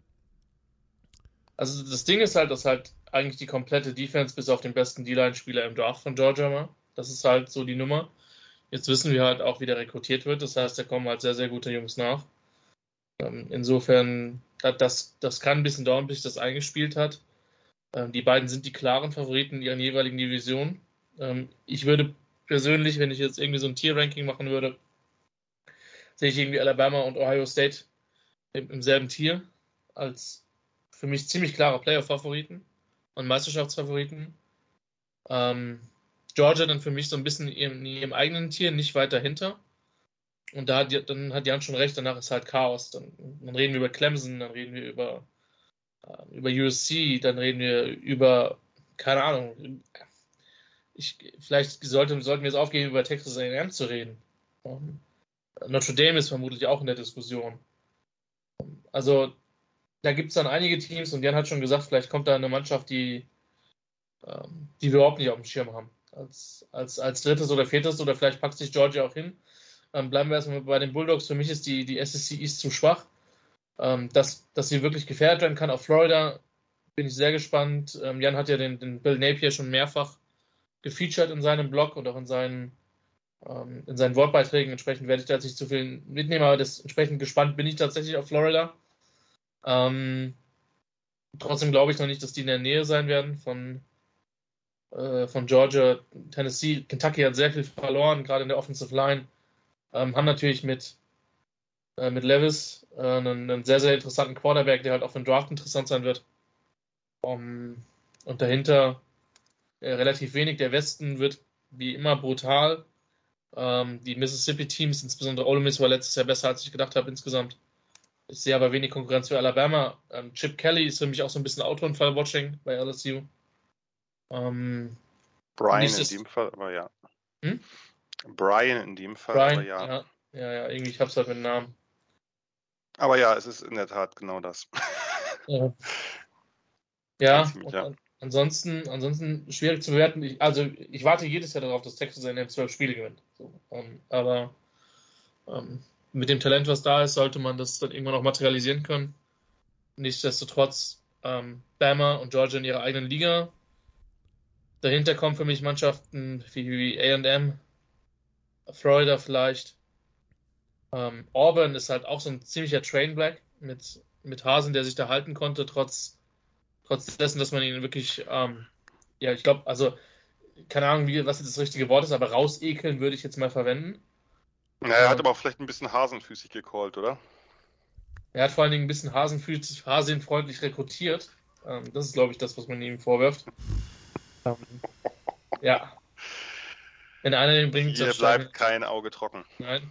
Also das Ding ist halt, dass halt eigentlich die komplette Defense bis auf den besten D-Line-Spieler im Draft von Georgia war. Das ist halt so die Nummer. Jetzt wissen wir halt auch, wie der rekrutiert wird. Das heißt, da kommen halt sehr, sehr gute Jungs nach. Ähm, insofern, da- das, das kann ein bisschen dauern, bis sich das eingespielt hat. Ähm, die beiden sind die klaren Favoriten in ihren jeweiligen Divisionen. Ähm, ich würde persönlich, wenn ich jetzt irgendwie so ein Tier-Ranking machen würde, sehe ich irgendwie Alabama und Ohio State im, im selben Tier als für mich ziemlich klare Playoff-Favoriten und Meisterschaftsfavoriten. Georgia dann für mich so ein bisschen in in ihrem eigenen Tier, nicht weit dahinter. Und da hat, dann hat Jan schon recht, danach ist halt Chaos. Dann, dann reden wir über Clemson, dann reden wir über, äh, über USC, dann reden wir über, keine Ahnung, ich, vielleicht sollte, sollten wir es aufgeben, über Texas A&M zu reden. Ähm, Notre Dame ist vermutlich auch in der Diskussion. Also da gibt es dann einige Teams und Jan hat schon gesagt, vielleicht kommt da eine Mannschaft, die, ähm, die wir überhaupt nicht auf dem Schirm haben. Als, als, als drittes oder viertes oder vielleicht packt sich Georgia auch hin. Ähm, bleiben wir erstmal bei den Bulldogs. Für mich ist die, die SEC East zu schwach. Ähm, dass, dass sie wirklich gefährdet werden kann auf Florida, bin ich sehr gespannt. Ähm, Jan hat ja den, den Bill Napier schon mehrfach gefeatured in seinem Blog und auch in seinen, ähm, in seinen Wortbeiträgen. Entsprechend werde ich da jetzt nicht zu viel mitnehmen, aber das, entsprechend gespannt bin ich tatsächlich auf Florida. Ähm, trotzdem glaube ich noch nicht, dass die in der Nähe sein werden von, äh, von Georgia, Tennessee. Kentucky hat sehr viel verloren, gerade in der Offensive Line. Ähm, haben natürlich mit, äh, mit Levis äh, einen, einen sehr, sehr interessanten Quarterback, der halt auch für den Draft interessant sein wird. Um, und dahinter äh, relativ wenig. Der Westen wird wie immer brutal. Ähm, die Mississippi-Teams, insbesondere Ole Miss, war letztes Jahr besser, als ich gedacht habe insgesamt. Ich sehe aber wenig Konkurrenz für Alabama. Ähm, Chip Kelly ist für mich auch so ein bisschen Autounfall-Watching bei LSU. Ähm, Brian in dem Fall, aber ja. Hm? Brian in dem Fall, Brian, aber ja. ja, ja, ja, irgendwie, ich hab's halt mit dem Namen. Aber ja, es ist in der Tat genau das. Ja. Ja, ja. ansonsten, ansonsten schwierig zu bewerten. Ich, also ich warte jedes Jahr darauf, dass Texas A&M zwölf Spiele gewinnt. So, um, ähm, aber ähm, mit dem Talent, was da ist, sollte man das dann irgendwann auch materialisieren können. Nichtsdestotrotz, ähm, Bama und Georgia in ihrer eigenen Liga. Dahinter kommen für mich Mannschaften wie A&M, Florida vielleicht. Ähm, Auburn ist halt auch so ein ziemlicher Trainblack mit, mit Hasen, der sich da halten konnte, trotz, trotz dessen, dass man ihn wirklich, ähm, ja, ich glaube, also, keine Ahnung, wie, was jetzt das richtige Wort ist, aber rausekeln würde ich jetzt mal verwenden. Ja, er hat aber auch vielleicht ein bisschen hasenfüßig gecallt, oder? Er hat vor allen Dingen ein bisschen hasenfüßig, hasenfreundlich rekrutiert. Ähm, das ist, glaube ich, das, was man ihm vorwirft. Ähm, ja. Wenn einer den bringt, Hier bleibt kein Auge trocken. Nein.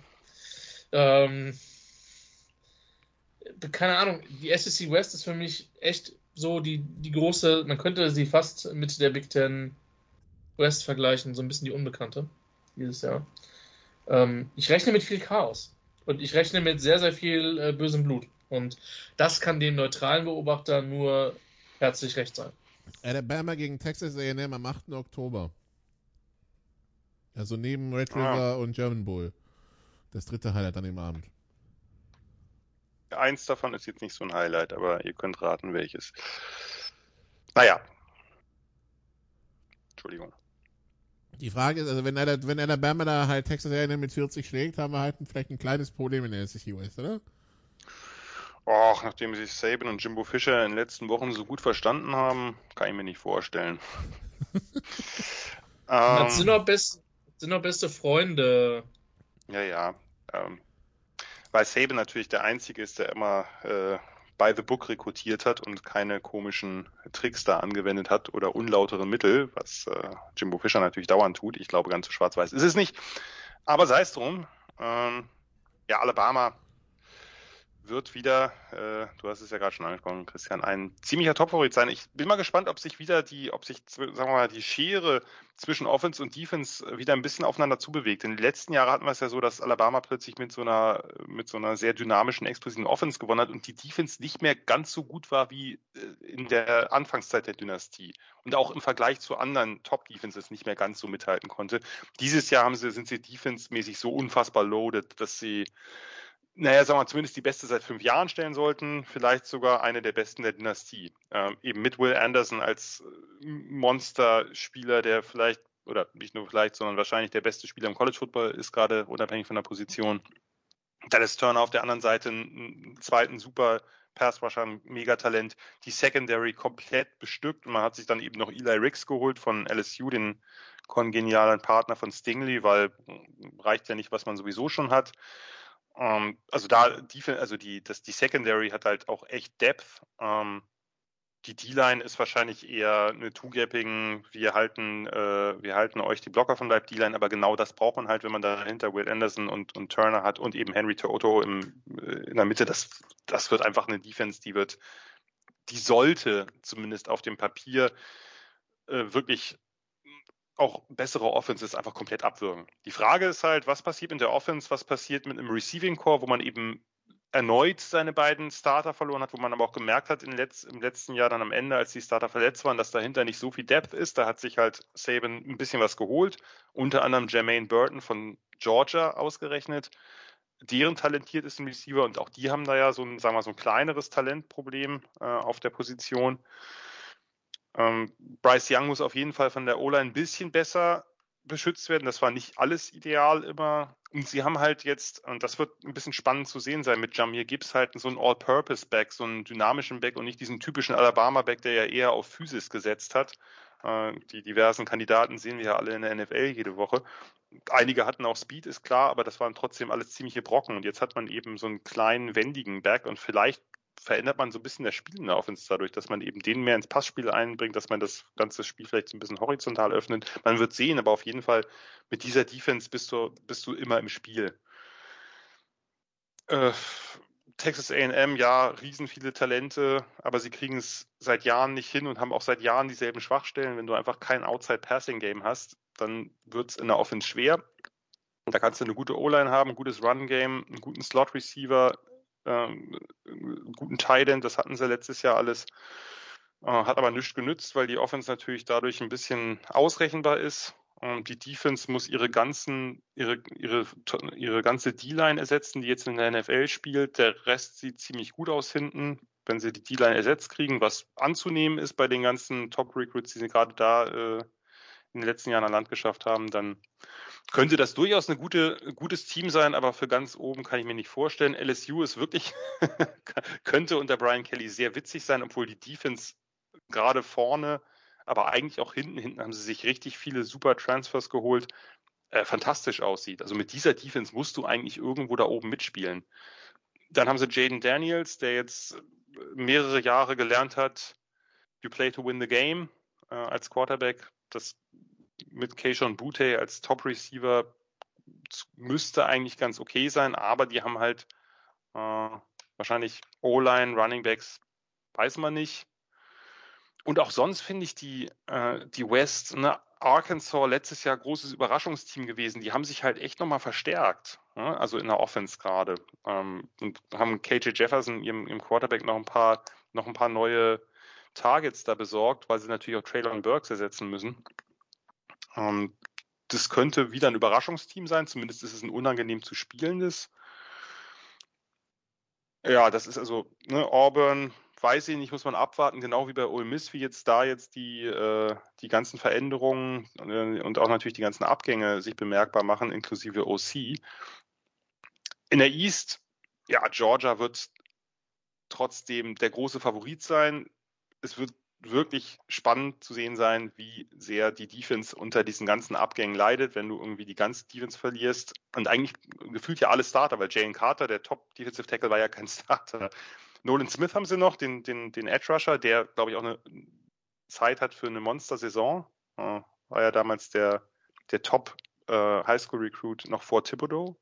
Ähm, keine Ahnung, die SEC West ist für mich echt so die, die große, man könnte sie fast mit der Big Ten West vergleichen, so ein bisschen die Unbekannte dieses Jahr. Ähm, ich rechne mit viel Chaos und ich rechne mit sehr, sehr viel äh, bösem Blut. Und das kann dem neutralen Beobachter nur herzlich recht sein. Alabama gegen Texas A&M am 8. Oktober. Also neben Red ah. River ah. und German Bull. Das dritte Highlight an dem Abend. Eins davon ist jetzt nicht so ein Highlight, aber ihr könnt raten, welches. Naja. Entschuldigung. Die Frage ist, also wenn, wenn Alabama da halt Texas A&M mit 40 schlägt, haben wir halt vielleicht ein kleines Problem in der SEC West, oder? Och, nachdem sich Saban und Jimbo Fischer in den letzten Wochen so gut verstanden haben, kann ich mir nicht vorstellen. ähm, sind, noch best, sind noch beste Freunde. Ja, ja. Ähm, weil Saban natürlich der Einzige ist, der immer äh, by the book rekrutiert hat und keine komischen Tricks da angewendet hat oder unlautere Mittel, was äh, Jimbo Fischer natürlich dauernd tut. Ich glaube, ganz so schwarz-weiß ist es nicht. Aber sei es drum. Ähm, ja, Alabama wird wieder, äh, du hast es ja gerade schon angesprochen, Christian, ein ziemlicher Topfavorit sein. Ich bin mal gespannt, ob sich wieder die, ob sich, sagen wir mal, die Schere zwischen Offense und Defense wieder ein bisschen aufeinander zubewegt. In den letzten Jahren hatten wir es ja so, dass Alabama plötzlich mit so einer, mit so einer sehr dynamischen, explosiven Offense gewonnen hat und die Defense nicht mehr ganz so gut war wie äh, in der Anfangszeit der Dynastie und auch im Vergleich zu anderen Top-Defenses nicht mehr ganz so mithalten konnte. Dieses Jahr haben sie, sind sie defense-mäßig so unfassbar loaded, dass sie naja, sagen wir zumindest die beste seit fünf Jahren stellen sollten, vielleicht sogar eine der besten der Dynastie. Ähm, eben mit Will Anderson als äh, Monsterspieler, der vielleicht, oder nicht nur vielleicht, sondern wahrscheinlich der beste Spieler im College Football ist, gerade unabhängig von der Position. Dallas Turner auf der anderen Seite einen zweiten super Pass Rusher, ein Megatalent, die Secondary komplett bestückt und man hat sich dann eben noch Eli Ricks geholt von LSU, den kongenialen Partner von Stingley, weil reicht ja nicht, was man sowieso schon hat. Ähm, also da, die, also die, das, die Secondary hat halt auch echt Depth. Ähm, die D-Line ist wahrscheinlich eher eine Two-Gapping, wir halten, äh, wir halten euch die Blocker von bleibt D-Line, aber genau das braucht man halt, wenn man dahinter Will Anderson und, und Turner hat und eben Henry Toto im, äh, in der Mitte. Das, das wird einfach eine Defense, die wird, die sollte zumindest auf dem Papier äh, wirklich auch bessere Offenses einfach komplett abwürgen. Die Frage ist halt, was passiert in der Offense, was passiert mit einem Receiving Core, wo man eben erneut seine beiden Starter verloren hat, wo man aber auch gemerkt hat Letz-, im letzten Jahr dann am Ende, als die Starter verletzt waren, dass dahinter nicht so viel Depth ist. Da hat sich halt Saban ein bisschen was geholt, unter anderem Jermaine Burton von Georgia ausgerechnet. Deren talentiert ist ein Receiver und auch die haben da ja so ein, sagen wir mal, so ein kleineres Talentproblem äh, auf der Position. Ähm, Bryce Young muss auf jeden Fall von der O-Line ein bisschen besser beschützt werden. Das war nicht alles ideal immer. Und sie haben halt jetzt, und das wird ein bisschen spannend zu sehen sein mit Jamir Gibbs, halt so einen All-Purpose-Back, so einen dynamischen Back und nicht diesen typischen Alabama-Back, der ja eher auf Physis gesetzt hat. Äh, die diversen Kandidaten sehen wir ja alle in der NFL jede Woche. Einige hatten auch Speed, ist klar, aber das waren trotzdem alles ziemliche Brocken. Und jetzt hat man eben so einen kleinen, wendigen Back und vielleicht verändert man so ein bisschen das Spiel in der Offense dadurch, dass man eben den mehr ins Passspiel einbringt, dass man das ganze Spiel vielleicht so ein bisschen horizontal öffnet. Man wird sehen, aber auf jeden Fall mit dieser Defense bist du, bist du immer im Spiel. Äh, Texas AM, ja, riesen viele Talente, aber sie kriegen es seit Jahren nicht hin und haben auch seit Jahren dieselben Schwachstellen. Wenn du einfach kein Outside-Passing-Game hast, dann wird es in der Offense schwer. Da kannst du eine gute O-Line haben, ein gutes Run-Game, einen guten Slot-Receiver, ähm, guten Tight das hatten sie letztes Jahr alles. Äh, hat aber nichts genützt, weil die Offense natürlich dadurch ein bisschen ausrechenbar ist. Und die Defense muss ihre ganzen, ihre, ihre, ihre ganze D-Line ersetzen, die jetzt in der NFL spielt. Der Rest sieht ziemlich gut aus hinten. Wenn sie die D-Line ersetzt kriegen, was anzunehmen ist bei den ganzen Top-Recruits, die sie gerade da äh, in den letzten Jahren an Land geschafft haben, dann könnte das durchaus ein gute, gutes Team sein, aber für ganz oben kann ich mir nicht vorstellen. LSU ist wirklich, könnte unter Brian Kelly sehr witzig sein, obwohl die Defense gerade vorne, aber eigentlich auch hinten, hinten haben sie sich richtig viele super Transfers geholt, äh, fantastisch aussieht. Also mit dieser Defense musst du eigentlich irgendwo da oben mitspielen. Dann haben sie Jaden Daniels, der jetzt mehrere Jahre gelernt hat, you play to win the game äh, als Quarterback. Das mit Keishon Butte als Top Receiver müsste eigentlich ganz okay sein, aber die haben halt äh, wahrscheinlich O-Line, Running Backs, weiß man nicht. Und auch sonst finde ich die, äh, die West, ne, Arkansas letztes Jahr großes Überraschungsteam gewesen. Die haben sich halt echt nochmal verstärkt, ne? also in der Offense gerade. Ähm, und haben KJ Jefferson, ihrem, ihrem Quarterback, noch ein paar, noch ein paar neue Targets da besorgt, weil sie natürlich auch Traylon Burks ersetzen müssen. Ähm, das könnte wieder ein Überraschungsteam sein, zumindest ist es ein unangenehm zu spielendes. Ja, das ist also ne, Auburn, weiß ich nicht, muss man abwarten, genau wie bei Ole Miss, wie jetzt da jetzt die, äh, die ganzen Veränderungen äh, und auch natürlich die ganzen Abgänge sich bemerkbar machen, inklusive OC. In der East, ja, Georgia wird trotzdem der große Favorit sein. Es wird wirklich spannend zu sehen sein, wie sehr die Defense unter diesen ganzen Abgängen leidet, wenn du irgendwie die ganze Defense verlierst. Und eigentlich gefühlt ja alle Starter, weil Jalen Carter, der Top Defensive Tackle, war ja kein Starter. Nolan Smith haben sie noch, den, den, den Edge Rusher, der, glaube ich, auch eine Zeit hat für eine Monster-Saison. Äh, war ja damals der, der Top äh, noch vor Thibodeau.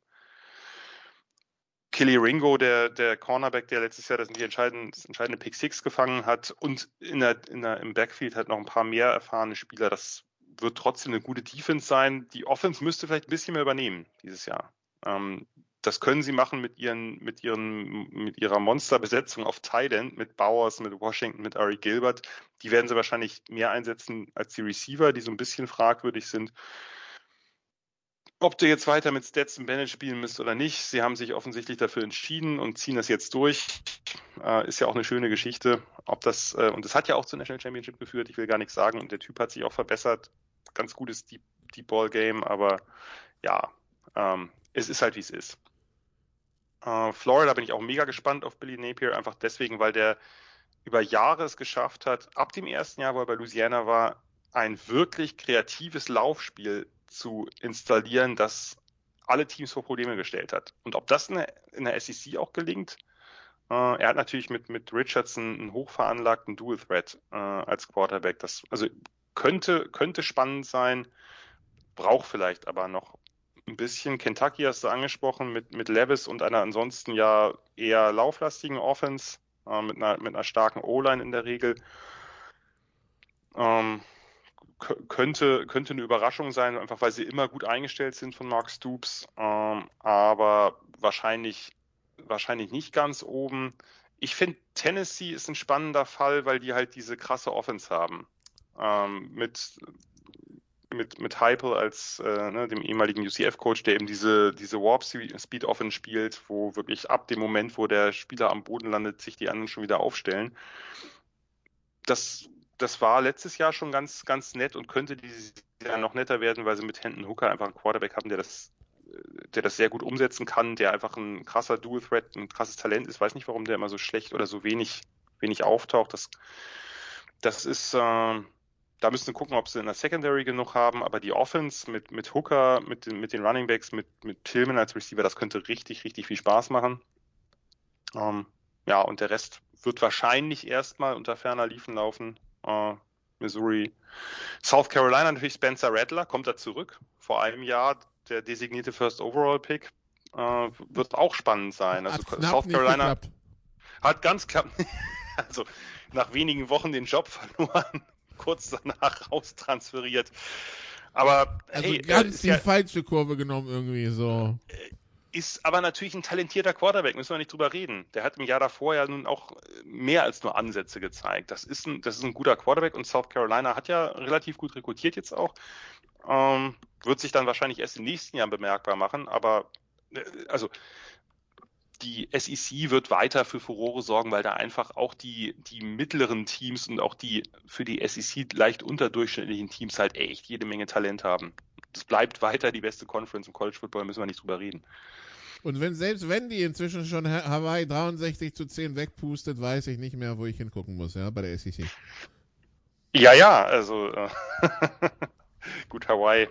Killy Ringo, der, der Cornerback, der letztes Jahr das die entscheidende, das entscheidende Pick Six gefangen hat und in der, in der, im Backfield hat noch ein paar mehr erfahrene Spieler. Das wird trotzdem eine gute Defense sein. Die Offense müsste vielleicht ein bisschen mehr übernehmen dieses Jahr. Ähm, das können sie machen mit ihren, mit ihren, mit ihrer Monsterbesetzung auf Thailand, mit Bowers, mit Washington, mit Ari Gilbert. Die werden sie wahrscheinlich mehr einsetzen als die Receiver, die so ein bisschen fragwürdig sind. Ob du jetzt weiter mit Stetson Bennett spielen müsst oder nicht, sie haben sich offensichtlich dafür entschieden und ziehen das jetzt durch. Äh, ist ja auch eine schöne Geschichte. Ob das, äh, und das hat ja auch zur National Championship geführt, ich will gar nichts sagen. Und der Typ hat sich auch verbessert. Ganz gutes Deep, Deep Ball Game, aber ja, ähm, es ist halt wie es ist. Äh, Florida bin ich auch mega gespannt auf Billy Napier, einfach deswegen, weil der über Jahre es geschafft hat, ab dem ersten Jahr, wo er bei Louisiana war, ein wirklich kreatives Laufspiel zu installieren, das alle Teams vor Probleme gestellt hat. Und ob das in der, in der SEC auch gelingt, äh, er hat natürlich mit, mit Richardson einen hochveranlagten Dual Threat äh, als Quarterback. Das also könnte, könnte spannend sein, braucht vielleicht aber noch ein bisschen. Kentucky hast du angesprochen mit, mit Levis und einer ansonsten ja eher lauflastigen Offense, äh, mit, einer, mit einer starken O-Line in der Regel. Ähm, könnte, könnte eine Überraschung sein, einfach weil sie immer gut eingestellt sind von Mark Stoops, ähm, aber wahrscheinlich, wahrscheinlich nicht ganz oben. Ich finde, Tennessee ist ein spannender Fall, weil die halt diese krasse Offense haben. Ähm, mit, mit, mit Heipel als äh, ne, dem ehemaligen UCF-Coach, der eben diese, diese Warp Speed Offense spielt, wo wirklich ab dem Moment, wo der Spieler am Boden landet, sich die anderen schon wieder aufstellen. Das das war letztes Jahr schon ganz, ganz nett und könnte dieses Jahr noch netter werden, weil sie mit Hendon Hooker einfach einen Quarterback haben, der das, der das sehr gut umsetzen kann, der einfach ein krasser Dual Threat, ein krasses Talent ist. Weiß nicht, warum der immer so schlecht oder so wenig, wenig auftaucht. Das, das ist, äh, da müssen wir gucken, ob sie in der Secondary genug haben, aber die Offense mit, mit Hooker, mit den, mit den Running Backs, mit, mit Tillman als Receiver, das könnte richtig, richtig viel Spaß machen. Ähm, ja, und der Rest wird wahrscheinlich erstmal unter ferner Liefen laufen äh, Missouri. South Carolina natürlich Spencer Rattler, kommt er zurück. Vor einem Jahr der designierte First Overall Pick. Äh, wird auch spannend sein. Also South Carolina hat ganz knapp, also nach wenigen Wochen den Job verloren, kurz danach raustransferiert. Aber also hey, ganz die ja, falsche Kurve genommen irgendwie so. Ist aber natürlich ein talentierter Quarterback, müssen wir nicht drüber reden. Der hat im Jahr davor ja nun auch mehr als nur Ansätze gezeigt. Das ist ein, das ist ein guter Quarterback und South Carolina hat ja relativ gut rekrutiert jetzt auch. Ähm, wird sich dann wahrscheinlich erst im nächsten Jahr bemerkbar machen, aber äh, also die SEC wird weiter für Furore sorgen, weil da einfach auch die, die mittleren Teams und auch die für die SEC leicht unterdurchschnittlichen Teams halt echt jede Menge Talent haben. Es bleibt weiter die beste Conference im College Football, müssen wir nicht drüber reden. Und wenn selbst wenn die inzwischen schon Hawaii 63 zu 10 wegpustet, weiß ich nicht mehr, wo ich hingucken muss, ja, bei der SEC. Ja, ja, also äh, gut, Hawaii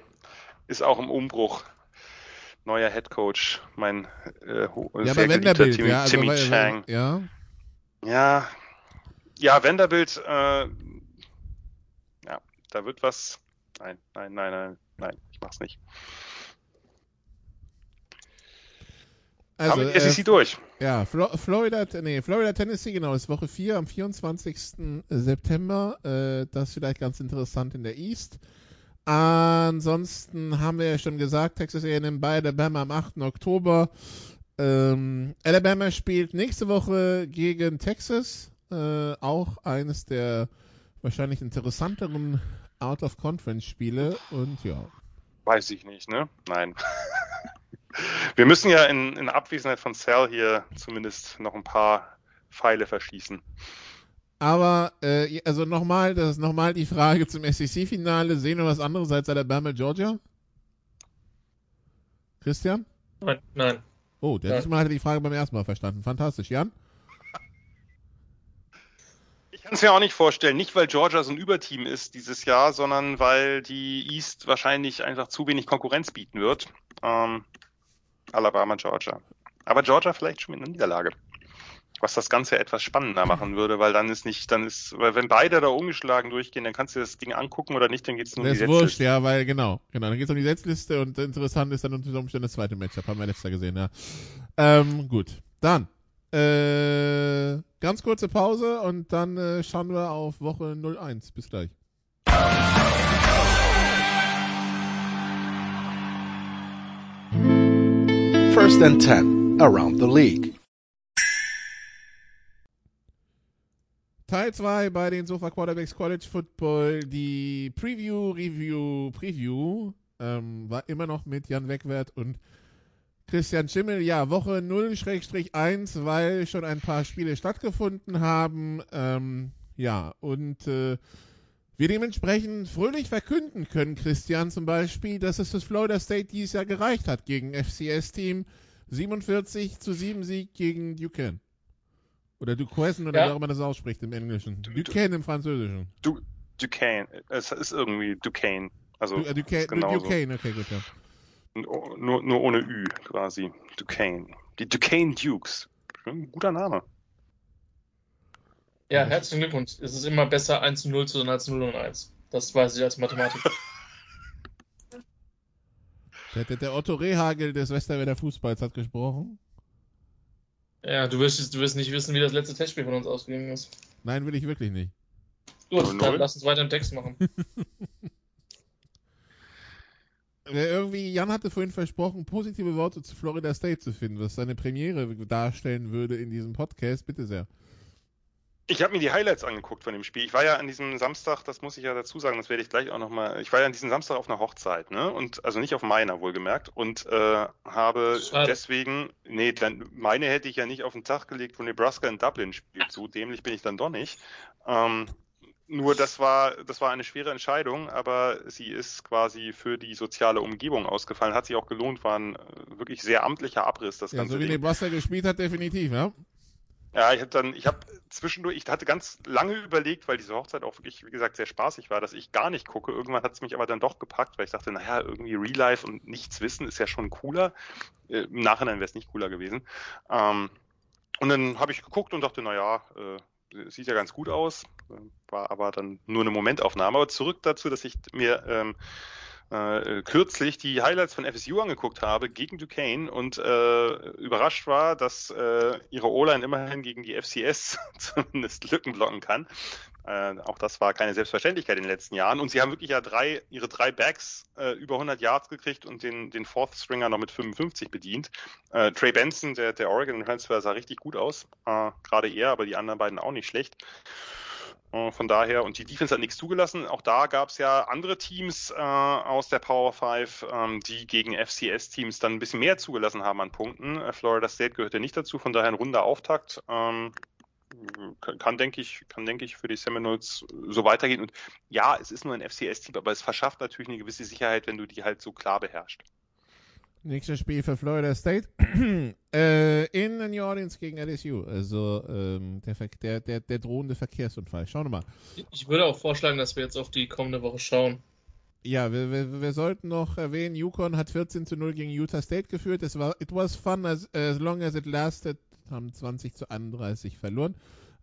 ist auch im Umbruch. Neuer Head Coach, mein äh, ja, sehr geliebter Timmy, ja, also, Timmy Chang. Ja. Ja, ja, Vanderbilt, äh, ja, da wird was. Nein, nein, nein, nein, nein, ich mach's nicht. Also, Haben wir die SEC äh, durch. Ja, Flo Florida, nee, Florida, Tennessee, genau, ist Woche 4 am 24. September. Äh, das ist vielleicht ganz interessant in der East. Ansonsten haben wir ja schon gesagt, Texas A&M bei Alabama am 8. Oktober. Ähm, Alabama spielt nächste Woche gegen Texas. Äh, auch eines der wahrscheinlich interessanteren Out-of-Conference-Spiele. Und ja. Weiß ich nicht, ne? Nein. Wir müssen ja in, in Abwesenheit von Cell hier zumindest noch ein paar Pfeile verschießen. Aber, äh, also nochmal, das ist nochmal die Frage zum SEC-Finale. Sehen wir was anderes als Alabama, Georgia? Christian? Nein. nein. Oh, der diesmal hatte die Frage beim ersten Mal verstanden. Fantastisch. Jan? Ich kann es mir auch nicht vorstellen. Nicht, weil Georgia so ein Überteam ist dieses Jahr, sondern weil die East wahrscheinlich einfach zu wenig Konkurrenz bieten wird. Ähm, Alabama, Georgia. Aber Georgia vielleicht schon mit einer Niederlage. Was das Ganze etwas spannender machen würde, weil dann ist nicht, dann ist, weil wenn beide da ungeschlagen durchgehen, dann kannst du das Ding angucken oder nicht, dann geht es nur um die Setzliste. wurscht, ja, weil genau, genau, dann geht es um die Setzliste und interessant ist dann unter Umständen das zweite Matchup, haben wir letztes Jahr gesehen, ja. Ähm, gut, dann äh, ganz kurze Pause und dann äh, schauen wir auf Woche 01. Bis gleich. First and 10 around the league. Teil 2 bei den Sofa Quarterbacks College Football. Die Preview, Review, Preview ähm, war immer noch mit Jan Wegwert und Christian Schimmel. Ja, Woche 0-1, weil schon ein paar Spiele stattgefunden haben. Ähm, ja, und äh, wir dementsprechend fröhlich verkünden können, Christian zum Beispiel, dass es das Florida State dieses Jahr gereicht hat gegen FCS-Team. 47 zu 7 Sieg gegen Duquesne. Oder Duquesne oder ja. wie auch immer das ausspricht im Englischen. Du, Duquesne im Französischen. Du, Duquesne. Es ist irgendwie Duquesne. Also du, äh, Duquesne, Duquesne, okay, gut, ja. Nur, nur ohne Ü quasi. Duquesne. Die Duquesne Dukes. Ein guter Name. Ja, herzlichen Glückwunsch. Es ist immer besser 1 zu 0 zu sein als 0 und 1. Das weiß ich als Mathematiker. Der, der, der, Otto Rehagel des Westerwälder Fußballs hat gesprochen. Ja, du wirst, du wirst nicht wissen, wie das letzte Testspiel von uns ausgegangen ist. Nein, will ich wirklich nicht. Gut, dann lass uns weiter im Text machen. Irgendwie, Jan hatte vorhin versprochen, positive Worte zu Florida State zu finden, was seine Premiere darstellen würde in diesem Podcast. Bitte sehr. Ich habe mir die Highlights angeguckt von dem Spiel. Ich war ja an diesem Samstag, das muss ich ja dazu sagen, das werde ich gleich auch nochmal. Ich war ja an diesem Samstag auf einer Hochzeit, ne? Und also nicht auf meiner wohlgemerkt. Und äh, habe Schade. deswegen, nee, dann meine hätte ich ja nicht auf den Tag gelegt, wo Nebraska in Dublin spielt. So dämlich bin ich dann doch nicht. Ähm, nur das war, das war eine schwere Entscheidung, aber sie ist quasi für die soziale Umgebung ausgefallen. Hat sich auch gelohnt, war ein äh, wirklich sehr amtlicher Abriss, das ja, Ganze. So wie Nebraska gespielt hat, definitiv, ja. Ja, ich habe dann, ich habe zwischendurch, ich hatte ganz lange überlegt, weil diese Hochzeit auch wirklich, wie gesagt, sehr spaßig war, dass ich gar nicht gucke. Irgendwann hat es mich aber dann doch gepackt, weil ich dachte, naja, irgendwie Real Life und nichts wissen ist ja schon cooler. Äh, Im Nachhinein wäre es nicht cooler gewesen. Ähm, und dann habe ich geguckt und dachte, naja, äh, sieht ja ganz gut aus, war aber dann nur eine Momentaufnahme. Aber zurück dazu, dass ich mir ähm, äh, kürzlich die Highlights von FSU angeguckt habe gegen Duquesne und äh, überrascht war, dass äh, ihre O-Line immerhin gegen die FCS zumindest Lücken blocken kann. Äh, auch das war keine Selbstverständlichkeit in den letzten Jahren. Und sie haben wirklich ja drei, ihre drei Backs äh, über 100 Yards gekriegt und den, den Fourth Stringer noch mit 55 bedient. Äh, Trey Benson, der, der Oregon Transfer, sah richtig gut aus. Äh, Gerade er, aber die anderen beiden auch nicht schlecht. Äh, von daher, und die Defense hat nichts zugelassen. Auch da gab es ja andere Teams äh, aus der Power 5, ähm, die gegen FCS-Teams dann ein bisschen mehr zugelassen haben an Punkten. Äh, Florida State gehörte nicht dazu, von daher ein runder Auftakt. Ähm, kann, denke ich, kann, denke ich, für die Seminoles so weitergehen. Und ja, es ist nur ein FCS-Team, aber es verschafft natürlich eine gewisse Sicherheit, wenn du die halt so klar beherrschst. Nächstes Spiel für Florida State äh, in New Orleans gegen LSU. Also ähm, der, der, der, der drohende Verkehrsunfall. Schauen wir mal. Ich würde auch vorschlagen, dass wir jetzt auf die kommende Woche schauen. Ja, wir, wir, wir sollten noch erwähnen, Yukon hat 14 zu 0 gegen Utah State geführt. Es war, it was fun as, as long as it lasted haben 20 zu 31 verloren.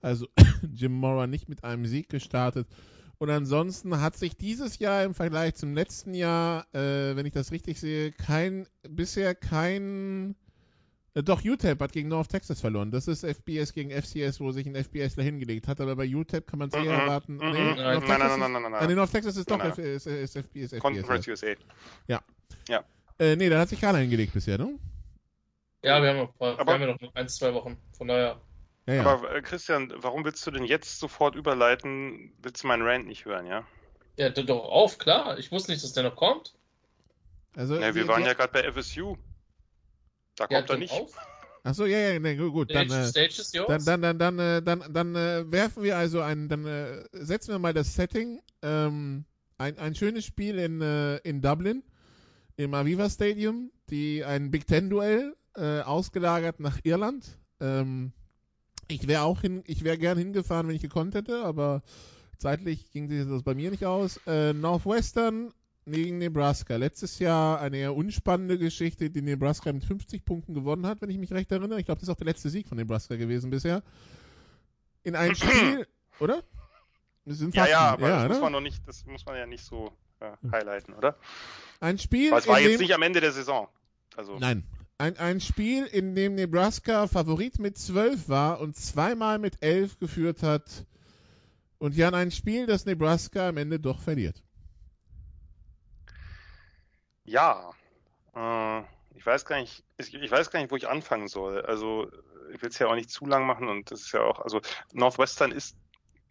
Also Jim Mora nicht mit einem Sieg gestartet. Und ansonsten hat sich dieses Jahr im Vergleich zum letzten Jahr, äh, wenn ich das richtig sehe, kein bisher kein äh, doch UTEP hat gegen North Texas verloren. Das ist FBS gegen FCS, wo sich ein FBSler hingelegt hat. Aber bei UTEP kann man es eher Mhm. erwarten. Mhm. Nee, Nein, North nein, Texas nein, ist- nein, nein, nein, Ah, nee, nein. North Texas ist doch Nein, F- ist, ist FBS. Conference FBS. USA. Äh, nee, da hat sich keiner hingelegt bisher, ne? Ja, wir haben noch, wir Aber- haben ja noch ein, zwei Wochen. Von daher. Ja, ja. Aber äh, Christian, warum willst du denn jetzt sofort überleiten? Willst du meinen Rant nicht hören, ja? Ja, doch auf, klar. Ich wusste nicht, dass der noch kommt. also, Ja, wir waren ja gerade bei FSU. Da Ja, kommt er dann nicht. auf. Ach so, ja, ja, nee, gut. Dann, äh. Dann, dann, dann, dann, äh, dann, dann äh, werfen wir also ein, dann äh, setzen wir mal das Setting. Ähm, ein, ein schönes Spiel in, äh, in Dublin im Aviva Stadium, die ein Big Ten Duell äh, ausgelagert nach Irland. Ähm, ich wäre auch hin, ich wäre gern hingefahren, wenn ich gekonnt hätte, aber zeitlich ging sich das bei mir nicht aus. Äh, Northwestern gegen Nebraska. Letztes Jahr eine eher unspannende Geschichte, die Nebraska mit 50 Punkten gewonnen hat, wenn ich mich recht erinnere. Ich glaube, das ist auch der letzte Sieg von Nebraska gewesen bisher. In ein Spiel, oder? Das sind Ja, Fakten. ja, aber das oder? muss man noch nicht, das muss man ja nicht so äh, highlighten, oder? Ein Spiel, Weil es war jetzt nicht am Ende der Saison. Also Nein. Ein, ein Spiel, in dem Nebraska Favorit mit 12 war und zweimal mit 11 geführt hat. Und ja, ein Spiel, das Nebraska am Ende doch verliert. ja, äh, ich weiß gar nicht, ich, ich weiß gar nicht, wo ich anfangen soll. Also ich will es ja auch nicht zu lang machen und das ist ja auch, also Northwestern ist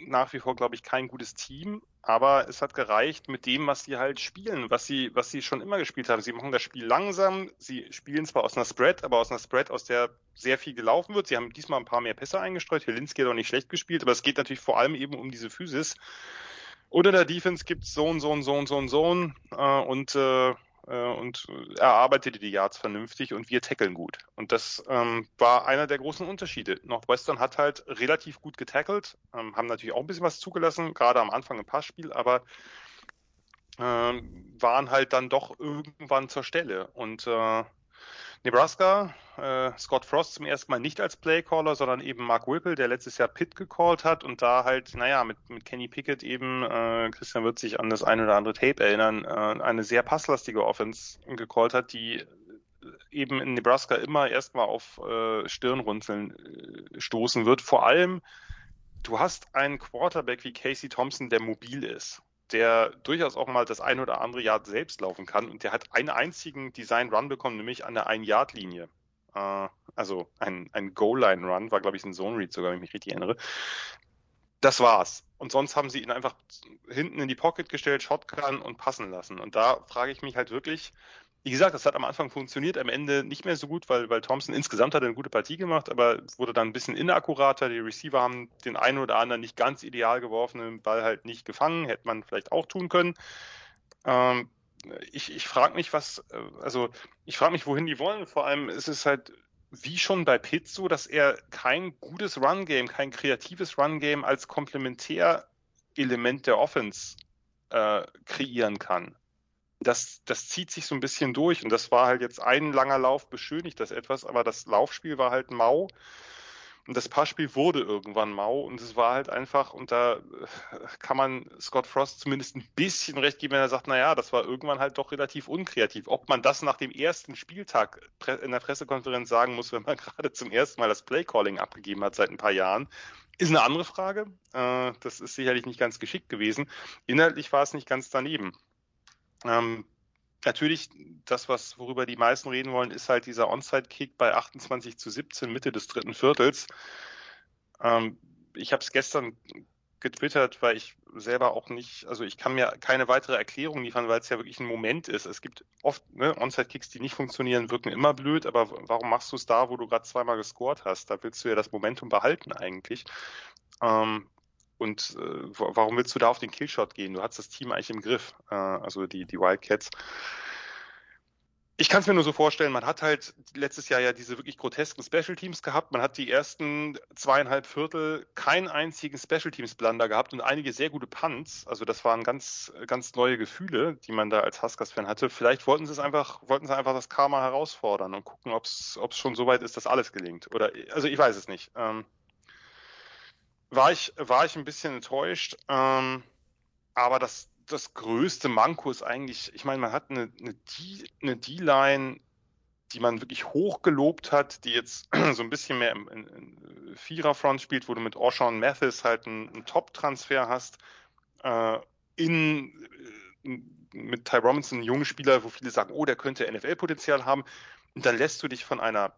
nach wie vor, glaube ich, kein gutes Team, aber es hat gereicht mit dem, was sie halt spielen, was sie, was sie schon immer gespielt haben. Sie machen das Spiel langsam, sie spielen zwar aus einer Spread, aber aus einer Spread, aus der sehr viel gelaufen wird. Sie haben diesmal ein paar mehr Pässe eingestreut. Helinski hat auch nicht schlecht gespielt, aber es geht natürlich vor allem eben um diese Physis. Und in der Defense gibt's Zone, Zone, Zone, Zone, Zone äh, und äh, äh, und erarbeitete die Yards vernünftig und wir tackeln gut. Und das ähm, war einer der großen Unterschiede. Northwestern hat halt relativ gut getackelt, ähm, haben natürlich auch ein bisschen was zugelassen, gerade am Anfang im Passspiel, aber ähm, waren halt dann doch irgendwann zur Stelle. Und äh, Nebraska, äh, Scott Frost zum ersten Mal nicht als Playcaller, sondern eben Mark Whipple, der letztes Jahr Pitt gecallt hat und da halt, naja, mit, mit Kenny Pickett eben, äh, Christian wird sich an das ein oder andere Tape erinnern, äh, eine sehr passlastige Offense gecallt hat, die eben in Nebraska immer erstmal auf äh, Stirnrunzeln äh, stoßen wird. Vor allem, du hast einen Quarterback wie Casey Thompson, der mobil ist der durchaus auch mal das ein oder andere Yard selbst laufen kann und der hat einen einzigen Design-Run bekommen, nämlich an der Ein-Yard-Linie. Äh, also ein, ein Goal-Line-Run, war glaube ich ein Zone-Read sogar, wenn ich mich richtig erinnere. Das war's. Und sonst haben sie ihn einfach hinten in die Pocket gestellt, Shotgun und passen lassen. Und da frage ich mich halt wirklich, wie gesagt, das hat am Anfang funktioniert, am Ende nicht mehr so gut, weil, weil Thompson insgesamt hat eine gute Partie gemacht, aber wurde dann ein bisschen inakkurater. Die Receiver haben den einen oder anderen nicht ganz ideal geworfenen Ball halt nicht gefangen, hätte man vielleicht auch tun können. Ähm, ich ich frage mich, was, also ich frage mich, wohin die wollen. Vor allem ist es halt wie schon bei Pitt so, dass er kein gutes Run-Game, kein kreatives Run-Game als Komplementärelement der Offense äh, kreieren kann das, das zieht sich so ein bisschen durch. Und das war halt jetzt ein langer Lauf, beschönigt das etwas, aber das Laufspiel war halt mau. Und das Passspiel wurde irgendwann mau und es war halt einfach, und da äh, kann man Scott Frost zumindest ein bisschen recht geben, wenn er sagt, naja, das war irgendwann halt doch relativ unkreativ. Ob man das nach dem ersten Spieltag in der Pressekonferenz sagen muss, wenn man gerade zum ersten Mal das Playcalling abgegeben hat seit ein paar Jahren, ist eine andere Frage. Äh, das ist sicherlich nicht ganz geschickt gewesen. Inhaltlich war es nicht ganz daneben. Ähm, natürlich, das, was, worüber die meisten reden wollen, ist halt dieser Onside-Kick bei 28 zu 17 Mitte des dritten Viertels. Ähm, ich habe es gestern getwittert, weil ich selber auch nicht, also ich kann mir keine weitere Erklärung liefern, weil es ja wirklich ein Moment ist. Es gibt oft ne, Onside-Kicks, die nicht funktionieren, wirken immer blöd, aber warum machst du es da, wo du gerade zweimal gescored hast? Da willst du ja das Momentum behalten eigentlich. Ähm, und äh, warum willst du da auf den Killshot gehen? Du hast das Team eigentlich im Griff, äh, also die, die Wildcats. Ich kann es mir nur so vorstellen, man hat halt letztes Jahr ja diese wirklich grotesken Special Teams gehabt. Man hat die ersten zweieinhalb Viertel keinen einzigen Special Teams Blunder gehabt und einige sehr gute Punts. Also das waren ganz, ganz neue Gefühle, die man da als Huskers-Fan hatte. Vielleicht wollten sie es einfach, wollten sie einfach das Karma herausfordern und gucken, ob es schon so weit ist, dass alles gelingt. Oder, also ich weiß es nicht. Ähm, war ich, war ich ein bisschen enttäuscht. Ähm, aber das, das größte Manko ist eigentlich, ich meine, man hat eine, eine D-Line, die man wirklich hoch gelobt hat, die jetzt so ein bisschen mehr im, in, in Viererfront spielt, wo du mit Orshawn Mathis halt einen, einen Top-Transfer hast. Äh, in, äh, mit Ty Robinson, einen jungen Spieler, wo viele sagen, oh, der könnte NFL-Potenzial haben. Und dann lässt du dich von einer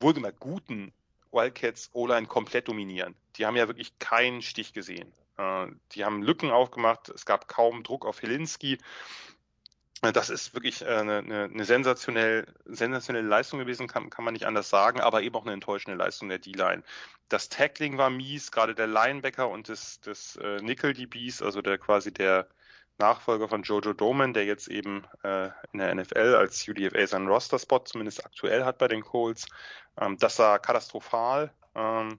wohlgemerkt guten Wildcats O-Line komplett dominieren. Die haben ja wirklich keinen Stich gesehen. Äh, die haben Lücken aufgemacht. Es gab kaum Druck auf Helinski. Äh, das ist wirklich äh, eine, eine, eine sensationell, sensationelle Leistung gewesen, kann, kann man nicht anders sagen, aber eben auch eine enttäuschende Leistung der D-Line. Das Tackling war mies, gerade der Linebacker und das, das äh, Nickel DBs, also der quasi der Nachfolger von Jojo Doman, der jetzt eben äh, in der NFL als UDFA seinen Roster-Spot zumindest aktuell hat bei den Colts. Ähm, das sah katastrophal. Ähm,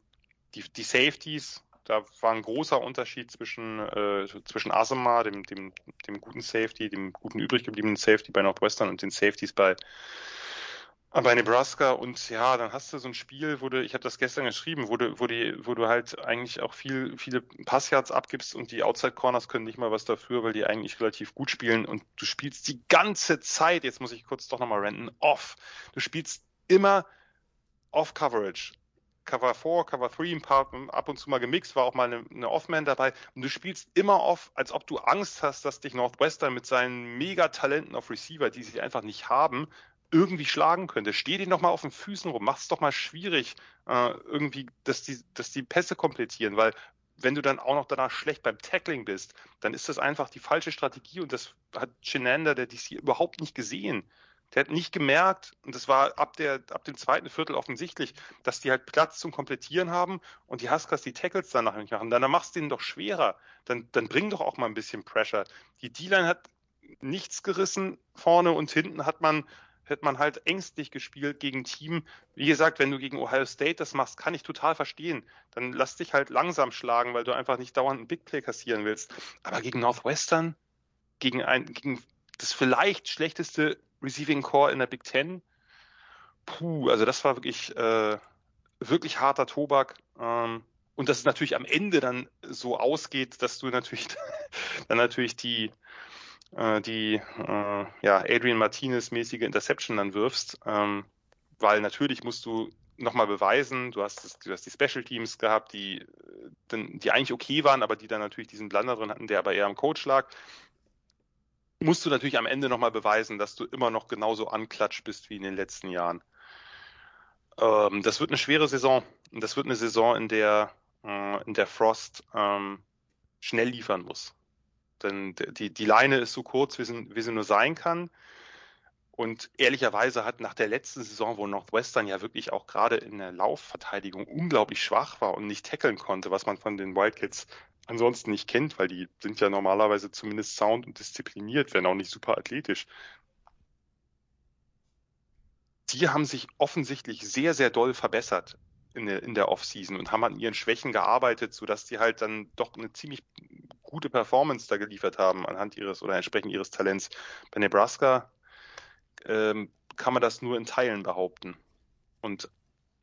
die, die Safeties, da war ein großer Unterschied zwischen, äh, zwischen Asema, dem, dem, dem guten Safety, dem guten übrig gebliebenen Safety bei Northwestern und den Safeties bei, bei Nebraska und ja, dann hast du so ein Spiel, wo du, ich habe das gestern geschrieben, wo du, wo die, wo du halt eigentlich auch viel, viele Passyards abgibst und die Outside Corners können nicht mal was dafür, weil die eigentlich relativ gut spielen und du spielst die ganze Zeit, jetzt muss ich kurz doch nochmal renten, off. Du spielst immer off Coverage. Cover 4, Cover 3, ein paar ab und zu mal gemixt, war auch mal eine, eine Off-Man dabei. Und du spielst immer off, als ob du Angst hast, dass dich Northwestern mit seinen Mega-Talenten auf Receiver, die sie einfach nicht haben, irgendwie schlagen könnte. Steh dir noch mal auf den Füßen rum, mach es doch mal schwierig, äh, irgendwie, dass die, dass die Pässe komplettieren, weil wenn du dann auch noch danach schlecht beim Tackling bist, dann ist das einfach die falsche Strategie und das hat Chenander, der DC, überhaupt nicht gesehen. Der hat nicht gemerkt, und das war ab, der, ab dem zweiten Viertel offensichtlich, dass die halt Platz zum Komplettieren haben und die Huskers die Tackles danach nicht machen. Dann, dann machst du denen doch schwerer. Dann, dann bring doch auch mal ein bisschen Pressure. Die D-Line hat nichts gerissen. Vorne und hinten hat man hätte man halt ängstlich gespielt gegen Team. Wie gesagt, wenn du gegen Ohio State das machst, kann ich total verstehen. Dann lass dich halt langsam schlagen, weil du einfach nicht dauernd einen Big Play kassieren willst. Aber gegen Northwestern, gegen ein, gegen das vielleicht schlechteste Receiving Core in der Big Ten, puh, also das war wirklich, äh, wirklich harter Tobak. Ähm, und dass es natürlich am Ende dann so ausgeht, dass du natürlich dann natürlich die äh, die äh, ja, Adrian Martinez-mäßige Interception dann wirfst, ähm, weil natürlich musst du nochmal beweisen, du hast, das, du hast die Special Teams gehabt, die, die eigentlich okay waren, aber die dann natürlich diesen Blunder drin hatten, der aber eher am Coach lag. Musst du natürlich am Ende nochmal beweisen, dass du immer noch genauso anklatscht bist wie in den letzten Jahren. Ähm, das wird eine schwere Saison. Und das wird eine Saison, in der, äh, in der Frost ähm, schnell liefern muss. Denn die, die Leine ist so kurz, wie sie, wie sie nur sein kann. Und ehrlicherweise hat nach der letzten Saison, wo Northwestern ja wirklich auch gerade in der Laufverteidigung unglaublich schwach war und nicht tackeln konnte, was man von den Wildcats ansonsten nicht kennt, weil die sind ja normalerweise zumindest sound und diszipliniert, wenn auch nicht super athletisch. Die haben sich offensichtlich sehr, sehr doll verbessert in der, in der Offseason und haben an ihren Schwächen gearbeitet, sodass die halt dann doch eine ziemlich gute Performance da geliefert haben anhand ihres oder entsprechend ihres Talents. Bei Nebraska ähm, kann man das nur in Teilen behaupten. Und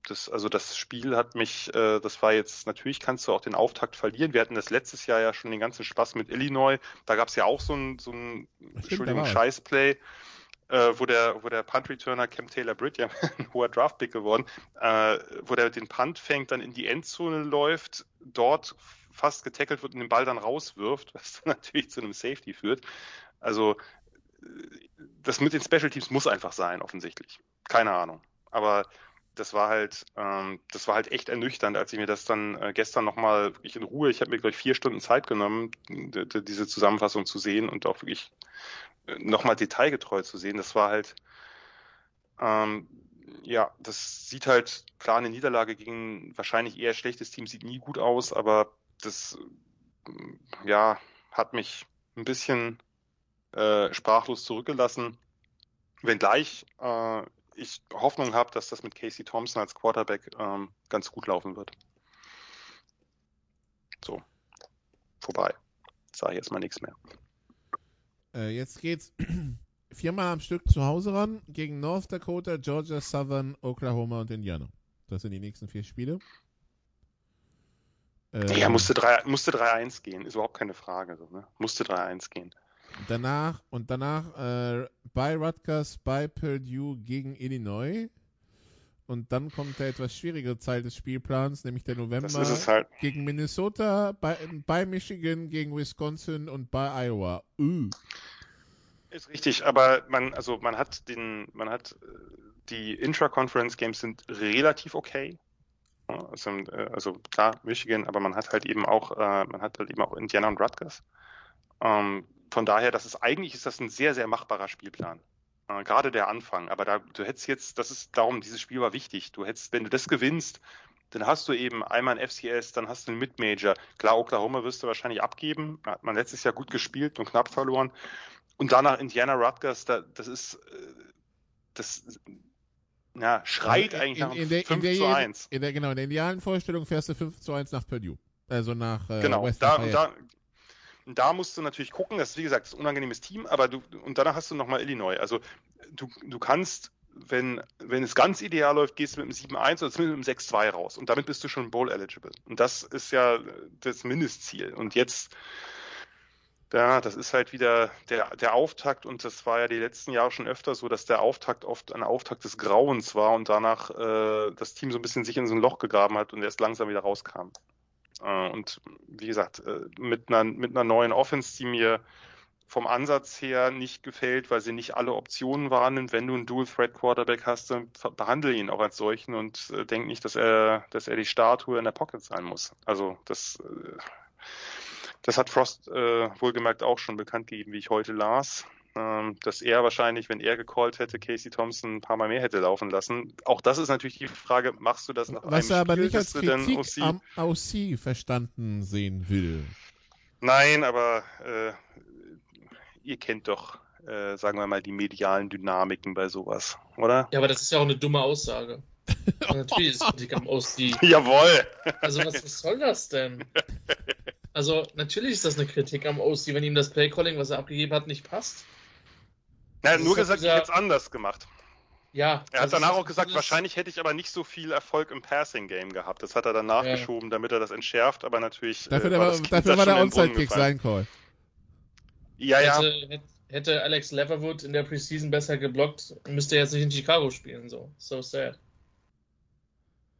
das, also das Spiel hat mich, äh, das war jetzt, natürlich kannst du auch den Auftakt verlieren. Wir hatten das letztes Jahr ja schon den ganzen Spaß mit Illinois. Da gab es ja auch so ein, so ein Entschuldigung, Scheißplay, äh, wo der, wo der Punt-Returner Cam Taylor Britt, ja ein hoher Draftpick geworden, äh, wo der den Punt fängt, dann in die Endzone läuft, dort fast getackelt wird und den Ball dann rauswirft, was dann natürlich zu einem Safety führt. Also das mit den Special Teams muss einfach sein, offensichtlich. Keine Ahnung. Aber das war halt, ähm, das war halt echt ernüchternd, als ich mir das dann äh, gestern nochmal wirklich in Ruhe, ich habe mir gleich vier Stunden Zeit genommen, diese Zusammenfassung zu sehen und auch wirklich äh, nochmal detailgetreu zu sehen. Das war halt, ähm, ja, das sieht halt klar eine Niederlage gegen wahrscheinlich eher schlechtes Team sieht nie gut aus, aber das, äh, ja, hat mich ein bisschen äh, sprachlos zurückgelassen. Wenngleich äh, ich Hoffnung habe, dass das mit Casey Thompson als Quarterback ähm, ganz gut laufen wird. So, vorbei. Sage ich jetzt mal nichts mehr. Äh, jetzt geht's viermal am Stück zu Hause ran gegen North Dakota, Georgia, Southern, Oklahoma und Indiana. Das sind die nächsten vier Spiele. Äh, ja, musste 3-1 musste gehen, ist überhaupt keine Frage. So, ne? Musste 3-1 gehen. Danach und danach äh, bei Rutgers, bei Purdue gegen Illinois. Und dann kommt der etwas schwierige Zeit des Spielplans, nämlich der November halt. gegen Minnesota, bei, bei, Michigan, gegen Wisconsin und bei Iowa. Uh. Ist richtig, aber man, also man hat den, man hat äh, die Intra-Conference Games sind relativ okay. Also, also, klar, Michigan, aber man hat halt eben auch, äh, man hat halt eben auch Indiana und Rutgers. Ähm, von daher, das ist eigentlich ist das ein sehr, sehr machbarer Spielplan. Äh, gerade der Anfang. Aber da, du hättest jetzt, das ist darum, dieses Spiel war wichtig. Du hättest, wenn du das gewinnst, dann hast du eben einmal ein FCS, dann hast du einen Mid-Major. Klar, Oklahoma wirst du wahrscheinlich abgeben. Hat man letztes Jahr gut gespielt und knapp verloren. Und danach Indiana Rutgers, da, das ist, äh, das, ja, schreit eigentlich in, nach in der, 5 der, zu 1. In der, genau, in der idealen Vorstellung fährst du 5 zu 1 nach Purdue. Also nach äh, Genau, da, da, und da musst du natürlich gucken, das ist wie gesagt ein unangenehmes Team, aber du, und danach hast du nochmal Illinois. Also du, du kannst, wenn, wenn es ganz ideal läuft, gehst du mit einem 7-1 oder zumindest mit einem 6-2 raus. Und damit bist du schon Bowl-eligible. Und das ist ja das Mindestziel. Und jetzt, ja, das ist halt wieder der, der Auftakt und das war ja die letzten Jahre schon öfter so, dass der Auftakt oft ein Auftakt des Grauens war und danach äh, das Team so ein bisschen sich in so ein Loch gegraben hat und erst langsam wieder rauskam. Äh, und wie gesagt, äh, mit einer, mit einer neuen Offense, die mir vom Ansatz her nicht gefällt, weil sie nicht alle Optionen wahrnimmt. Wenn du einen Dual-Threat-Quarterback hast, dann behandle ihn auch als solchen und äh, denk nicht, dass er, dass er die Statue in der Pocket sein muss. Also das, äh, das hat Frost äh, wohlgemerkt auch schon bekannt gegeben, wie ich heute las dass er wahrscheinlich, wenn er gecallt hätte, Casey Thompson ein paar Mal mehr hätte laufen lassen. Auch das ist natürlich die Frage, machst du das nach Was einem er aber Spiel, nicht als Kritik OC am OC verstanden sehen will. Nein, aber äh, ihr kennt doch, äh, sagen wir mal, die medialen Dynamiken bei sowas, oder? Ja, aber das ist ja auch eine dumme Aussage. natürlich ist Kritik am OC. Jawohl! Also was, was soll das denn? Also natürlich ist das eine Kritik am OC, wenn ihm das Playcalling, was er abgegeben hat, nicht passt. Er hat nur gesagt, dieser... ich hätte es anders gemacht. Ja. Er hat danach auch gesagt, alles... wahrscheinlich hätte ich aber nicht so viel Erfolg im Passing-Game gehabt. Das hat er dann nachgeschoben, ja. damit er das entschärft, aber natürlich. Dafür, äh, war, das dafür war der Onside-Kick sein Call. Ja, ja. Hätte, hätte Alex Leverwood in der Preseason besser geblockt, müsste er jetzt nicht in Chicago spielen. So, so sad.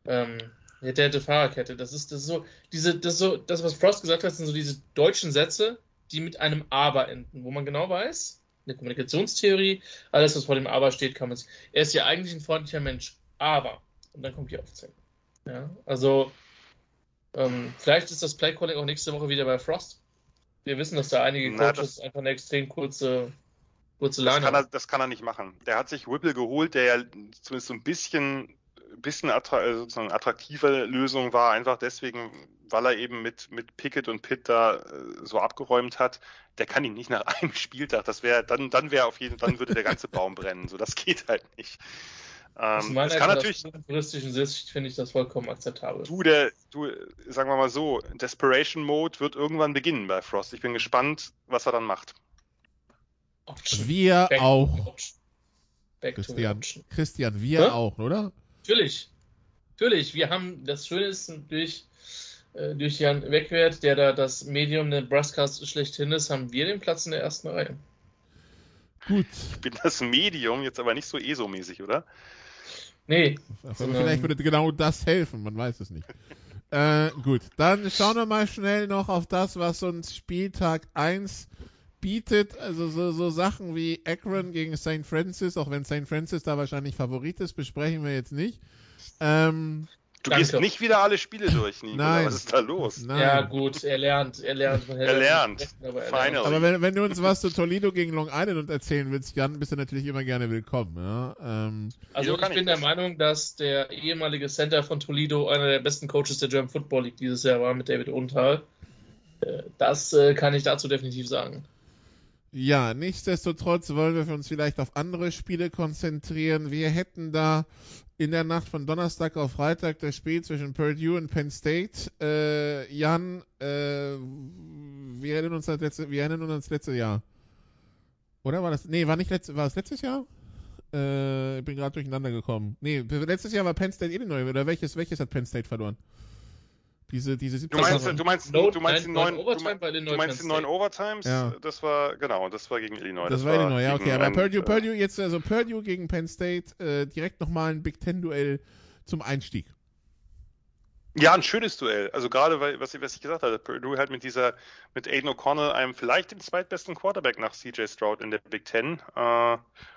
Ähm, hätte, hätte Fahrerkette. Das ist, das ist so, diese, das so, das, was Frost gesagt hat, sind so diese deutschen Sätze, die mit einem Aber enden, wo man genau weiß, eine Kommunikationstheorie, alles, was vor dem Aber steht, kann man sich. Er ist ja eigentlich ein freundlicher Mensch, aber. Und dann kommt die Aufzählung. Ja, also, ähm, vielleicht ist das Playcalling auch nächste Woche wieder bei Frost. Wir wissen, dass da einige Coaches Na, einfach eine extrem kurze, kurze Line das kann, er, das kann er nicht machen. Der hat sich Whipple geholt, der ja zumindest so ein bisschen, bisschen attra äh, sozusagen attraktive Lösung war, einfach deswegen, weil er eben mit, mit Pickett und Pitt da äh, so abgeräumt hat, der kann ihn nicht nach einem Spieltag, das wäre, dann, dann wäre auf jeden Fall, dann würde der ganze Baum brennen. So, das geht halt nicht. Ähm, das kann natürlich. Touristischen Sicht finde ich das vollkommen akzeptabel. Du, der, du, sagen wir mal so, Desperation Mode wird irgendwann beginnen bei Frost. Ich bin gespannt, was er dann macht. Wir Back auch. Christian, Christian, wir Hä? auch, oder? Natürlich. Natürlich, wir haben, das Schöne ist, durch, äh, durch Jan Wegwert, der da das Medium Nebraska schlechthin ist, haben wir den Platz in der ersten Reihe. Gut. Ich bin das Medium, jetzt aber nicht so ESO-mäßig, oder? Nee. Aber vielleicht würde genau das helfen, man weiß es nicht. äh, gut, dann schauen wir mal schnell noch auf das, was uns Spieltag 1 bietet. Also so, so Sachen wie Akron gegen St. Francis, auch wenn St. Francis da wahrscheinlich Favorit ist, besprechen wir jetzt nicht. Ähm, Du Danke. gehst nicht wieder alle Spiele durch, Nico. Nein. Was ist da los? nein. Ja, gut, er lernt, er lernt. Man Er lernt. aber er lernt. Aber wenn, wenn du uns was zu Toledo gegen Long Island erzählen willst, Jan, bist du natürlich immer gerne willkommen. Ja? Ähm, Also ich ich bin der? Meinung, dass der ehemalige Center von Toledo einer der besten Coaches der German Football League dieses Jahr war mit David Unthal. Äh, Das äh, kann ich dazu definitiv sagen. Ja, nichtsdestotrotz wollen wir uns vielleicht auf andere Spiele konzentrieren. Wir hätten da in der Nacht von Donnerstag auf Freitag das Spiel zwischen Purdue und Penn State. Äh, Jan, äh, wir erinnern uns das letzte, wir uns an das letzte Jahr. Oder war das? Nee, war nicht letztes, war es letztes Jahr? Äh, ich bin gerade durcheinander gekommen. Nee, letztes Jahr war Penn State Illinois, oder welches, welches hat Penn State verloren? Diese, diese 17 Du meinst, du meinst, No- du meinst die nein, neun, neun du, Overtime du meinst die neun. Overtimes? Ja. Das war, genau, das war gegen Illinois. Das, war Illinois, ja, okay. Aber Purdue, äh, Purdue jetzt, also Purdue gegen Penn State, äh, direkt nochmal ein Big Ten-Duell zum Einstieg. Ja, ein schönes Duell. Also gerade, weil, was ich, was ich gesagt hatte, Purdue halt mit dieser, mit Aiden O'Connell, einem vielleicht dem zweitbesten Quarterback nach CJ Stroud in der Big Ten, äh,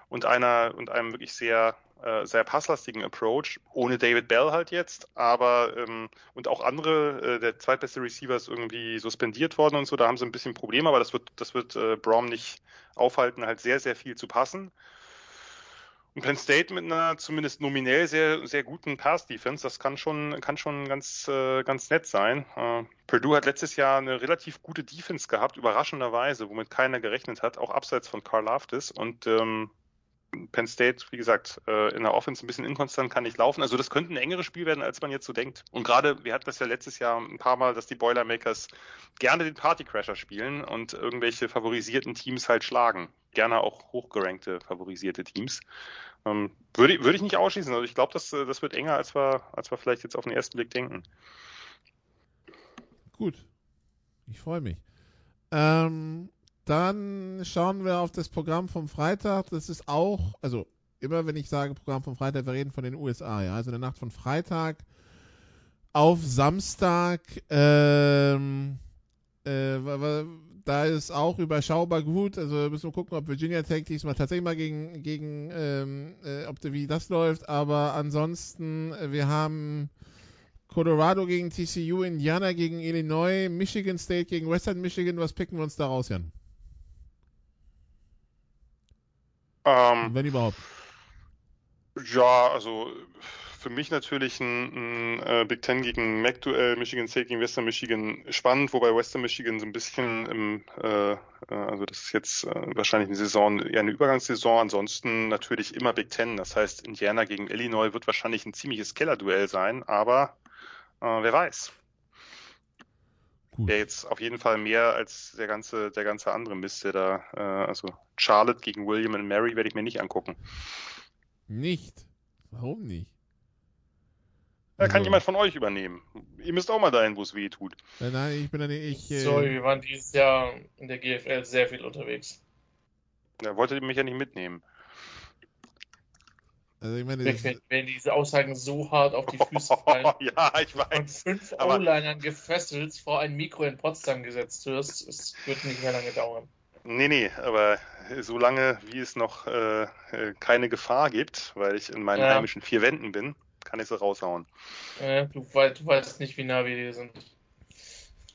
und einer, und einem wirklich sehr, äh, sehr passlastigen Approach, ohne David Bell halt jetzt, aber, ähm, und auch andere, äh, der zweitbeste Receiver ist irgendwie suspendiert worden und so, da haben sie ein bisschen Probleme, aber das wird, das wird äh, Brom nicht aufhalten, halt sehr, sehr viel zu passen. Und Penn State mit einer zumindest nominell sehr, sehr guten Pass-Defense, das kann schon, kann schon ganz, äh, ganz nett sein. Äh, Purdue hat letztes Jahr eine relativ gute Defense gehabt, überraschenderweise, womit keiner gerechnet hat, auch abseits von Carl Laftis. Und ähm, Penn State, wie gesagt, äh, in der Offense ein bisschen inkonstant kann nicht laufen. Also das könnte ein engeres Spiel werden, als man jetzt so denkt. Und gerade, wir hatten das ja letztes Jahr ein paar Mal, dass die Boilermakers gerne den Partycrasher spielen und irgendwelche favorisierten Teams halt schlagen. Gerne auch hochgerankte favorisierte Teams. Ähm, würde, würde ich nicht ausschließen. Also ich glaube, das, äh, das wird enger, als wir, als wir vielleicht jetzt auf den ersten Blick denken. Gut. Ich freue mich. Ähm, dann schauen wir auf das Programm vom Freitag. Das ist auch, also immer wenn ich sage Programm vom Freitag, wir reden von den USA, ja. Also in der Nacht von Freitag auf Samstag, ähm, äh, da ist auch überschaubar gut. Also müssen wir gucken, ob Virginia Tech diesmal tatsächlich mal gegen, gegen ähm, äh, ob wie das läuft. Aber ansonsten, äh, wir haben Colorado gegen TCU, Indiana gegen Illinois, Michigan State gegen Western Michigan. Was picken wir uns da raus, Jan? Ähm, Wenn überhaupt. Ja, also für mich natürlich ein, ein äh, Big Ten gegen MAC-Duell, Michigan State gegen Western Michigan spannend, wobei Western Michigan so ein bisschen im, äh, äh, also das ist jetzt äh, wahrscheinlich eine Saison, eher eine Übergangssaison, ansonsten natürlich immer Big Ten, das heißt Indiana gegen Illinois wird wahrscheinlich ein ziemliches Kellerduell sein, aber äh, wer weiß. Gut. Der jetzt auf jeden Fall mehr als der ganze, der ganze andere Mist, der da, äh, also Charlotte gegen William und Mary werde ich mir nicht angucken. Nicht. Warum nicht? Da kann Also, jemand von euch übernehmen. Ihr müsst auch mal dahin, wo es weh tut. Äh, Nein, ich bin da nicht. Ich, äh, Sorry, wir waren dieses Jahr in der GFL sehr viel unterwegs. Da wolltet ihr mich ja nicht mitnehmen. Also ich meine, Wenn, wenn diese Aussagen so hart auf die Füße fallen ja, ich und weiß. fünf aber- O-Linern gefesselt vor ein Mikro in Potsdam gesetzt wirst, es wird nicht mehr lange dauern. Nee, nee, aber solange wie es noch äh, äh, keine Gefahr gibt, weil ich in meinen Ja. heimischen vier Wänden bin, kann ich sie raushauen. Äh, du, weißt, du weißt nicht, wie nah wir hier sind.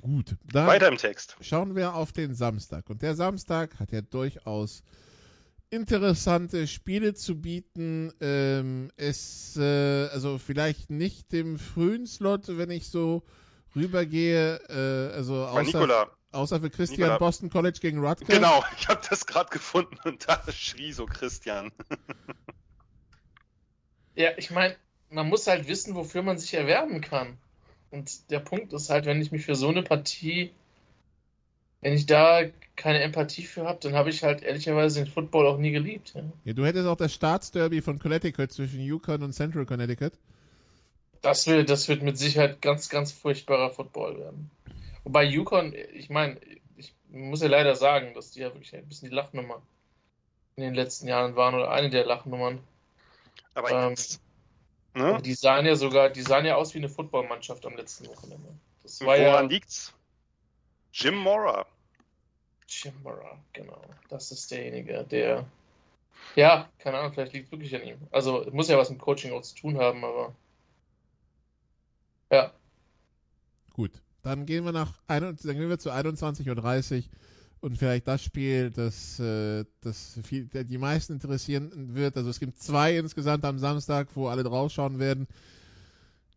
gut. Dann Weiter im Text. schauen wir auf den Samstag. Und der Samstag hat ja durchaus interessante Spiele zu bieten. Ähm, es, äh, also vielleicht nicht dem frühen Slot, wenn ich so rübergehe, äh, also außer, Nikola, außer für Christian Nikola. Boston College gegen Rutgers. genau, ich habe das gerade gefunden und da schrie so Christian. Ja, ich meine, man muss halt wissen, wofür man sich erwerben kann. Und der Punkt ist halt, wenn ich mich für so eine Partie, wenn ich da keine Empathie für habe, dann habe ich halt ehrlicherweise den Football auch nie geliebt. Ja. Ja, du hättest auch das Staatsderby von Connecticut zwischen Yukon und Central Connecticut. Das wird, das wird mit Sicherheit ganz, ganz furchtbarer Football werden. Wobei Yukon, ich meine, ich muss ja leider sagen, dass die ja wirklich ein bisschen die Lachnummer in den letzten Jahren waren oder eine der Lachnummern. Aber Ähm, jetzt, ne? Die sahen ja sogar, die sahen ja aus wie eine Footballmannschaft am letzten Wochenende. Das war Woran ja liegt's? Jim Mora. Murrah, genau. Das ist derjenige, der. Ja, keine Ahnung, vielleicht liegt es wirklich an ihm. Also, muss ja was mit Coaching auch zu tun haben, aber. Ja, Gut, dann gehen wir nach dann gehen wir zu 21.30 Uhr und vielleicht das Spiel, das, äh, das viel, die meisten interessieren wird. Also es gibt zwei insgesamt am Samstag, wo alle draufschauen werden.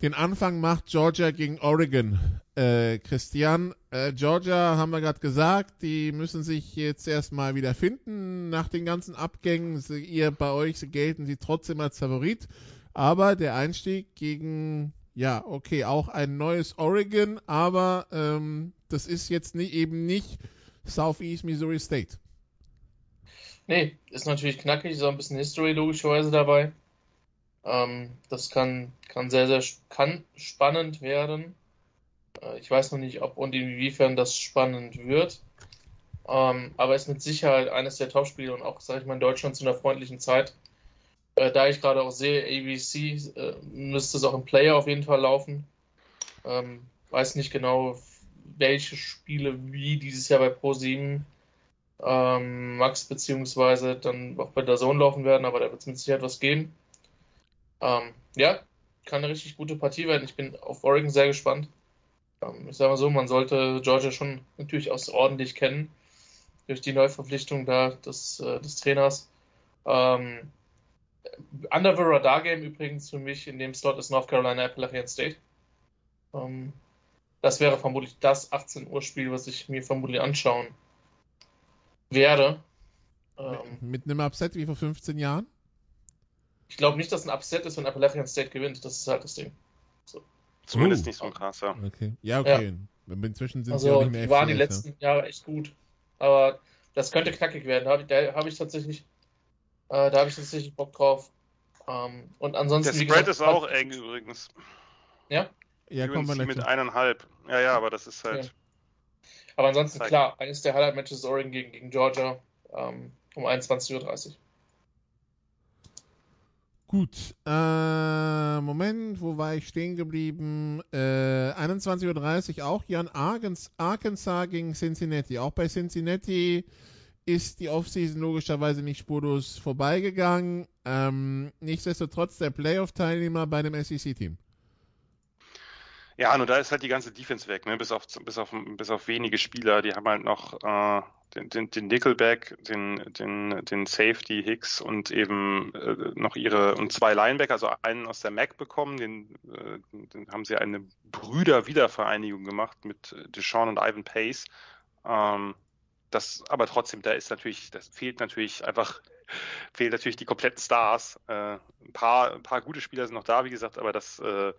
Den Anfang macht Georgia gegen Oregon. Äh, Christian, äh, Georgia haben wir gerade gesagt, die müssen sich jetzt erstmal wieder finden nach den ganzen Abgängen. Sie, ihr bei euch gelten sie trotzdem als Favorit. Aber der Einstieg gegen, ja, okay, auch ein neues Oregon, aber ähm, das ist jetzt nie, eben nicht Southeast Missouri State. nee, ist natürlich knackig, auch ein bisschen History logischerweise dabei. Ähm, das kann, kann sehr, sehr kann spannend werden. Äh, ich weiß noch nicht, ob und inwiefern das spannend wird. Ähm, aber ist mit Sicherheit eines der Topspiele und auch, sage ich mal, in Deutschland zu einer freundlichen Zeit. Äh, da ich gerade auch sehe, ABC äh, müsste es auch im Player auf jeden Fall laufen. Ähm, weiß nicht genau, welche Spiele wie dieses Jahr bei Pro7 ähm, Max beziehungsweise dann auch bei der Zone laufen werden, aber da wird es mit Sicherheit was geben. Ähm, ja, kann eine richtig gute Partie werden. Ich bin auf Oregon sehr gespannt. Ähm, ich sage mal so, man sollte Georgia schon natürlich außerordentlich kennen durch die Neuverpflichtung da des, äh, des Trainers. Ähm, Under the Radar Game übrigens für mich in dem Slot ist North Carolina Appalachian State. Ähm, das wäre vermutlich das 18 Uhr Spiel, was ich mir vermutlich anschauen werde. Ähm, Mit einem Upset wie vor 15 Jahren? Ich glaube nicht, dass ein Upset ist, wenn Appalachian State gewinnt. Das ist halt das Ding. Zumindest Oh. nicht so krass, ja. Okay. Ja, okay. Inzwischen sind sie auch Also nicht mehr die waren die letzten Jahre echt gut. Aber das könnte knackig werden. Da habe ich, da hab ich tatsächlich, äh, da habe ich tatsächlich Bock drauf. Ähm, und Der ansonsten, wie Spread gesagt, ist auch eng übrigens. Ja, ja UNC gleich mit eineinhalb. Ja, ja, aber das ist halt. Ja. Aber ansonsten, klar, eines der Highlight-Matches ist Oregon gegen, gegen Georgia ähm, um 21.30 Uhr. Gut, äh, Moment, wo war ich stehen geblieben? Äh, 21.30 Uhr auch Jan Argens, Arkansas gegen Cincinnati. Auch bei Cincinnati ist die Offseason logischerweise nicht spurlos vorbeigegangen. Ähm, nichtsdestotrotz der Playoff-Teilnehmer bei dem SEC-Team. Ja, nur da ist halt die ganze Defense weg, ne? Bis auf bis auf bis auf wenige Spieler. Die haben halt noch äh, den, den, den Nickelback, den, den, den Safety Hicks und eben äh, noch ihre und zwei Linebacker, also einen aus der MAC bekommen, den, äh, den haben sie eine Brüder-Wiedervereinigung gemacht mit Deshaun und Ivan Pace. Ähm, das, aber trotzdem, da ist natürlich, das fehlt natürlich einfach, fehlen natürlich die kompletten Stars. Äh, ein paar, ein paar gute Spieler sind noch da, wie gesagt, aber das, äh,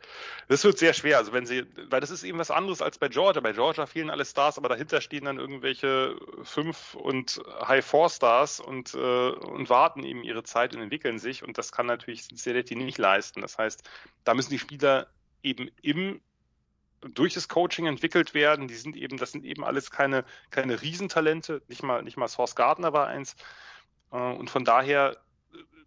das wird sehr schwer. Also wenn sie, weil das ist eben was anderes als bei Georgia. Bei Georgia fehlen alle Stars, aber dahinter stehen dann irgendwelche fünf und High Four Stars und, äh, und warten eben ihre Zeit und entwickeln sich. Und das kann natürlich Cincinnati nicht leisten. Das heißt, da müssen die Spieler eben im durch das Coaching entwickelt werden. Die sind eben, das sind eben alles keine, keine Riesentalente. Nicht mal, nicht mal Source Gardner war eins. Äh, Und von daher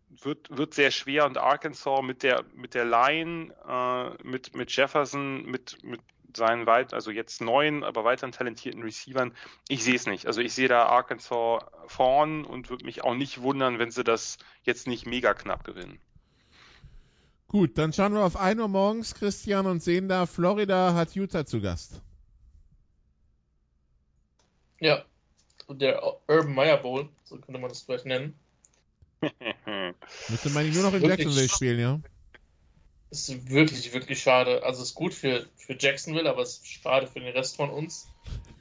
wird, wird sehr schwer und Arkansas mit der, mit der Line, äh, mit, mit Jefferson, mit, mit seinen weit, also jetzt neuen, aber weiteren talentierten Receivern. Ich sehe es nicht. Also ich sehe da Arkansas vorn und würde mich auch nicht wundern, wenn sie das jetzt nicht mega knapp gewinnen. Gut, dann schauen wir auf 1 Uhr morgens, Christian, und sehen da, Florida hat Utah zu Gast. Ja, der Urban Meyer Bowl, so könnte man das vielleicht nennen. Müsste man nur noch in Wirklich? Jacksonville spielen, ja? Ist wirklich, wirklich schade. Also ist gut für, für Jacksonville, aber es ist schade für den Rest von uns,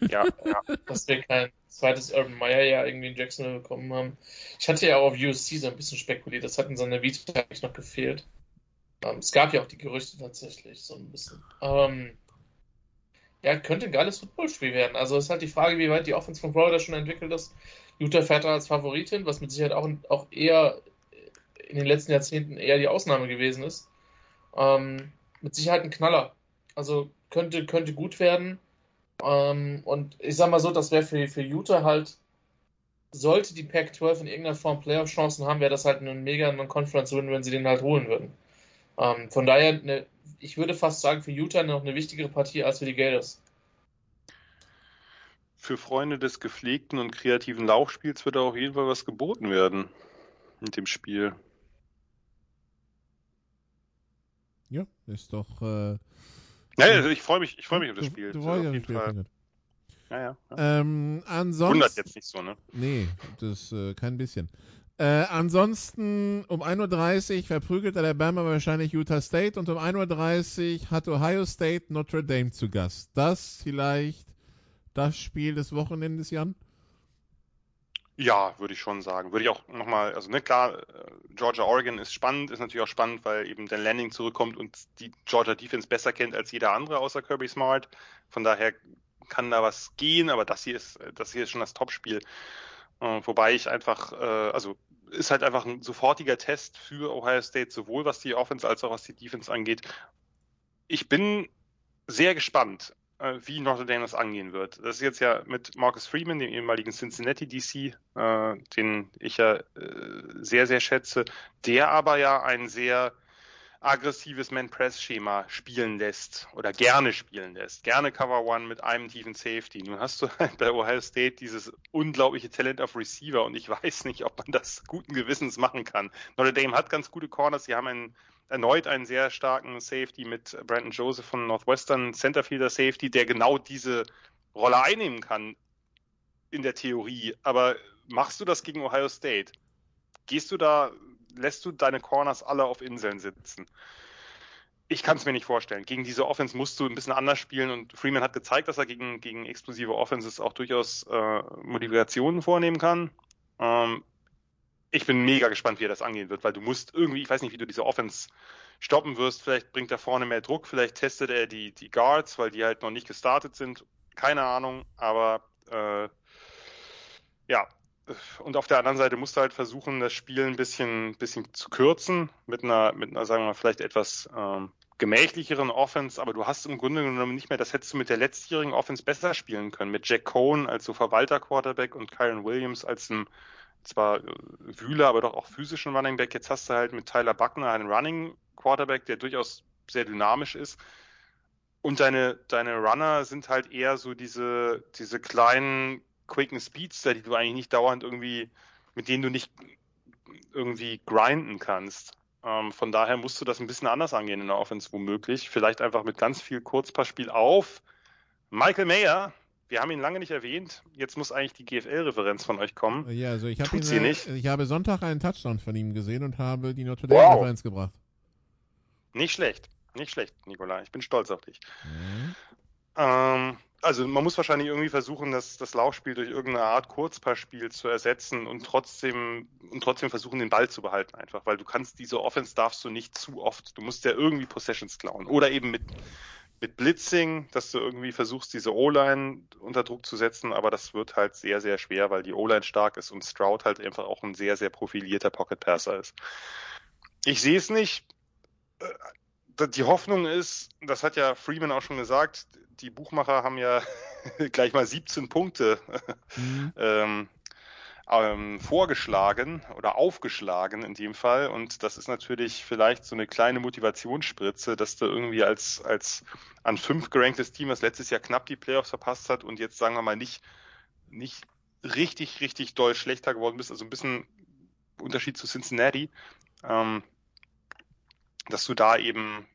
ja, ja. dass wir kein zweites Urban Meyer ja irgendwie in Jacksonville bekommen haben. Ich hatte ja auch auf USC so ein bisschen spekuliert, das hat in seiner Vita eigentlich noch gefehlt. Ähm, es gab ja auch die Gerüchte tatsächlich, so ein bisschen. Ähm, ja, könnte ein geiles Footballspiel werden. Also ist halt die Frage, wie weit die Offense von Florida schon entwickelt ist. Utah fährt da als Favoritin, was mit Sicherheit auch, auch eher in den letzten Jahrzehnten eher die Ausnahme gewesen ist. Ähm, mit Sicherheit ein Knaller. Also könnte, könnte gut werden. Ähm, und ich sag mal so, das wäre für, für Utah halt, sollte die Pac-12 in irgendeiner Form Playoff-Chancen haben, wäre das halt ein mega Non-Conference-Win, wenn sie den halt holen würden. Ähm, von daher, ne, ich würde fast sagen, für Utah noch eine wichtigere Partie als für die Gators. Für Freunde des gepflegten und kreativen Laufspiels wird da auf jeden Fall was geboten werden mit dem Spiel. Ja, ist doch. Äh, ja, also ich freue mich, ich freue mich auf das Spiel. Du, du auf jeden Fall. Ja, ja. ja. Ähm, ansonsten. Wundert jetzt nicht so, ne? Nee, das äh, kein bisschen. Äh, ansonsten um 1.30 Uhr verprügelt Alabama wahrscheinlich Utah State und um 1.30 Uhr hat Ohio State Notre Dame zu Gast. Das vielleicht das Spiel des Wochenendes, Jan? Ja, würde ich schon sagen. Würde ich auch nochmal, also ne, klar, äh, Georgia Oregon ist spannend, ist natürlich auch spannend, weil eben Dan Landing zurückkommt und die Georgia Defense besser kennt als jeder andere außer Kirby Smart. Von daher kann da was gehen, aber das hier ist, das hier ist schon das Topspiel. Äh, wobei ich einfach, äh, also ist halt einfach ein sofortiger Test für Ohio State, sowohl was die Offense als auch was die Defense angeht. Ich bin sehr gespannt. Äh, wie Notre Dame das angehen wird. Das ist jetzt ja mit Marcus Freeman, dem ehemaligen Cincinnati DC, äh, den ich ja äh, sehr, sehr schätze, der aber ja ein sehr aggressives Man-Press-Schema spielen lässt oder gerne spielen lässt. Gerne Cover One mit einem tiefen Safety. Nun hast du halt bei Ohio State dieses unglaubliche Talent auf Receiver und ich weiß nicht, ob man das guten Gewissens machen kann. Notre Dame hat ganz gute Corners, sie haben einen erneut einen sehr starken Safety mit Brandon Joseph von Northwestern, Centerfielder Safety, der genau diese Rolle einnehmen kann in der Theorie. Aber machst du das gegen Ohio State? Gehst du da, lässt du deine Corners alle auf Inseln sitzen? Ich kann es mir nicht vorstellen. Gegen diese Offense musst du ein bisschen anders spielen und Freeman hat gezeigt, dass er gegen, gegen explosive Offenses auch durchaus äh, Modifikationen vornehmen kann. Ähm, ich bin mega gespannt, wie er das angehen wird, weil du musst irgendwie, ich weiß nicht, wie du diese Offense stoppen wirst. Vielleicht bringt er vorne mehr Druck, vielleicht testet er die, die Guards, weil die halt noch nicht gestartet sind. Keine Ahnung, aber äh, ja. Und auf der anderen Seite musst du halt versuchen, das Spiel ein bisschen, bisschen zu kürzen, mit einer, mit einer, sagen wir mal, vielleicht etwas ähm, gemächlicheren Offense, aber du hast im Grunde genommen nicht mehr, das hättest du mit der letztjährigen Offense besser spielen können, mit Jack Cohn als so Verwalter-Quarterback und Kyron Williams als ein zwar äh, Wühler, aber doch auch physischen Running Back. Jetzt hast du halt mit Tyler Buckner einen Running Quarterback, der durchaus sehr dynamisch ist. Und deine, deine Runner sind halt eher so diese, diese kleinen, quicken Speedster, die du eigentlich nicht dauernd irgendwie, mit denen du nicht irgendwie grinden kannst. Ähm, von daher musst du das ein bisschen anders angehen in der Offense womöglich. Vielleicht einfach mit ganz viel Kurzpassspiel auf. Michael Mayer, wir haben ihn lange nicht erwähnt. Jetzt muss eigentlich die GFL-Referenz von euch kommen. Ja, also ich, ihn, sie nicht. ich habe Sonntag einen Touchdown von ihm gesehen und habe die Notre Dame-Referenz wow. gebracht. Nicht schlecht. Nicht schlecht, Nikola. Ich bin stolz auf dich. Mhm. Ähm, also man muss wahrscheinlich irgendwie versuchen, das, das Laufspiel durch irgendeine Art Kurzpassspiel zu ersetzen und trotzdem und trotzdem versuchen, den Ball zu behalten einfach, weil du kannst diese Offense darfst du nicht zu oft. Du musst ja irgendwie Possessions klauen oder eben mit mit Blitzing, dass du irgendwie versuchst, diese O-Line unter Druck zu setzen, aber das wird halt sehr, sehr schwer, weil die O-Line stark ist und Stroud halt einfach auch ein sehr, sehr profilierter Pocket Passer ist. Ich sehe es nicht. Die Hoffnung ist, das hat ja Freeman auch schon gesagt, die Buchmacher haben ja gleich mal 17 Punkte mhm. ähm, ähm, vorgeschlagen oder aufgeschlagen in dem Fall. Und das ist natürlich vielleicht so eine kleine Motivationsspritze, dass du irgendwie als, als an fünf geranktes Team, das letztes Jahr knapp die Playoffs verpasst hat und jetzt sagen wir mal nicht, nicht richtig, richtig doll schlechter geworden bist, also ein bisschen Unterschied zu Cincinnati, ähm, dass du da eben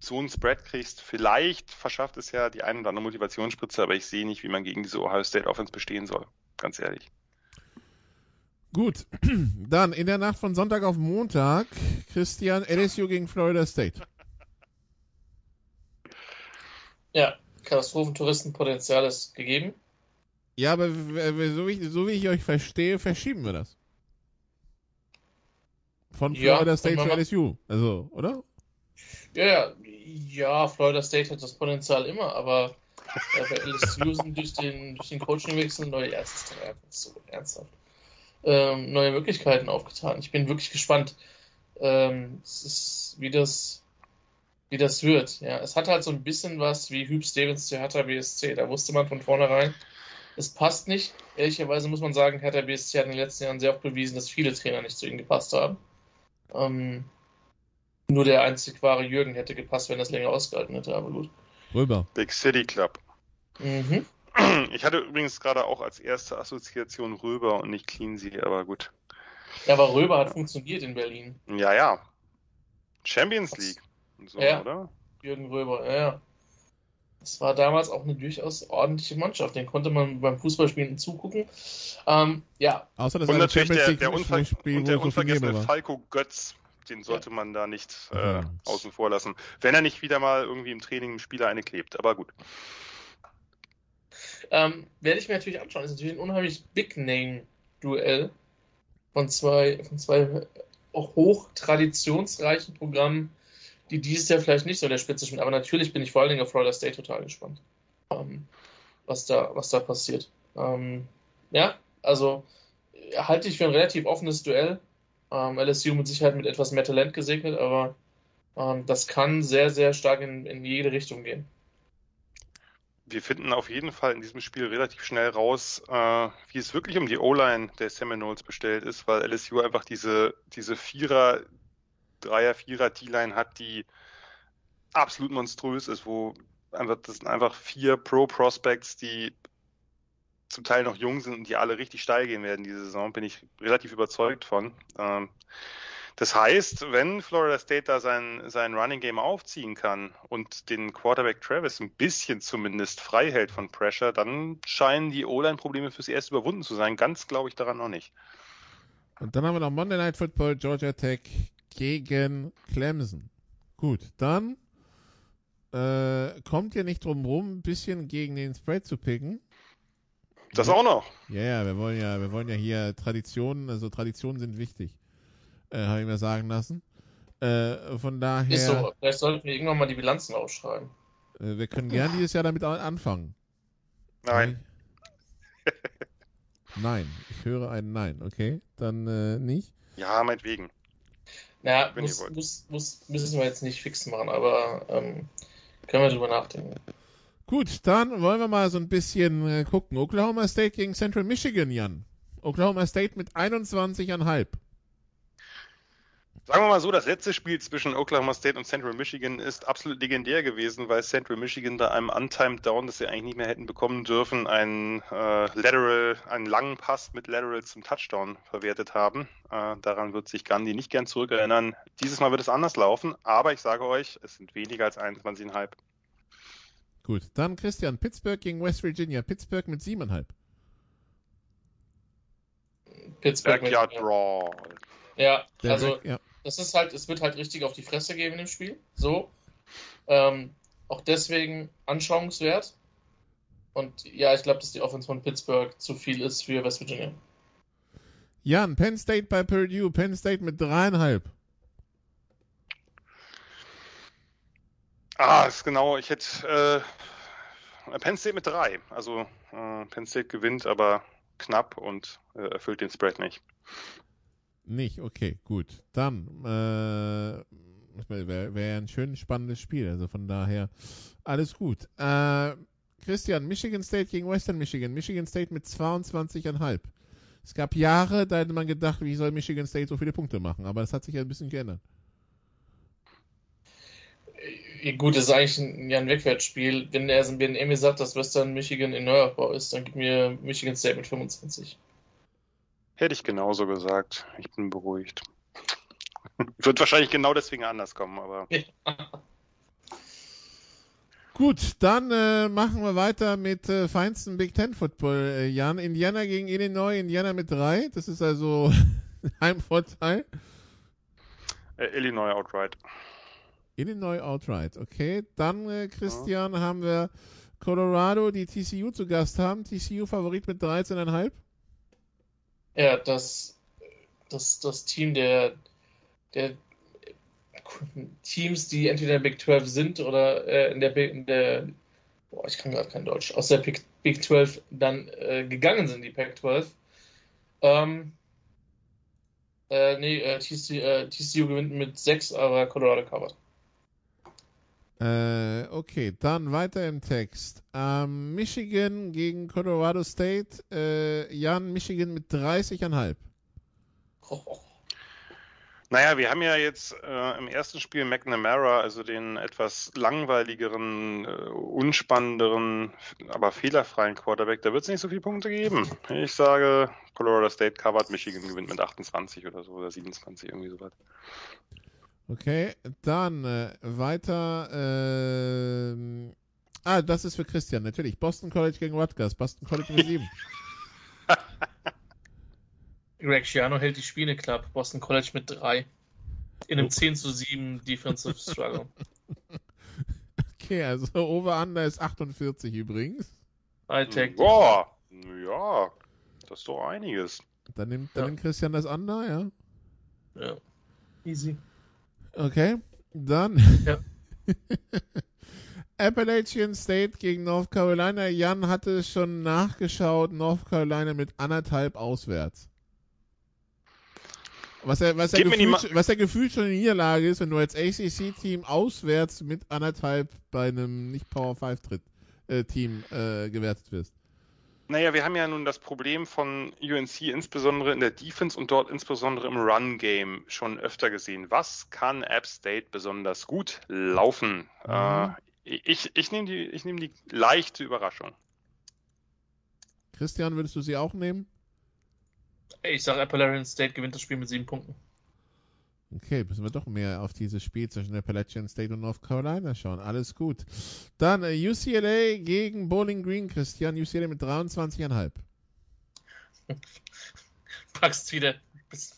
so einen Spread kriegst. Vielleicht verschafft es ja die eine oder andere Motivationsspritze, aber ich sehe nicht, wie man gegen diese Ohio State Offense bestehen soll ganz ehrlich. Gut, dann in der Nacht von Sonntag auf Montag, Christian, LSU gegen Florida State. Ja, Katastrophentouristenpotenzial ist gegeben. Ja, aber so wie, so wie ich euch verstehe, verschieben wir das. Von Florida ja, State zu LSU, also, oder? Ja, ja, ja, Florida State hat das Potenzial immer, aber äh, bei LSU sind durch den, durch den Coachingwechsel neue Ärzte einfach so ernsthaft. Ähm, neue Möglichkeiten aufgetan. Ich bin wirklich gespannt. Ähm, ist wie das wie das wird. Ja, es hat halt so ein bisschen was wie Hüb Stevens zu Hertha BSC. Da wusste man von vornherein, es passt nicht. Ehrlicherweise muss man sagen, Hertha BSC hat in den letzten Jahren sehr oft bewiesen, dass viele Trainer nicht zu ihnen gepasst haben. Ähm, nur der einzig wahre Jürgen hätte gepasst, wenn das länger ausgehalten hätte, aber gut. Rüber. Big City Club. Mhm. Ich hatte übrigens gerade auch als erste Assoziation Röber und nicht Cleansea, aber gut. Ja, aber Röber hat funktioniert in Berlin. Ja, ja. Champions League und so, Ja. oder? Jürgen Röber, ja, ja. Das war damals auch eine durchaus ordentliche Mannschaft. Den konnte man beim Fußballspielen zugucken. Ähm, ja, Außer dass Und natürlich Champions der, League der, Unver Spiel und der so unvergessene. Falco Götz, den sollte man da nicht äh, Ja. außen vor lassen. Wenn er nicht wieder mal irgendwie im Training einem Spieler eine klebt, aber gut. ähm, werde ich mir natürlich anschauen. Das ist natürlich ein unheimlich Big-Name-Duell von zwei, von zwei auch hoch traditionsreichen Programmen, die dieses Jahr vielleicht nicht so in der Spitze spielen. Aber natürlich bin ich vor allen Dingen auf Florida State total gespannt, ähm, was, da, was da passiert. Ähm, ja, also äh, halte ich für ein relativ offenes Duell. Ähm, LSU mit Sicherheit mit etwas mehr Talent gesegnet, aber ähm, das kann sehr, sehr stark in, in jede Richtung gehen. Wir finden auf jeden Fall in diesem Spiel relativ schnell raus, äh, wie es wirklich um die O-Line der Seminoles bestellt ist, weil LSU einfach diese, diese Vierer, Dreier, Vierer D-Line hat, die absolut monströs ist, wo einfach, das sind einfach vier Pro-Prospects, die zum Teil noch jung sind und die alle richtig steil gehen werden diese Saison, bin ich relativ überzeugt von. Ähm, das heißt, wenn Florida State da sein, sein Running Game aufziehen kann und den Quarterback Travis ein bisschen zumindest frei hält von Pressure, dann scheinen die O-Line-Probleme fürs Erste überwunden zu sein. Ganz glaube ich daran noch nicht. Und dann haben wir noch Monday Night Football, Georgia Tech gegen Clemson. Gut, dann äh, kommt ihr nicht drum rum, ein bisschen gegen den Spread zu picken. Das auch noch. Ja, ja, wir wollen ja, wir wollen ja hier Traditionen, also Traditionen sind wichtig, äh, habe ich mir sagen lassen. Äh, von daher, Ist so, vielleicht sollten wir irgendwann mal die Bilanzen aufschreiben. äh, wir können gern dieses Jahr damit an- anfangen. Nein. Nein, ich höre ein Nein, okay, dann äh, nicht. Ja, meinetwegen. Naja, Wenn ihr muss, wollt. muss, muss, müssen wir jetzt nicht fix machen, aber ähm, können wir drüber nachdenken. Gut, dann wollen wir mal so ein bisschen äh, gucken. Oklahoma State gegen Central Michigan, Jan. Oklahoma State mit 21,5. Sagen wir mal so, das letzte Spiel zwischen Oklahoma State und Central Michigan ist absolut legendär gewesen, weil Central Michigan da einem Untimed Down, das sie eigentlich nicht mehr hätten bekommen dürfen, einen äh, Lateral, einen langen Pass mit Lateral zum Touchdown verwertet haben. Äh, daran wird sich Gandhi nicht gern zurückerinnern. Dieses Mal wird es anders laufen, aber ich sage euch, es sind weniger als 21,5. Gut, dann Christian, Pittsburgh gegen West Virginia. Pittsburgh mit 7,5. Pittsburgh Backyard ja. Brawl. ja, Der also Back- ja. Das ist halt, es wird halt richtig auf die Fresse geben in dem Spiel. So. Ähm, auch deswegen anschauungswert. Und ja, ich glaube, dass die Offense von Pittsburgh zu viel ist für West Virginia. Jan, Penn State bei Purdue. Penn State mit 3,5. Ah, ist genau, ich hätte äh, Penn State mit drei. Also äh, Penn State gewinnt, aber knapp und äh, erfüllt den Spread nicht. Nicht, okay, gut. Dann äh, wäre wär ein schön spannendes Spiel. Also von daher alles gut. Äh, Christian, Michigan State gegen Western Michigan. Michigan State mit 22,5. Es gab Jahre, da hätte man gedacht, wie soll Michigan State so viele Punkte machen? Aber das hat sich ja ein bisschen geändert. Äh, Gut, das ist eigentlich ein, ja ein Wegwärtsspiel. Wenn er, wenn sagt, dass Western Michigan in Neuaufbau ist, dann gib mir Michigan State mit 25. Hätte ich genauso gesagt. Ich bin beruhigt. Wird wahrscheinlich genau deswegen anders kommen, aber Gut, dann äh, machen wir weiter mit äh, feinsten Big Ten Football. Äh, Jan, Indiana gegen Illinois, Indiana mit 3. Das ist also ein Vorteil. äh, Illinois outright. Illinois outright, okay. Dann, äh, Christian, haben wir Colorado, die TCU zu Gast haben. TCU Favorit mit 13,5. Ja, das, das, das Team der, der Teams, die entweder in der Big 12 sind oder äh, in der, in der boah, ich kann gerade kein Deutsch, aus der Big, Big 12 dann äh, gegangen sind, die Pac 12. Ähm, äh, nee, äh, TCU, äh, gewinnt mit 6, aber Colorado covert. Äh, okay, dann weiter im Text. Ähm, Michigan gegen Colorado State. Äh, Jan, Michigan mit 30,5. Oh, Naja, wir haben ja jetzt äh, im ersten Spiel McNamara, also den etwas langweiligeren, äh, unspannenderen, aber fehlerfreien Quarterback. Da wird es nicht so viele Punkte geben. Ich sage, Colorado State covert, Michigan gewinnt mit 28 oder so oder 27, irgendwie sowas. Okay, dann äh, weiter. ähm, ah, das ist für Christian, natürlich. Boston College gegen Rutgers. Boston College mit 7. Greg Schiano hält die Spiele knapp. Boston College mit 3. In einem 10 zu 7 Defensive Struggle. Okay, also Over-Under ist 48 übrigens. Hightech. Boah, ja, das ist doch einiges. Dann nimmt, dann Ja. nimmt Christian das Under, ja. Ja. Easy. Okay, dann Ja. Appalachian State gegen North Carolina. Jan hatte schon nachgeschaut, North Carolina mit anderthalb auswärts. Was er, was, er gefühlt, was er gefühlt schon eine Niederlage ist, wenn du als ACC-Team auswärts mit anderthalb bei einem nicht Power 5 Tritt, äh, Team äh, gewertet wirst. Naja, wir haben ja nun das Problem von UNC insbesondere in der Defense und dort insbesondere im Run-Game schon öfter gesehen. Was kann App State besonders gut laufen? Mhm. Äh, ich ich nehme die, ich nehm die leichte Überraschung. Christian, würdest du sie auch nehmen? Ich sag Appalachian State gewinnt das Spiel mit 7 Punkten. Okay, müssen wir doch mehr auf dieses Spiel zwischen Appalachian State und North Carolina schauen. Alles gut. Dann äh, UCLA gegen Bowling Green, Christian. UCLA mit 23,5. Packst wieder,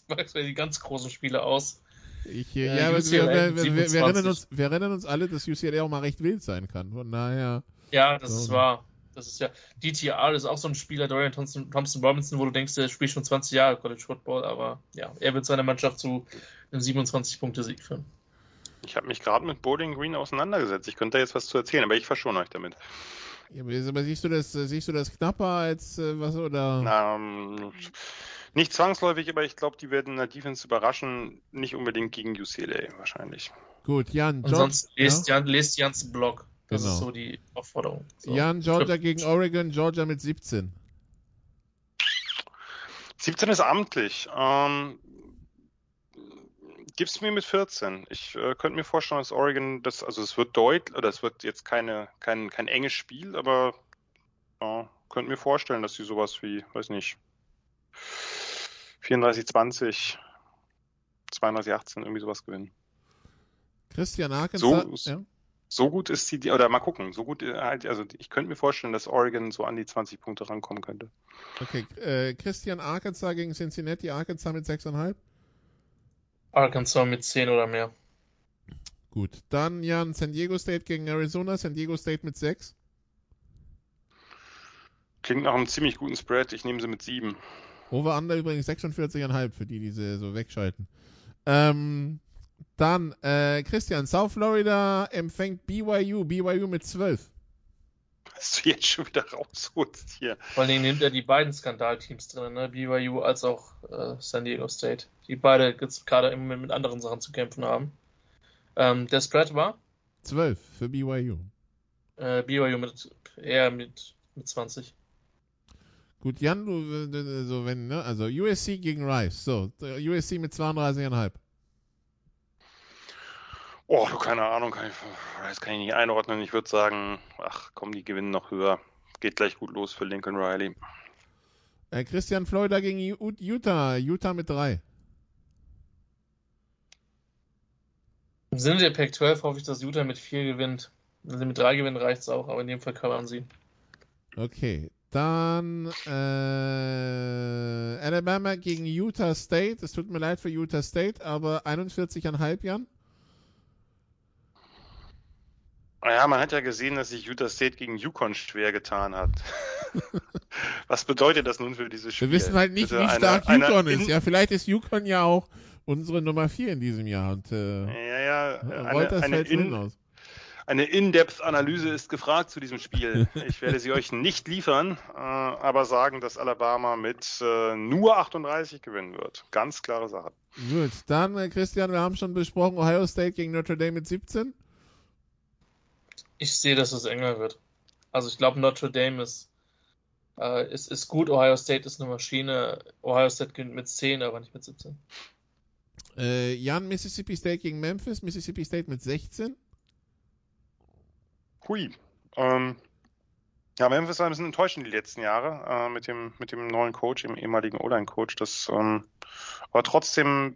packst wieder die ganz großen Spiele aus. Ich, äh, Ja, ja, aber UCLA wir, wir, wir, wir, 27. erinnern uns, wir erinnern uns alle, dass UCLA auch mal recht wild sein kann. Von daher, Ja, das So. ist wahr. Das ist ja. DTR ist auch so ein Spieler, Dorian Thompson, Thompson Robinson, wo du denkst, der spielt schon 20 Jahre College Football, aber ja, er wird seine Mannschaft zu einem 27-Punkte-Sieg führen. Ich habe mich gerade mit Bowling Green auseinandergesetzt. Ich könnte da jetzt was zu erzählen, aber ich verschone euch damit. ja, aber siehst du das, siehst du das knapper als äh, was oder? Ähm, nicht zwangsläufig, aber ich glaube, die werden in der Defense überraschen. Nicht unbedingt gegen UCLA wahrscheinlich. Gut, Jan, sonst lest, Jan, lest Jans Blog. Das Genau. ist so die Aufforderung. So. Jan, Georgia gegen Oregon, Georgia mit 17. 17 ist amtlich. Ähm, gib's mir mit 14. Ich äh, könnte mir vorstellen, dass Oregon das, also es wird deutlich, oder es wird jetzt keine, kein, kein enges Spiel, aber ja, könnte mir vorstellen, dass sie sowas wie, weiß nicht, 34, 20, 32, 18, irgendwie sowas gewinnen. Christian Arkansas. So- ja? So gut ist sie, oder mal gucken, so gut äh, halt, also ich könnte mir vorstellen, dass Oregon so an die 20 Punkte rankommen könnte. Okay, äh, Christian Arkansas gegen Cincinnati, Arkansas mit 6,5. Arkansas mit 10 oder mehr. Gut, dann Jan, San Diego State gegen Arizona, San Diego State mit 6. Klingt nach einem ziemlich guten Spread, ich nehme sie mit 7. Over Under übrigens 46,5 für die, die sie so wegschalten. Ähm, dann, äh, Christian, South Florida empfängt BYU, BYU mit 12. Was du jetzt schon wieder rausholst hier. Vor allem nimmt er die beiden Skandalteams drin, ne? BYU als auch äh, San Diego State, die beide jetzt gerade im Moment mit anderen Sachen zu kämpfen haben. Ähm, der Spread war 12 für BYU. äh, BYU mit eher mit, mit 20. Gut, Jan, du, äh, so wenn, ne, also USC gegen Rice. So, äh, USC mit 32,5. Oh, du, keine Ahnung, kann ich, das kann ich nicht einordnen. Ich würde sagen, ach komm, die gewinnen noch höher. Geht gleich gut los für Lincoln Riley. Äh, Christian Florida gegen Utah, Utah mit 3. Im Sinne der Pac-12 hoffe ich, dass Utah mit 4 gewinnt. Wenn sie mit 3 gewinnen, reicht es auch, aber in dem Fall kann man sie. Okay, dann äh, Alabama gegen Utah State. Es tut mir leid für Utah State, aber 41,5 Jan. Naja, man hat ja gesehen, dass sich Utah State gegen Yukon schwer getan hat. Was bedeutet das nun für dieses Spiel? Wir wissen halt nicht, Bitte wie eine- stark eine Yukon in- ist. Ja, vielleicht ist Yukon ja auch unsere Nummer 4 in diesem Jahr und äh, Ja, ja, eine, Reuters eine, in, hinaus. eine In-Depth-Analyse ist gefragt zu diesem Spiel. Ich werde sie euch nicht liefern, äh, aber sagen, dass Alabama mit äh, nur 38 gewinnen wird. Ganz klare Sache. Gut, dann äh, Christian, wir haben schon besprochen, Ohio State gegen Notre Dame mit 17. Ich sehe, dass es enger wird. Also ich glaube, Notre Dame ist, äh, ist, ist gut. Ohio State ist eine Maschine. Ohio State gewinnt mit 10, aber nicht mit 17. Äh, Jan, Mississippi State gegen Memphis. Mississippi State mit 16. Hui. Ähm, ja, Memphis war ein bisschen enttäuschend die letzten Jahre äh, mit, dem, mit dem neuen Coach, dem ehemaligen O-Line-Coach. Das, ähm, aber trotzdem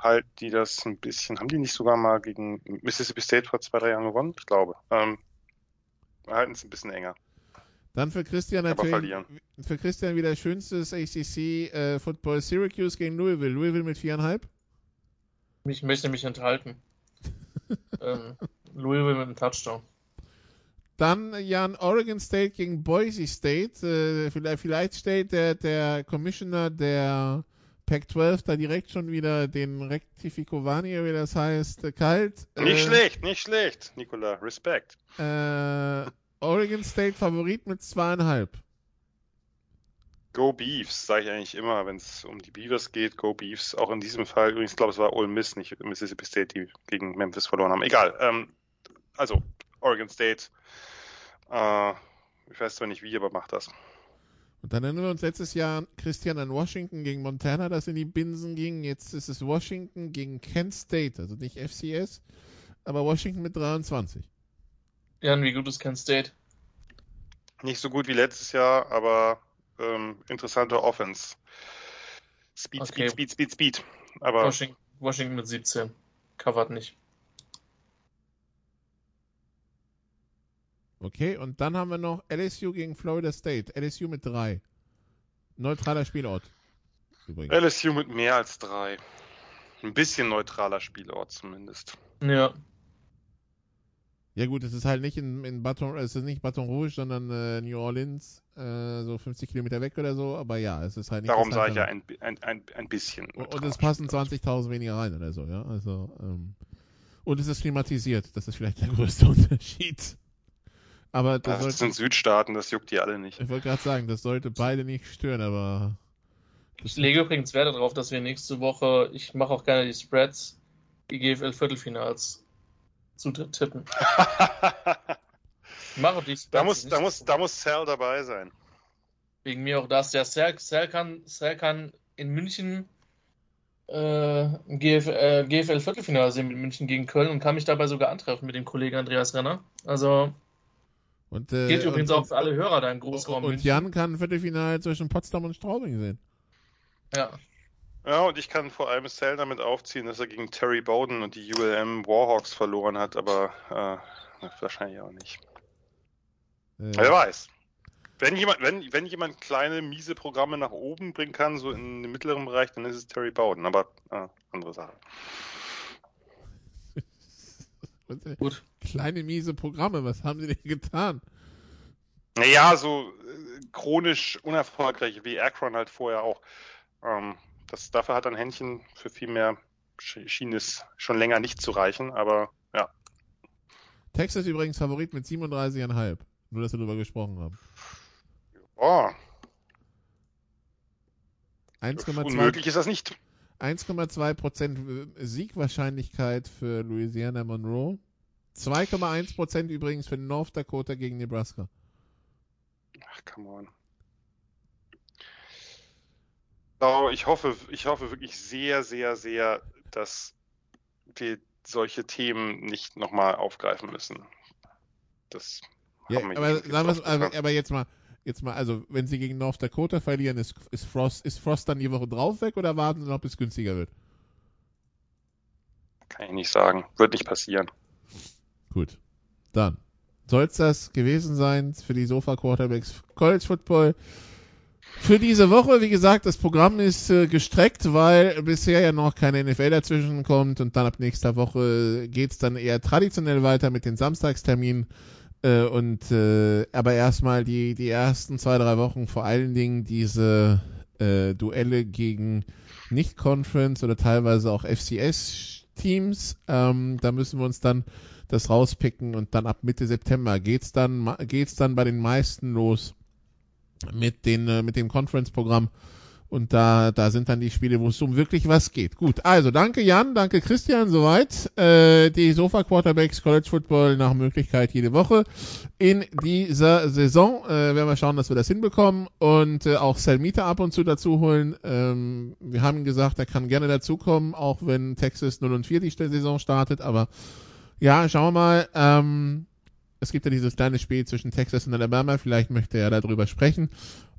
halt die das ein bisschen, haben die nicht sogar mal gegen Mississippi State vor zwei, drei Jahren gewonnen? Ich glaube. Ähm, halten es ein bisschen enger. Dann für Christian Aber natürlich, verlieren. für Christian wieder schönstes ACC äh, Football Syracuse gegen Louisville. Louisville mit viereinhalb. Ich möchte mich enthalten. ähm, Louisville mit einem Touchdown. Dann Jan Oregon State gegen Boise State. Äh, vielleicht, vielleicht stellt der, der Commissioner der Pac-12 da direkt schon wieder den Rectificovani, wie das heißt, äh, kalt. Nicht äh, schlecht, nicht schlecht, Nikola. Respekt. Äh, Oregon State Favorit mit zweieinhalb. Go Beefs, sage ich eigentlich immer, wenn es um die Beavers geht. Go Beefs. Auch in diesem Fall, übrigens, ich glaube, es war Ole Miss, nicht Mississippi State, die gegen Memphis verloren haben. Egal. Ähm, also, Oregon State. Äh, ich weiß zwar nicht wie, aber macht das. Und dann erinnern wir uns letztes Jahr Christian an Washington gegen Montana, das in die Binsen ging. Jetzt ist es Washington gegen Kent State, also nicht FCS, aber Washington mit 23. Jan, wie gut ist Kent State? Nicht so gut wie letztes Jahr, aber ähm, interessante Offense. Speed, Okay. Speed, Speed, Speed, Speed. Aber Washington, Washington mit 17. Covert nicht. Okay, und dann haben wir noch LSU gegen Florida State. LSU mit 3. Neutraler Spielort. Übrigens. LSU mit mehr als drei. Ein bisschen neutraler Spielort zumindest. Ja. Ja gut, es ist halt nicht in, in Baton, es ist nicht Baton Rouge, sondern äh, New Orleans, äh, so 50 Kilometer weg oder so, aber ja, es ist halt nicht Darum sage ich ja ein, ein, ein, ein bisschen. Und, es passen Spielort. 20.000 weniger rein oder so, ja. Also, ähm, und es ist klimatisiert, das ist vielleicht der größte Unterschied. Aber das, Das sollte, sind Südstaaten, das juckt die alle nicht. ich wollte gerade sagen, das sollte beide nicht stören, aber Ich lege übrigens Wert darauf, dass wir nächste Woche, ich mache auch gerne die Spreads, die GFL Viertelfinals zu tippen. Ich mache auch die Spreads. da muss, da muss, da muss Sal dabei sein. Wegen mir auch das. Der Sal, Sal, kann, Sal kann in München äh, ein GF, äh, GFL Viertelfinale sehen mit München gegen Köln und kann mich dabei sogar antreffen mit dem Kollegen Andreas Renner. Also und, äh, gilt übrigens und, auch für alle Hörer da im Großraum Und München. Jan kann ein Viertelfinale zwischen Potsdam und Straubing sehen. Ja. Ja, und ich kann vor allem Sal damit aufziehen, dass er gegen Terry Bowden und die ULM Warhawks verloren hat, aber äh, wahrscheinlich auch nicht. Äh, Wer weiß. Wenn jemand, wenn, wenn jemand kleine, miese Programme nach oben bringen kann, so in den mittleren Bereich, dann ist es Terry Bowden, aber äh, andere Sache. Gut. Kleine miese Programme, was haben sie denn getan? Naja, so äh, chronisch unerfolgreich wie Akron halt vorher auch. Ähm, das, dafür hat ein Händchen für viel mehr schien schien es schon länger nicht zu reichen, aber ja. Texas übrigens Favorit mit 37,5. Nur, dass wir darüber gesprochen haben. Oh, 1,2 unmöglich ist das nicht. 1,2% Siegwahrscheinlichkeit für Louisiana Monroe. 2,1% übrigens für North Dakota gegen Nebraska. Ach, come on. Ich hoffe, ich hoffe wirklich sehr, sehr, sehr, dass wir solche Themen nicht nochmal aufgreifen müssen. Das Ja, aber, aber, aber jetzt mal, jetzt mal, also wenn sie gegen North Dakota verlieren, ist, ist, Frost, ist Frost dann die Woche drauf weg oder warten sie noch, bis es günstiger wird? Kann ich nicht sagen. Wird nicht passieren. Gut. Dann soll es das gewesen sein für die Sofa Quarterbacks College Football. Für diese Woche, wie gesagt, das Programm ist äh, gestreckt, weil bisher ja noch keine NFL dazwischen kommt und dann ab nächster Woche geht's dann eher traditionell weiter mit den Samstagsterminen. Äh, und äh, aber erstmal die, die ersten zwei, drei Wochen vor allen Dingen diese äh, Duelle gegen Nicht-Conference oder teilweise auch FCS-Teams. Ähm, da müssen wir uns dann das rauspicken und dann ab Mitte September geht's dann geht's dann bei den meisten los mit den äh, mit dem Conference-Programm Und da, da sind dann die Spiele, wo es um wirklich was geht. Gut, also danke Jan, danke Christian, soweit. Äh, die Sofa Quarterbacks College Football nach Möglichkeit jede Woche in dieser Saison. Äh, werden wir schauen, dass wir das hinbekommen und äh, auch Selmita ab und zu dazu holen. Ähm, wir haben gesagt, er kann gerne dazukommen, auch wenn Texas 0 und 4 die Saison startet. Aber ja, schauen wir mal. Ähm, es gibt ja dieses kleine Spiel zwischen Texas und Alabama. Vielleicht möchte er darüber sprechen.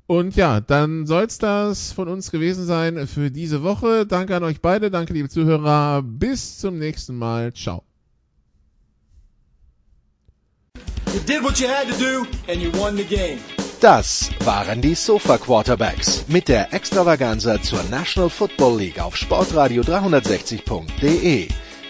Und ja, dann soll's das von uns gewesen sein für diese Woche. Danke an euch beide, danke liebe Zuhörer. Bis zum nächsten Mal. Ciao. Das waren die Sofa Quarterbacks mit der Extravaganza zur National Football League auf Sportradio 360.de.